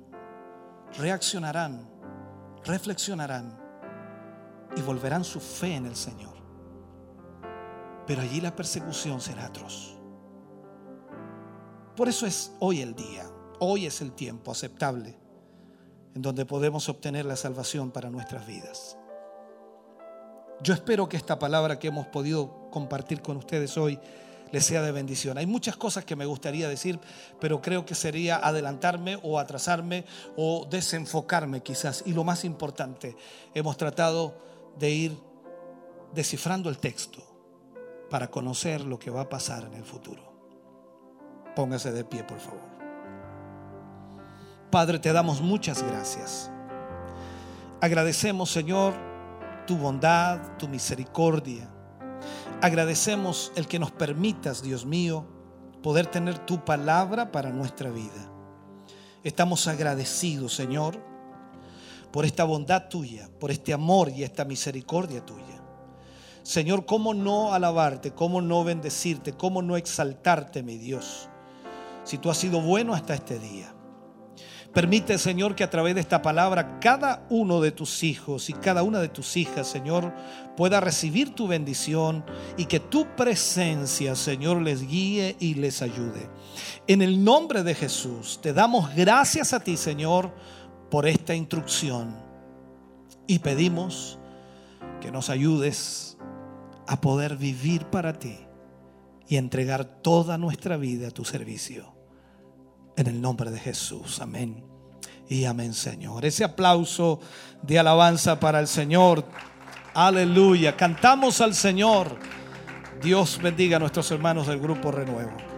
reaccionarán, reflexionarán y volverán su fe en el Señor. Pero allí la persecución será atroz. Por eso es hoy el día, hoy es el tiempo aceptable en donde podemos obtener la salvación para nuestras vidas. Yo espero que esta palabra que hemos podido compartir con ustedes hoy les sea de bendición. Hay muchas cosas que me gustaría decir, pero creo que sería adelantarme o atrasarme o desenfocarme quizás. Y lo más importante, hemos tratado de ir descifrando el texto para conocer lo que va a pasar en el futuro. Póngase de pie, por favor. Padre, te damos muchas gracias. Agradecemos, Señor, tu bondad, tu misericordia. Agradecemos el que nos permitas, Dios mío, poder tener tu palabra para nuestra vida. Estamos agradecidos, Señor, por esta bondad tuya, por este amor y esta misericordia tuya. Señor, ¿cómo no alabarte? ¿Cómo no bendecirte? ¿Cómo no exaltarte, mi Dios? Si tú has sido bueno hasta este día. Permite, Señor, que a través de esta palabra cada uno de tus hijos y cada una de tus hijas, Señor, pueda recibir tu bendición y que tu presencia, Señor, les guíe y les ayude. En el nombre de Jesús, te damos gracias a ti, Señor, por esta instrucción y pedimos que nos ayudes a poder vivir para ti y entregar toda nuestra vida a tu servicio. En el nombre de Jesús. Amén. Y amén, Señor. Ese aplauso de alabanza para el Señor. Aleluya. Cantamos al Señor. Dios bendiga a nuestros hermanos del grupo Renuevo.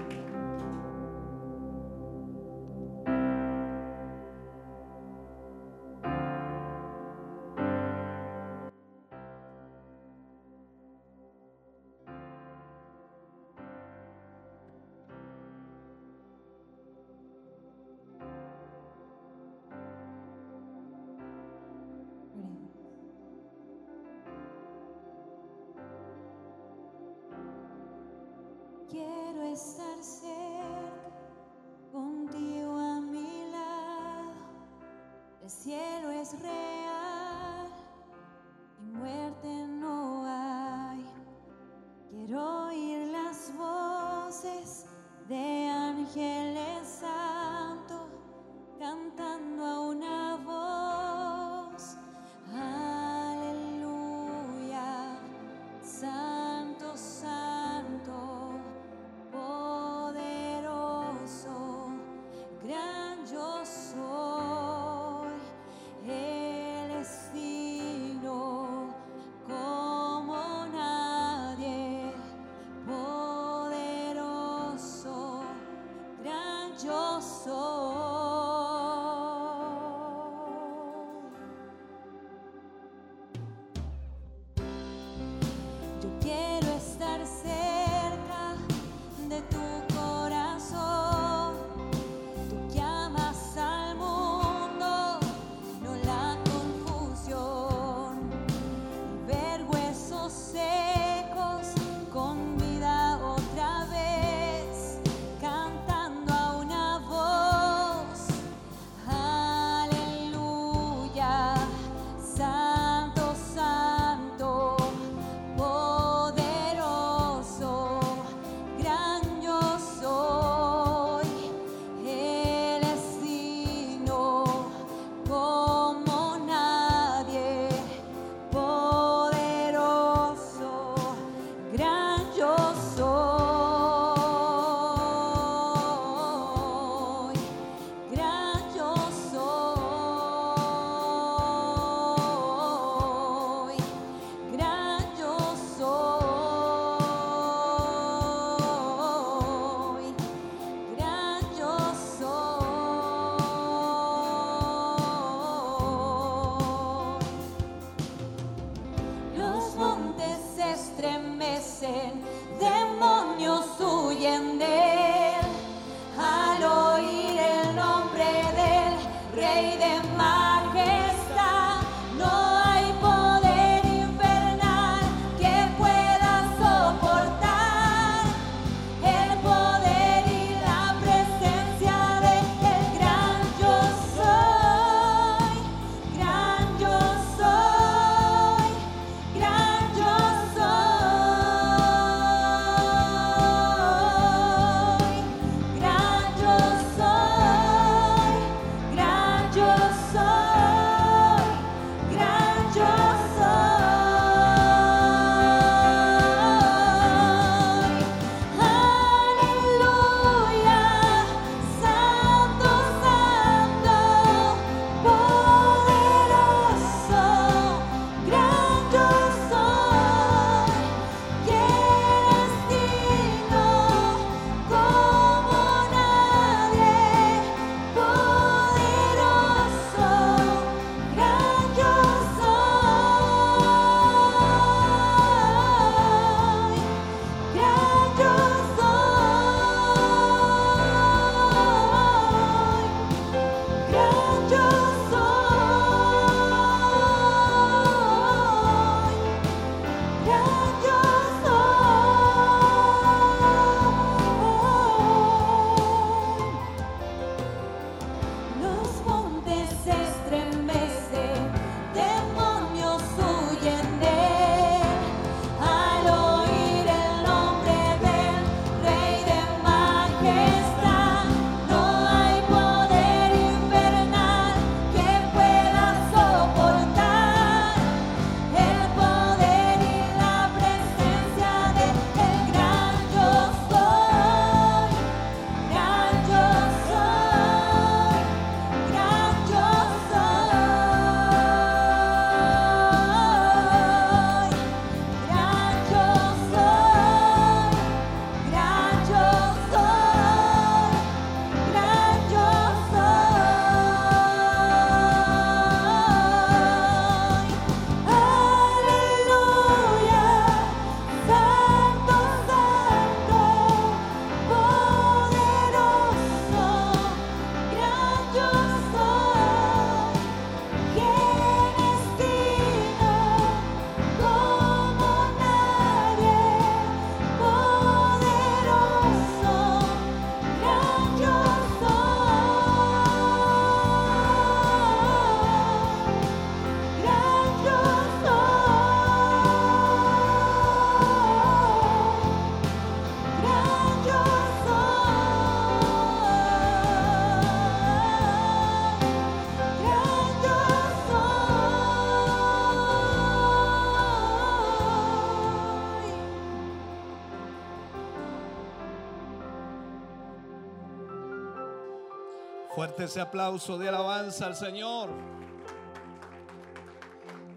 Fuerte ese aplauso de alabanza al Señor.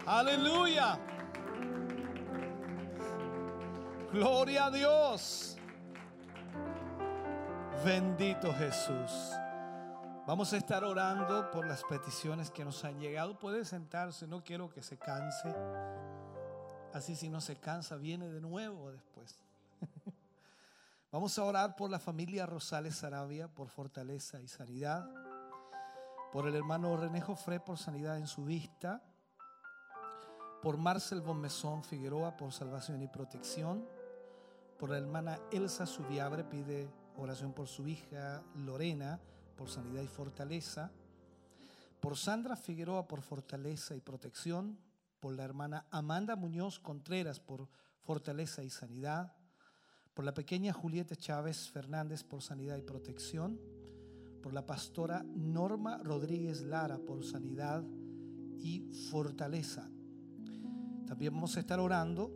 Aleluya. Gloria a Dios. Bendito Jesús. Vamos a estar orando por las peticiones que nos han llegado. Puede sentarse, no quiero que se canse. Así si no se cansa, viene de nuevo después. Vamos a orar por la familia Rosales Sarabia, por fortaleza y sanidad. Por el hermano René Jofré, por sanidad en su vista. Por Marcel Bonmesón Figueroa, por salvación y protección. Por la hermana Elsa Subiabre, pide oración por su hija Lorena, por sanidad y fortaleza. Por Sandra Figueroa, por fortaleza y protección. Por la hermana Amanda Muñoz Contreras, por fortaleza y sanidad por la pequeña Julieta Chávez Fernández por sanidad y protección, por la pastora Norma Rodríguez Lara por sanidad y fortaleza. También vamos a estar orando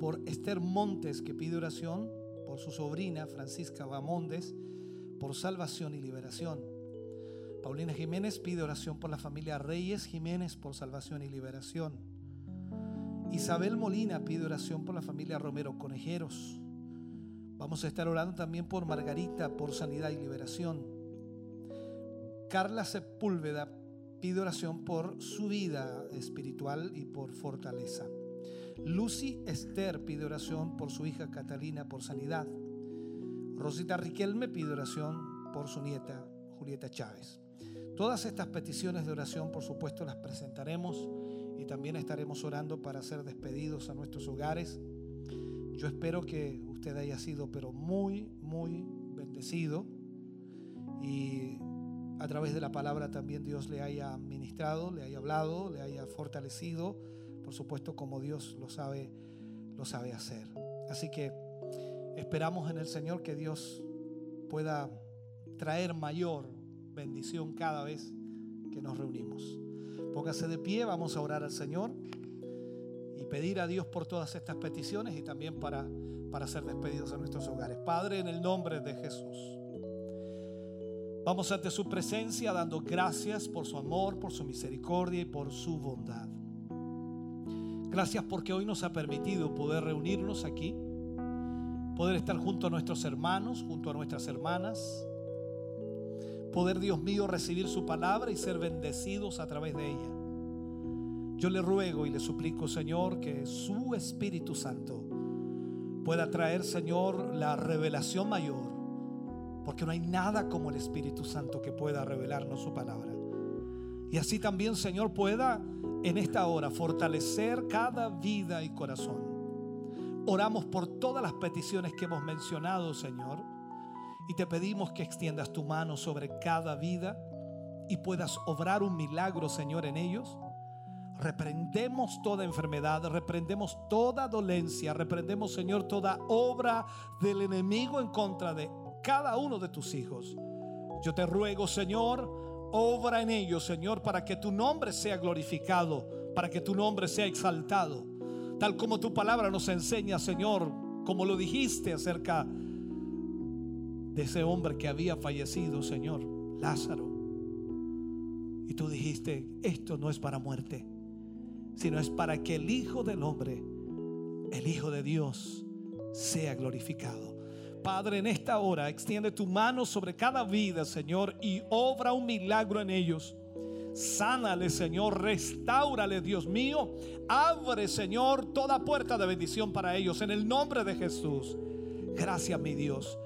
por Esther Montes que pide oración, por su sobrina Francisca Bamondes por salvación y liberación. Paulina Jiménez pide oración por la familia Reyes Jiménez por salvación y liberación. Isabel Molina pide oración por la familia Romero Conejeros. Vamos a estar orando también por Margarita, por sanidad y liberación. Carla Sepúlveda pide oración por su vida espiritual y por fortaleza. Lucy Esther pide oración por su hija Catalina por sanidad. Rosita Riquelme pide oración por su nieta Julieta Chávez. Todas estas peticiones de oración, por supuesto, las presentaremos y también estaremos orando para ser despedidos a nuestros hogares. Yo espero que usted haya sido, pero muy, muy bendecido y a través de la palabra también Dios le haya ministrado, le haya hablado, le haya fortalecido, por supuesto como Dios lo sabe, lo sabe hacer. Así que esperamos en el Señor que Dios pueda traer mayor bendición cada vez que nos reunimos. Póngase de pie, vamos a orar al Señor y pedir a Dios por todas estas peticiones y también para, para ser despedidos a nuestros hogares. Padre, en el nombre de Jesús. Vamos ante su presencia dando gracias por su amor, por su misericordia y por su bondad. Gracias porque hoy nos ha permitido poder reunirnos aquí, poder estar junto a nuestros hermanos, junto a nuestras hermanas, poder, Dios mío, recibir su palabra y ser bendecidos a través de ella. Yo le ruego y le suplico, Señor, que su Espíritu Santo pueda traer, Señor, la revelación mayor, porque no hay nada como el Espíritu Santo que pueda revelarnos su palabra. Y así también, Señor, pueda en esta hora fortalecer cada vida y corazón. Oramos por todas las peticiones que hemos mencionado, Señor y te pedimos que extiendas tu mano sobre cada vida y puedas obrar un milagro, Señor, en ellos. Reprendemos toda enfermedad, reprendemos toda dolencia, reprendemos, Señor, toda obra del enemigo en contra de cada uno de tus hijos. Yo te ruego, Señor, obra en ellos, Señor, para que tu nombre sea glorificado, para que tu nombre sea exaltado. Tal como tu palabra nos enseña, Señor, como lo dijiste acerca de ese hombre que había fallecido, Señor, Lázaro. Y tú dijiste, esto no es para muerte, sino es para que el Hijo del Hombre, el Hijo de Dios, sea glorificado. Padre, en esta hora extiende tu mano sobre cada vida, Señor, y obra un milagro en ellos. Sánale, Señor, restaurale, Dios mío. Abre, Señor, toda puerta de bendición para ellos en el nombre de Jesús. Gracias, mi Dios.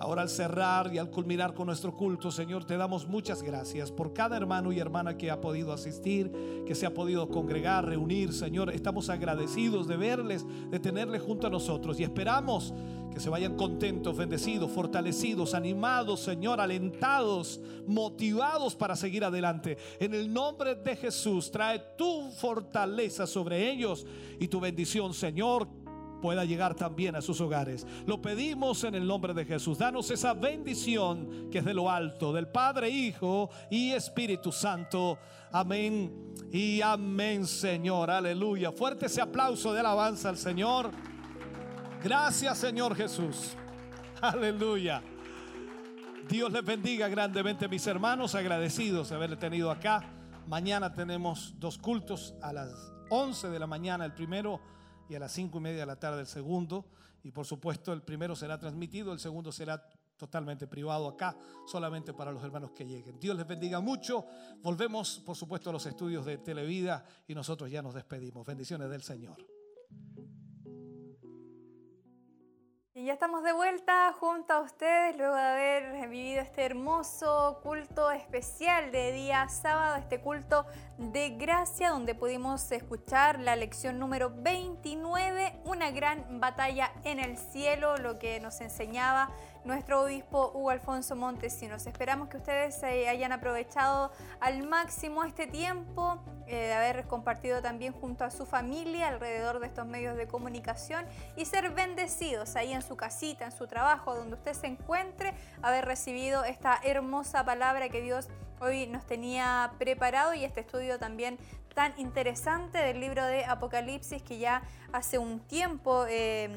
Ahora al cerrar y al culminar con nuestro culto, Señor, te damos muchas gracias por cada hermano y hermana que ha podido asistir, que se ha podido congregar, reunir, Señor. Estamos agradecidos de verles, de tenerles junto a nosotros y esperamos que se vayan contentos, bendecidos, fortalecidos, animados, Señor, alentados, motivados para seguir adelante. En el nombre de Jesús, trae tu fortaleza sobre ellos y tu bendición, Señor pueda llegar también a sus hogares. Lo pedimos en el nombre de Jesús. Danos esa bendición que es de lo alto, del Padre, Hijo y Espíritu Santo. Amén y amén, Señor. Aleluya. Fuerte ese aplauso de alabanza al Señor. Gracias, Señor Jesús. Aleluya. Dios les bendiga grandemente, mis hermanos, agradecidos de haberle tenido acá. Mañana tenemos dos cultos a las 11 de la mañana, el primero, y a las 5 y media de la tarde, el segundo. Y por supuesto, el primero será transmitido, el segundo será totalmente privado acá, solamente para los hermanos que lleguen. Dios les bendiga mucho. Volvemos, por supuesto, a los estudios de Televida y nosotros ya nos despedimos. Bendiciones del Señor. Y ya estamos de vuelta junto a ustedes luego de haber vivido este hermoso culto especial de día sábado, este culto de gracia donde pudimos escuchar la lección número 29, una gran batalla en el cielo, lo que nos enseñaba nuestro obispo Hugo Alfonso Montesinos. Esperamos que ustedes hayan aprovechado al máximo este tiempo, eh, de haber compartido también junto a su familia alrededor de estos medios de comunicación y ser bendecidos ahí en su casita, en su trabajo, donde usted se encuentre, haber recibido esta hermosa palabra que Dios hoy nos tenía preparado y este estudio también tan interesante del libro de Apocalipsis que ya hace un tiempo... Eh,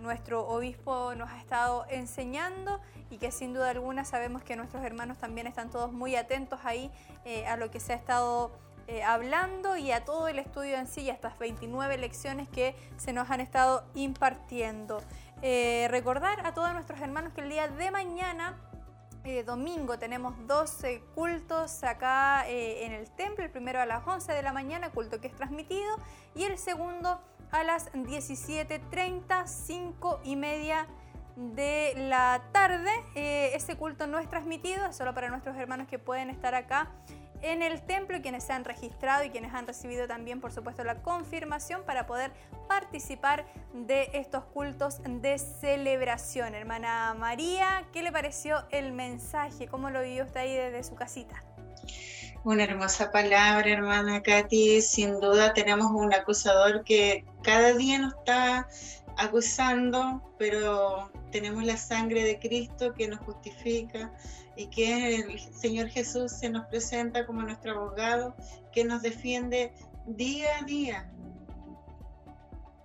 nuestro obispo nos ha estado enseñando y que sin duda alguna sabemos que nuestros hermanos también están todos muy atentos ahí eh, a lo que se ha estado eh, hablando y a todo el estudio en sí y a estas 29 lecciones que se nos han estado impartiendo. Eh, recordar a todos nuestros hermanos que el día de mañana domingo tenemos 12 cultos acá en el templo, el primero a las 11 de la mañana, culto que es transmitido, y el segundo a las 17.30, 5 y media de la tarde. Eh, ese culto no es transmitido, es solo para nuestros hermanos que pueden estar acá en el templo y quienes se han registrado y quienes han recibido también, por supuesto, la confirmación para poder participar de estos cultos de celebración. Hermana María, ¿qué le pareció el mensaje? ¿Cómo lo vivió usted ahí desde su casita? Una hermosa palabra, hermana Katy. Sin duda tenemos un acusador que cada día nos está acusando, pero tenemos la sangre de Cristo que nos justifica y que el Señor Jesús se nos presenta como nuestro abogado que nos defiende día a día.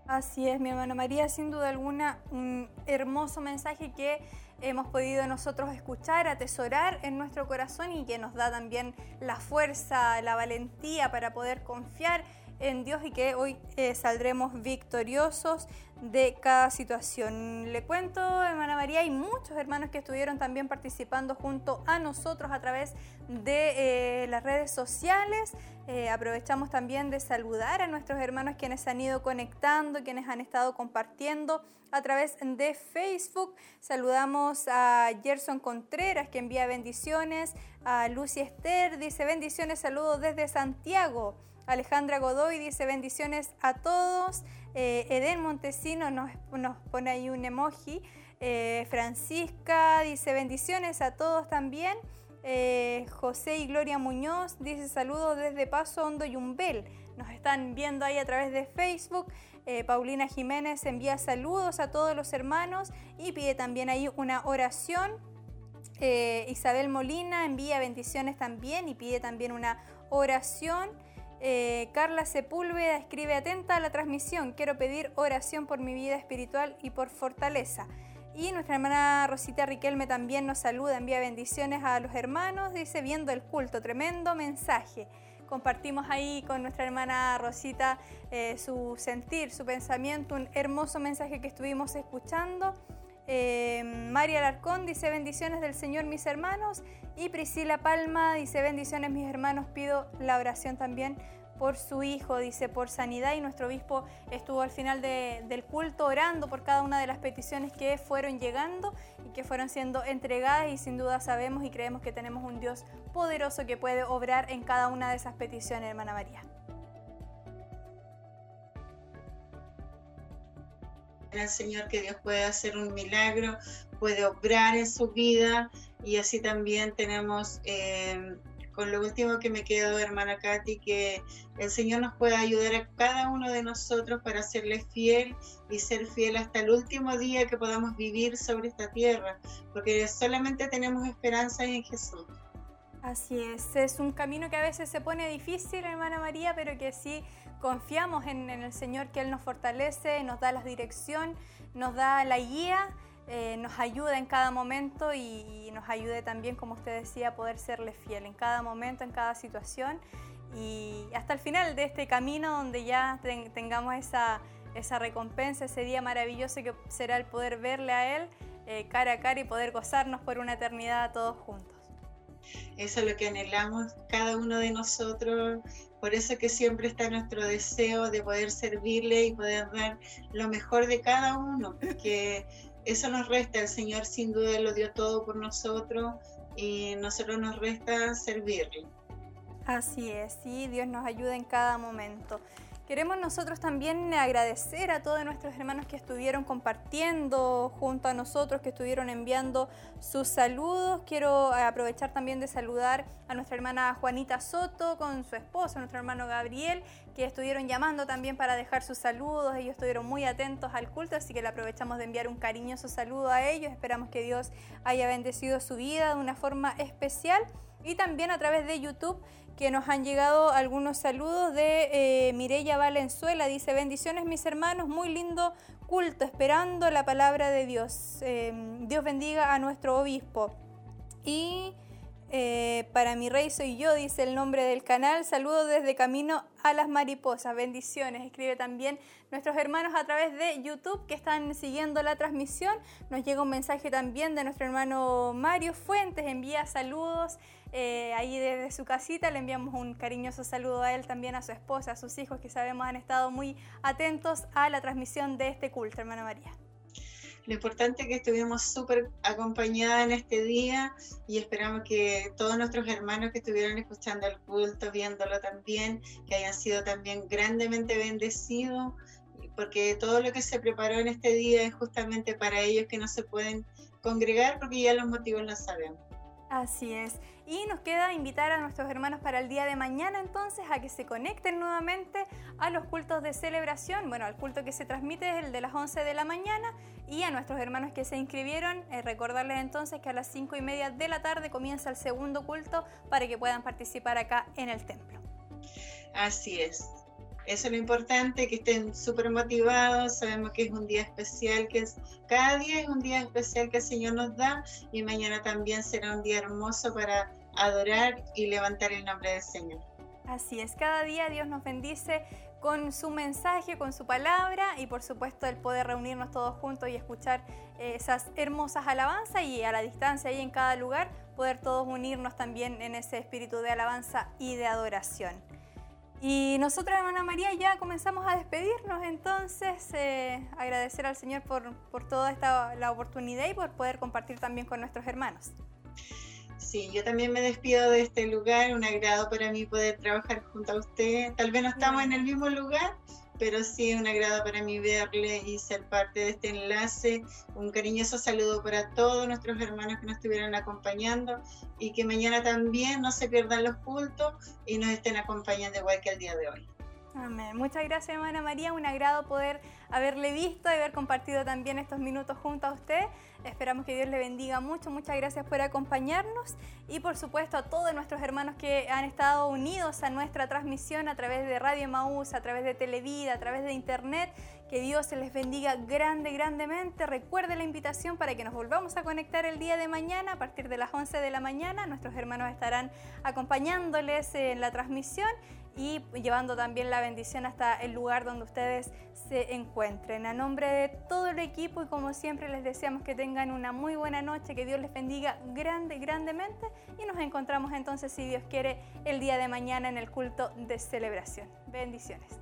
Así es, mi hermana María, sin duda alguna, un hermoso mensaje que hemos podido nosotros escuchar, atesorar en nuestro corazón y que nos da también la fuerza, la valentía para poder confiar en Dios y que hoy eh, saldremos victoriosos de cada situación. Le cuento, hermana María, hay muchos hermanos que estuvieron también participando junto a nosotros a través de eh, las redes sociales. Eh, aprovechamos también de saludar a nuestros hermanos quienes han ido conectando, quienes han estado compartiendo a través de Facebook. Saludamos a Gerson Contreras que envía bendiciones, a Lucy Esther dice bendiciones, saludos desde Santiago. Alejandra Godoy dice bendiciones a todos. Eh, Eden Montesino nos, pone ahí un emoji. Eh, Francisca dice bendiciones a todos también. Eh, José y Gloria Muñoz dice saludos desde Paso Hondo y Umbel. Nos están viendo ahí a través de Facebook. Paulina Jiménez envía saludos a todos los hermanos y pide también ahí una oración. Isabel Molina envía bendiciones también y pide también una oración. Eh, Carla Sepúlveda escribe atenta a la transmisión. Quiero pedir oración por mi vida espiritual y por fortaleza. Y nuestra hermana Rosita Riquelme también nos saluda, envía bendiciones a los hermanos, dice viendo el culto, tremendo mensaje. Compartimos ahí con nuestra hermana Rosita eh, su sentir, su pensamiento, un hermoso mensaje que estuvimos escuchando. Eh, María Alarcón dice bendiciones del Señor mis hermanos y Priscila Palma dice bendiciones mis hermanos, pido la oración también por su hijo, dice por sanidad y nuestro obispo estuvo al final del culto orando por cada una de las peticiones que fueron llegando y que fueron siendo entregadas y sin duda sabemos y creemos que tenemos un Dios poderoso que puede obrar en cada una de esas peticiones, hermana María. al Señor que Dios puede hacer un milagro, puede obrar en su vida y así también tenemos eh, con lo último que me quedo, hermana Katy, que el Señor nos pueda ayudar a cada uno de nosotros para serle fiel y ser fiel hasta el último día que podamos vivir sobre esta tierra, porque solamente tenemos esperanza en Jesús. Así es, es un camino que a veces se pone difícil, hermana María, pero que sí confiamos en, el Señor, que Él nos fortalece, nos da la dirección, nos da la guía eh, nos ayude en cada momento y, y nos ayude también, como usted decía, a poder serle fiel en cada momento, en cada situación y hasta el final de este camino donde ya ten- tengamos esa, esa recompensa, ese día maravilloso que será el poder verle a Él eh, cara a cara y poder gozarnos por una eternidad todos juntos. Eso es lo que anhelamos cada uno de nosotros. Por eso que siempre está nuestro deseo de poder servirle y poder dar lo mejor de cada uno, porque eso nos resta. El Señor sin duda lo dio todo por nosotros y nosotros nos resta servirle. Así es, sí, Dios nos ayuda en cada momento. Queremos nosotros también agradecer a todos nuestros hermanos que estuvieron compartiendo junto a nosotros, que estuvieron enviando sus saludos. Quiero aprovechar también de saludar a nuestra hermana Juanita Soto con su esposo, nuestro hermano Gabriel, que estuvieron llamando también para dejar sus saludos. Ellos estuvieron muy atentos al culto, así que le aprovechamos de enviar un cariñoso saludo a ellos. Esperamos que Dios haya bendecido su vida de una forma especial y también a través de YouTube que nos han llegado algunos saludos de eh, Mirella Valenzuela. Dice, bendiciones mis hermanos, muy lindo culto, esperando la palabra de Dios. Eh, Dios bendiga a nuestro obispo. Y eh, para mi rey soy yo, dice el nombre del canal. Saludos desde Camino a las Mariposas. Bendiciones. Escribe también nuestros hermanos a través de YouTube que están siguiendo la transmisión. Nos llega un mensaje también de nuestro hermano Mario Fuentes. Envía saludos eh, ahí desde su casita. Le enviamos un cariñoso saludo a él, también a su esposa, a sus hijos que sabemos han estado muy atentos a la transmisión de este culto, hermana María. Lo importante es que estuvimos súper acompañadas en este día y esperamos que todos nuestros hermanos que estuvieron escuchando el culto, viéndolo también, que hayan sido también grandemente bendecidos, porque todo lo que se preparó en este día es justamente para ellos que no se pueden congregar porque ya los motivos los sabemos. Así es. Y nos queda invitar a nuestros hermanos para el día de mañana entonces a que se conecten nuevamente a los cultos de celebración. Bueno, al culto que se transmite es el de las 11 de la mañana y a nuestros hermanos que se inscribieron, eh, recordarles entonces que a las 5 y media de la tarde comienza el segundo culto para que puedan participar acá en el templo. Así es. Eso es lo importante, que estén súper motivados. Sabemos que es un día especial, que es cada día es un día especial que el Señor nos da y mañana también será un día hermoso para adorar y levantar el nombre del Señor. Así es, cada día Dios nos bendice con su mensaje, con su palabra y por supuesto el poder reunirnos todos juntos y escuchar eh, esas hermosas alabanzas y a la distancia y en cada lugar poder todos unirnos también en ese espíritu de alabanza y de adoración. Y nosotros, hermana María, ya comenzamos a despedirnos, entonces eh, agradecer al Señor por, por toda esta la oportunidad y por poder compartir también con nuestros hermanos. Sí, yo también me despido de este lugar, un agrado para mí poder trabajar junto a usted. Tal vez no estamos en el mismo lugar, pero sí es un agrado para mí verle y ser parte de este enlace. Un cariñoso saludo para todos nuestros hermanos que nos estuvieron acompañando y que mañana también no se pierdan los cultos y nos estén acompañando igual que el día de hoy. Amén. Muchas gracias, hermana María. Un agrado poder haberle visto y haber compartido también estos minutos junto a usted. Esperamos que Dios le bendiga mucho. Muchas gracias por acompañarnos y por supuesto a todos nuestros hermanos que han estado unidos a nuestra transmisión a través de Radio Maús, a través de Televida, a través de Internet. Que Dios se les bendiga grande, grandemente. Recuerde la invitación para que nos volvamos a conectar el día de mañana a partir de las 11 de la mañana. Nuestros hermanos estarán acompañándoles en la transmisión y llevando también la bendición hasta el lugar donde ustedes se encuentren. A nombre de todo el equipo y como siempre les deseamos que tengan una muy buena noche, que Dios les bendiga grande, grandemente y nos encontramos entonces, si Dios quiere, el día de mañana en el culto de celebración. Bendiciones.